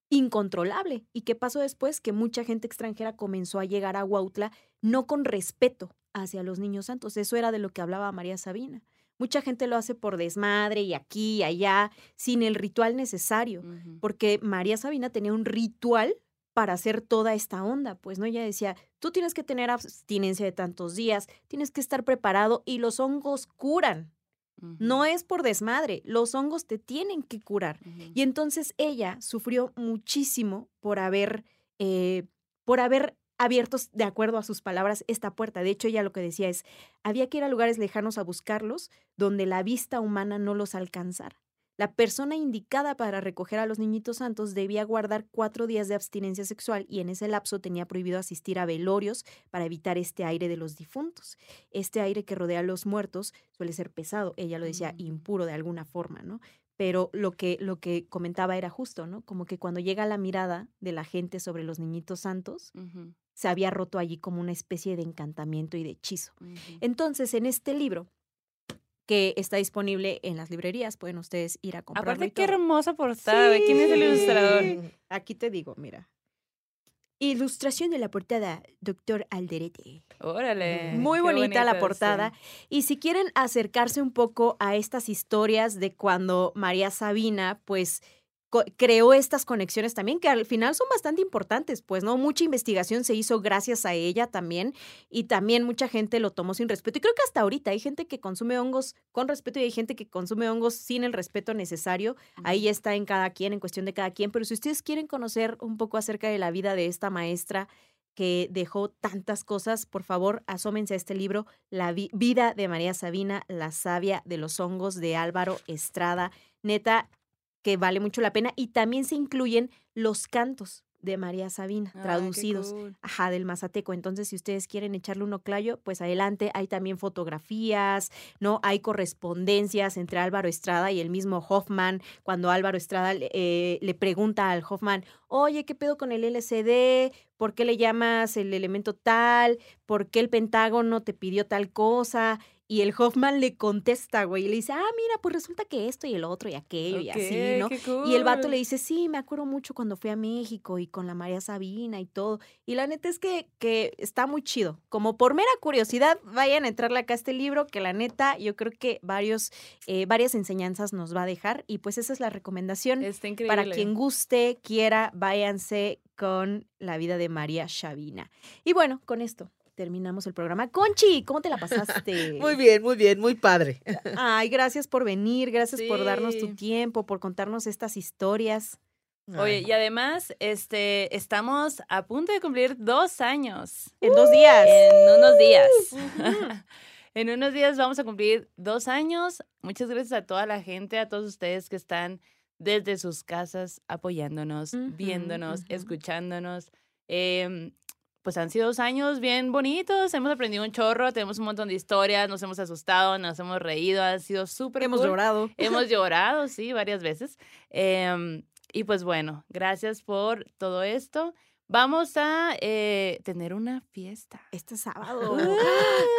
incontrolable. ¿Y qué pasó después? Que mucha gente extranjera comenzó a llegar a Huautla no con respeto, hacia los niños santos. Eso era de lo que hablaba María Sabina. Mucha gente lo hace por desmadre y aquí y allá, sin el ritual necesario, porque María Sabina tenía un ritual para hacer toda esta onda, pues, ¿no? Ella decía, tú tienes que tener abstinencia de tantos días, tienes que estar preparado y los hongos curan. No es por desmadre, los hongos te tienen que curar. Y entonces ella sufrió muchísimo por haber, eh, por haber abierto, de acuerdo a sus palabras, esta puerta. De hecho, ella lo que decía es, había que ir a lugares lejanos a buscarlos, donde la vista humana no los alcanzara. La persona indicada para recoger a los niñitos santos debía guardar cuatro días de abstinencia sexual y en ese lapso tenía prohibido asistir a velorios para evitar este aire de los difuntos. Este aire que rodea a los muertos suele ser pesado, ella lo decía, mm. impuro de alguna forma, ¿no? Pero lo que, lo que comentaba era justo, ¿no? Como que cuando llega la mirada de la gente sobre los niñitos santos, se había roto allí como una especie de encantamiento y de hechizo. Entonces, en este libro, que está disponible en las librerías. Pueden ustedes ir a comprarlo. Aparte, qué hermosa portada. ¿Quién es el ilustrador? Aquí te digo, mira. Ilustración de la portada, doctor Alderete. Órale. Muy bonita, la portada. Y si quieren acercarse un poco a estas historias de cuando María Sabina, pues creó estas conexiones también, que al final son bastante importantes, pues, ¿no? Mucha investigación se hizo gracias a ella también y también mucha gente lo tomó sin respeto. Y creo que hasta ahorita hay gente que consume hongos con respeto y hay gente que consume hongos sin el respeto necesario. Ahí está en cada quien, en cuestión de cada quien. Pero si ustedes quieren conocer un poco acerca de la vida de esta maestra, que dejó tantas cosas, por favor, asómense a este libro, La vida de María Sabina, la savia de los hongos de Álvaro Estrada. Neta, que vale mucho la pena. Y también se incluyen los cantos de María Sabina, traducidos, ajá, del mazateco. Entonces, si ustedes quieren echarle un oclayo, pues adelante. Hay también fotografías, ¿no? Hay correspondencias entre Álvaro Estrada y el mismo Hoffman. Cuando Álvaro Estrada eh, le pregunta al Hoffman, oye, ¿qué pedo con el LCD? ¿Por qué le llamas el elemento tal? ¿Por qué el Pentágono te pidió tal cosa? Y el Hoffman le contesta, güey, y le dice, ah, mira, pues resulta que esto y el otro y aquello y así, ¿no? Y el vato le dice, sí, me acuerdo mucho cuando fui a México y con la María Sabina y todo. Y la neta es que, que está muy chido. Como por mera curiosidad, vayan a entrarle acá a este libro, que la neta yo creo que varios, eh, varias enseñanzas nos va a dejar. Y pues esa es la recomendación. Está increíble. Para quien guste, quiera, váyanse con la vida de María Sabina. Y bueno, con esto terminamos el programa. Conchi, ¿cómo te la pasaste? muy bien, muy bien, muy padre. Ay, gracias por venir, gracias por darnos tu tiempo, por contarnos estas historias. Oye, y además, este, estamos a punto de cumplir dos años. En dos días. En unos días. en unos días vamos a cumplir dos años. Muchas gracias a toda la gente, a todos ustedes que están desde sus casas apoyándonos, viéndonos, escuchándonos. Eh, pues han sido dos años bien bonitos, hemos aprendido un chorro, tenemos un montón de historias, nos hemos asustado, nos hemos reído, ha sido súper Hemos llorado. Hemos llorado, sí, varias veces. Em, y pues bueno, gracias por todo esto. Vamos a eh, tener una fiesta. Este sábado.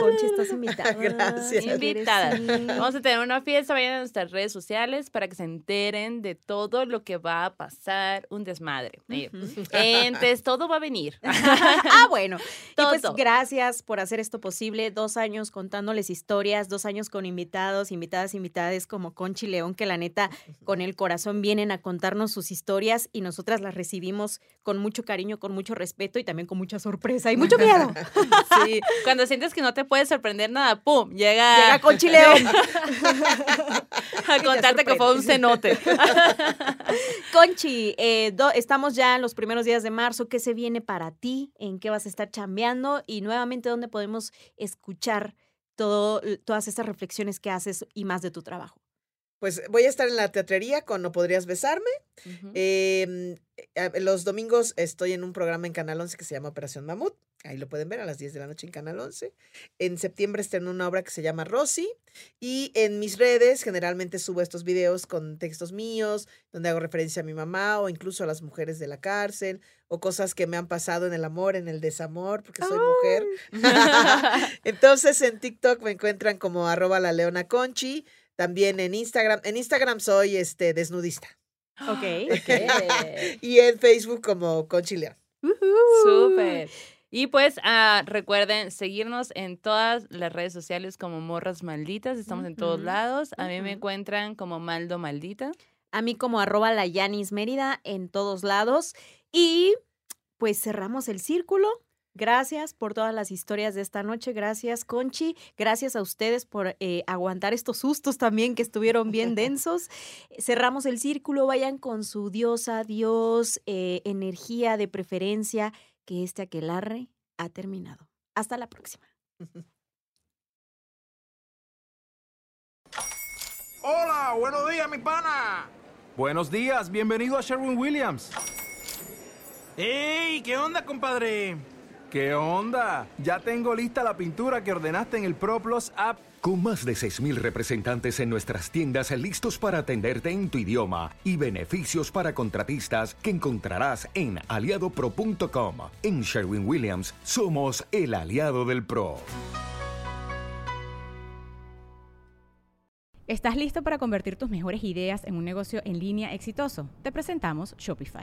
Concha, estás invitada. Gracias. Invitada. Vamos a tener una fiesta. Vayan a nuestras redes sociales para que se enteren de todo lo que va a pasar. Un desmadre. Entonces, todo va a venir. ah, bueno. Y pues gracias por hacer esto posible. Dos años contándoles historias, dos años con invitados, invitadas, invitadas como Conchi León, que la neta, con el corazón vienen a contarnos sus historias y nosotras las recibimos con mucho cariño con mucho respeto y también con mucha sorpresa y mucho miedo. sí, cuando sientes que no te puedes sorprender nada, ¡pum! Llega, llega Conchi León a contarte que fue un cenote. Conchi, eh, estamos ya en los primeros días de marzo. ¿Qué se viene para ti? ¿En qué vas a estar chambeando? Y nuevamente, ¿dónde podemos escuchar todo, todas estas reflexiones que haces y más de tu trabajo? Pues voy a estar en la teatrería con No Podrías Besarme. Em, eh, los domingos estoy en un programa en Canal 11 que se llama Operación Mamut. Ahí lo pueden ver a las 10 de la noche en Canal 11. En septiembre en una obra que se llama Rosy. Y en mis redes generalmente subo estos videos con textos míos, donde hago referencia a mi mamá o incluso a las mujeres de la cárcel o cosas que me han pasado en el amor, en el desamor, porque soy mujer. Entonces en TikTok me encuentran como arroba la leona conchi. También en Instagram. En Instagram soy este desnudista. Ok. y en Facebook como Conchileón. Súper. Y pues ah, recuerden seguirnos en todas las redes sociales como Morras Malditas. Estamos en todos lados. A mí me encuentran como Maldo Maldita. A mí como arroba la Yanis Mérida en todos lados. Y pues cerramos el círculo. Gracias por todas las historias de esta noche. Gracias, Conchi. Gracias a ustedes por eh, aguantar estos sustos también que estuvieron bien densos. Cerramos el círculo. Vayan con su diosa, dios, eh, energía de preferencia, que este aquelarre ha terminado. Hasta la próxima. Hola, buenos días, mi pana. Buenos días, bienvenido a Sherwin Williams. ¡Ey! ¿Qué onda, compadre? ¿Qué onda? Ya tengo lista la pintura que ordenaste en el ProPlus app. Con más de 6.000 representantes en nuestras tiendas listos para atenderte en tu idioma y beneficios para contratistas que encontrarás en aliadopro.com. En Sherwin Williams somos el aliado del PRO. ¿Estás listo para convertir tus mejores ideas en un negocio en línea exitoso? Te presentamos Shopify.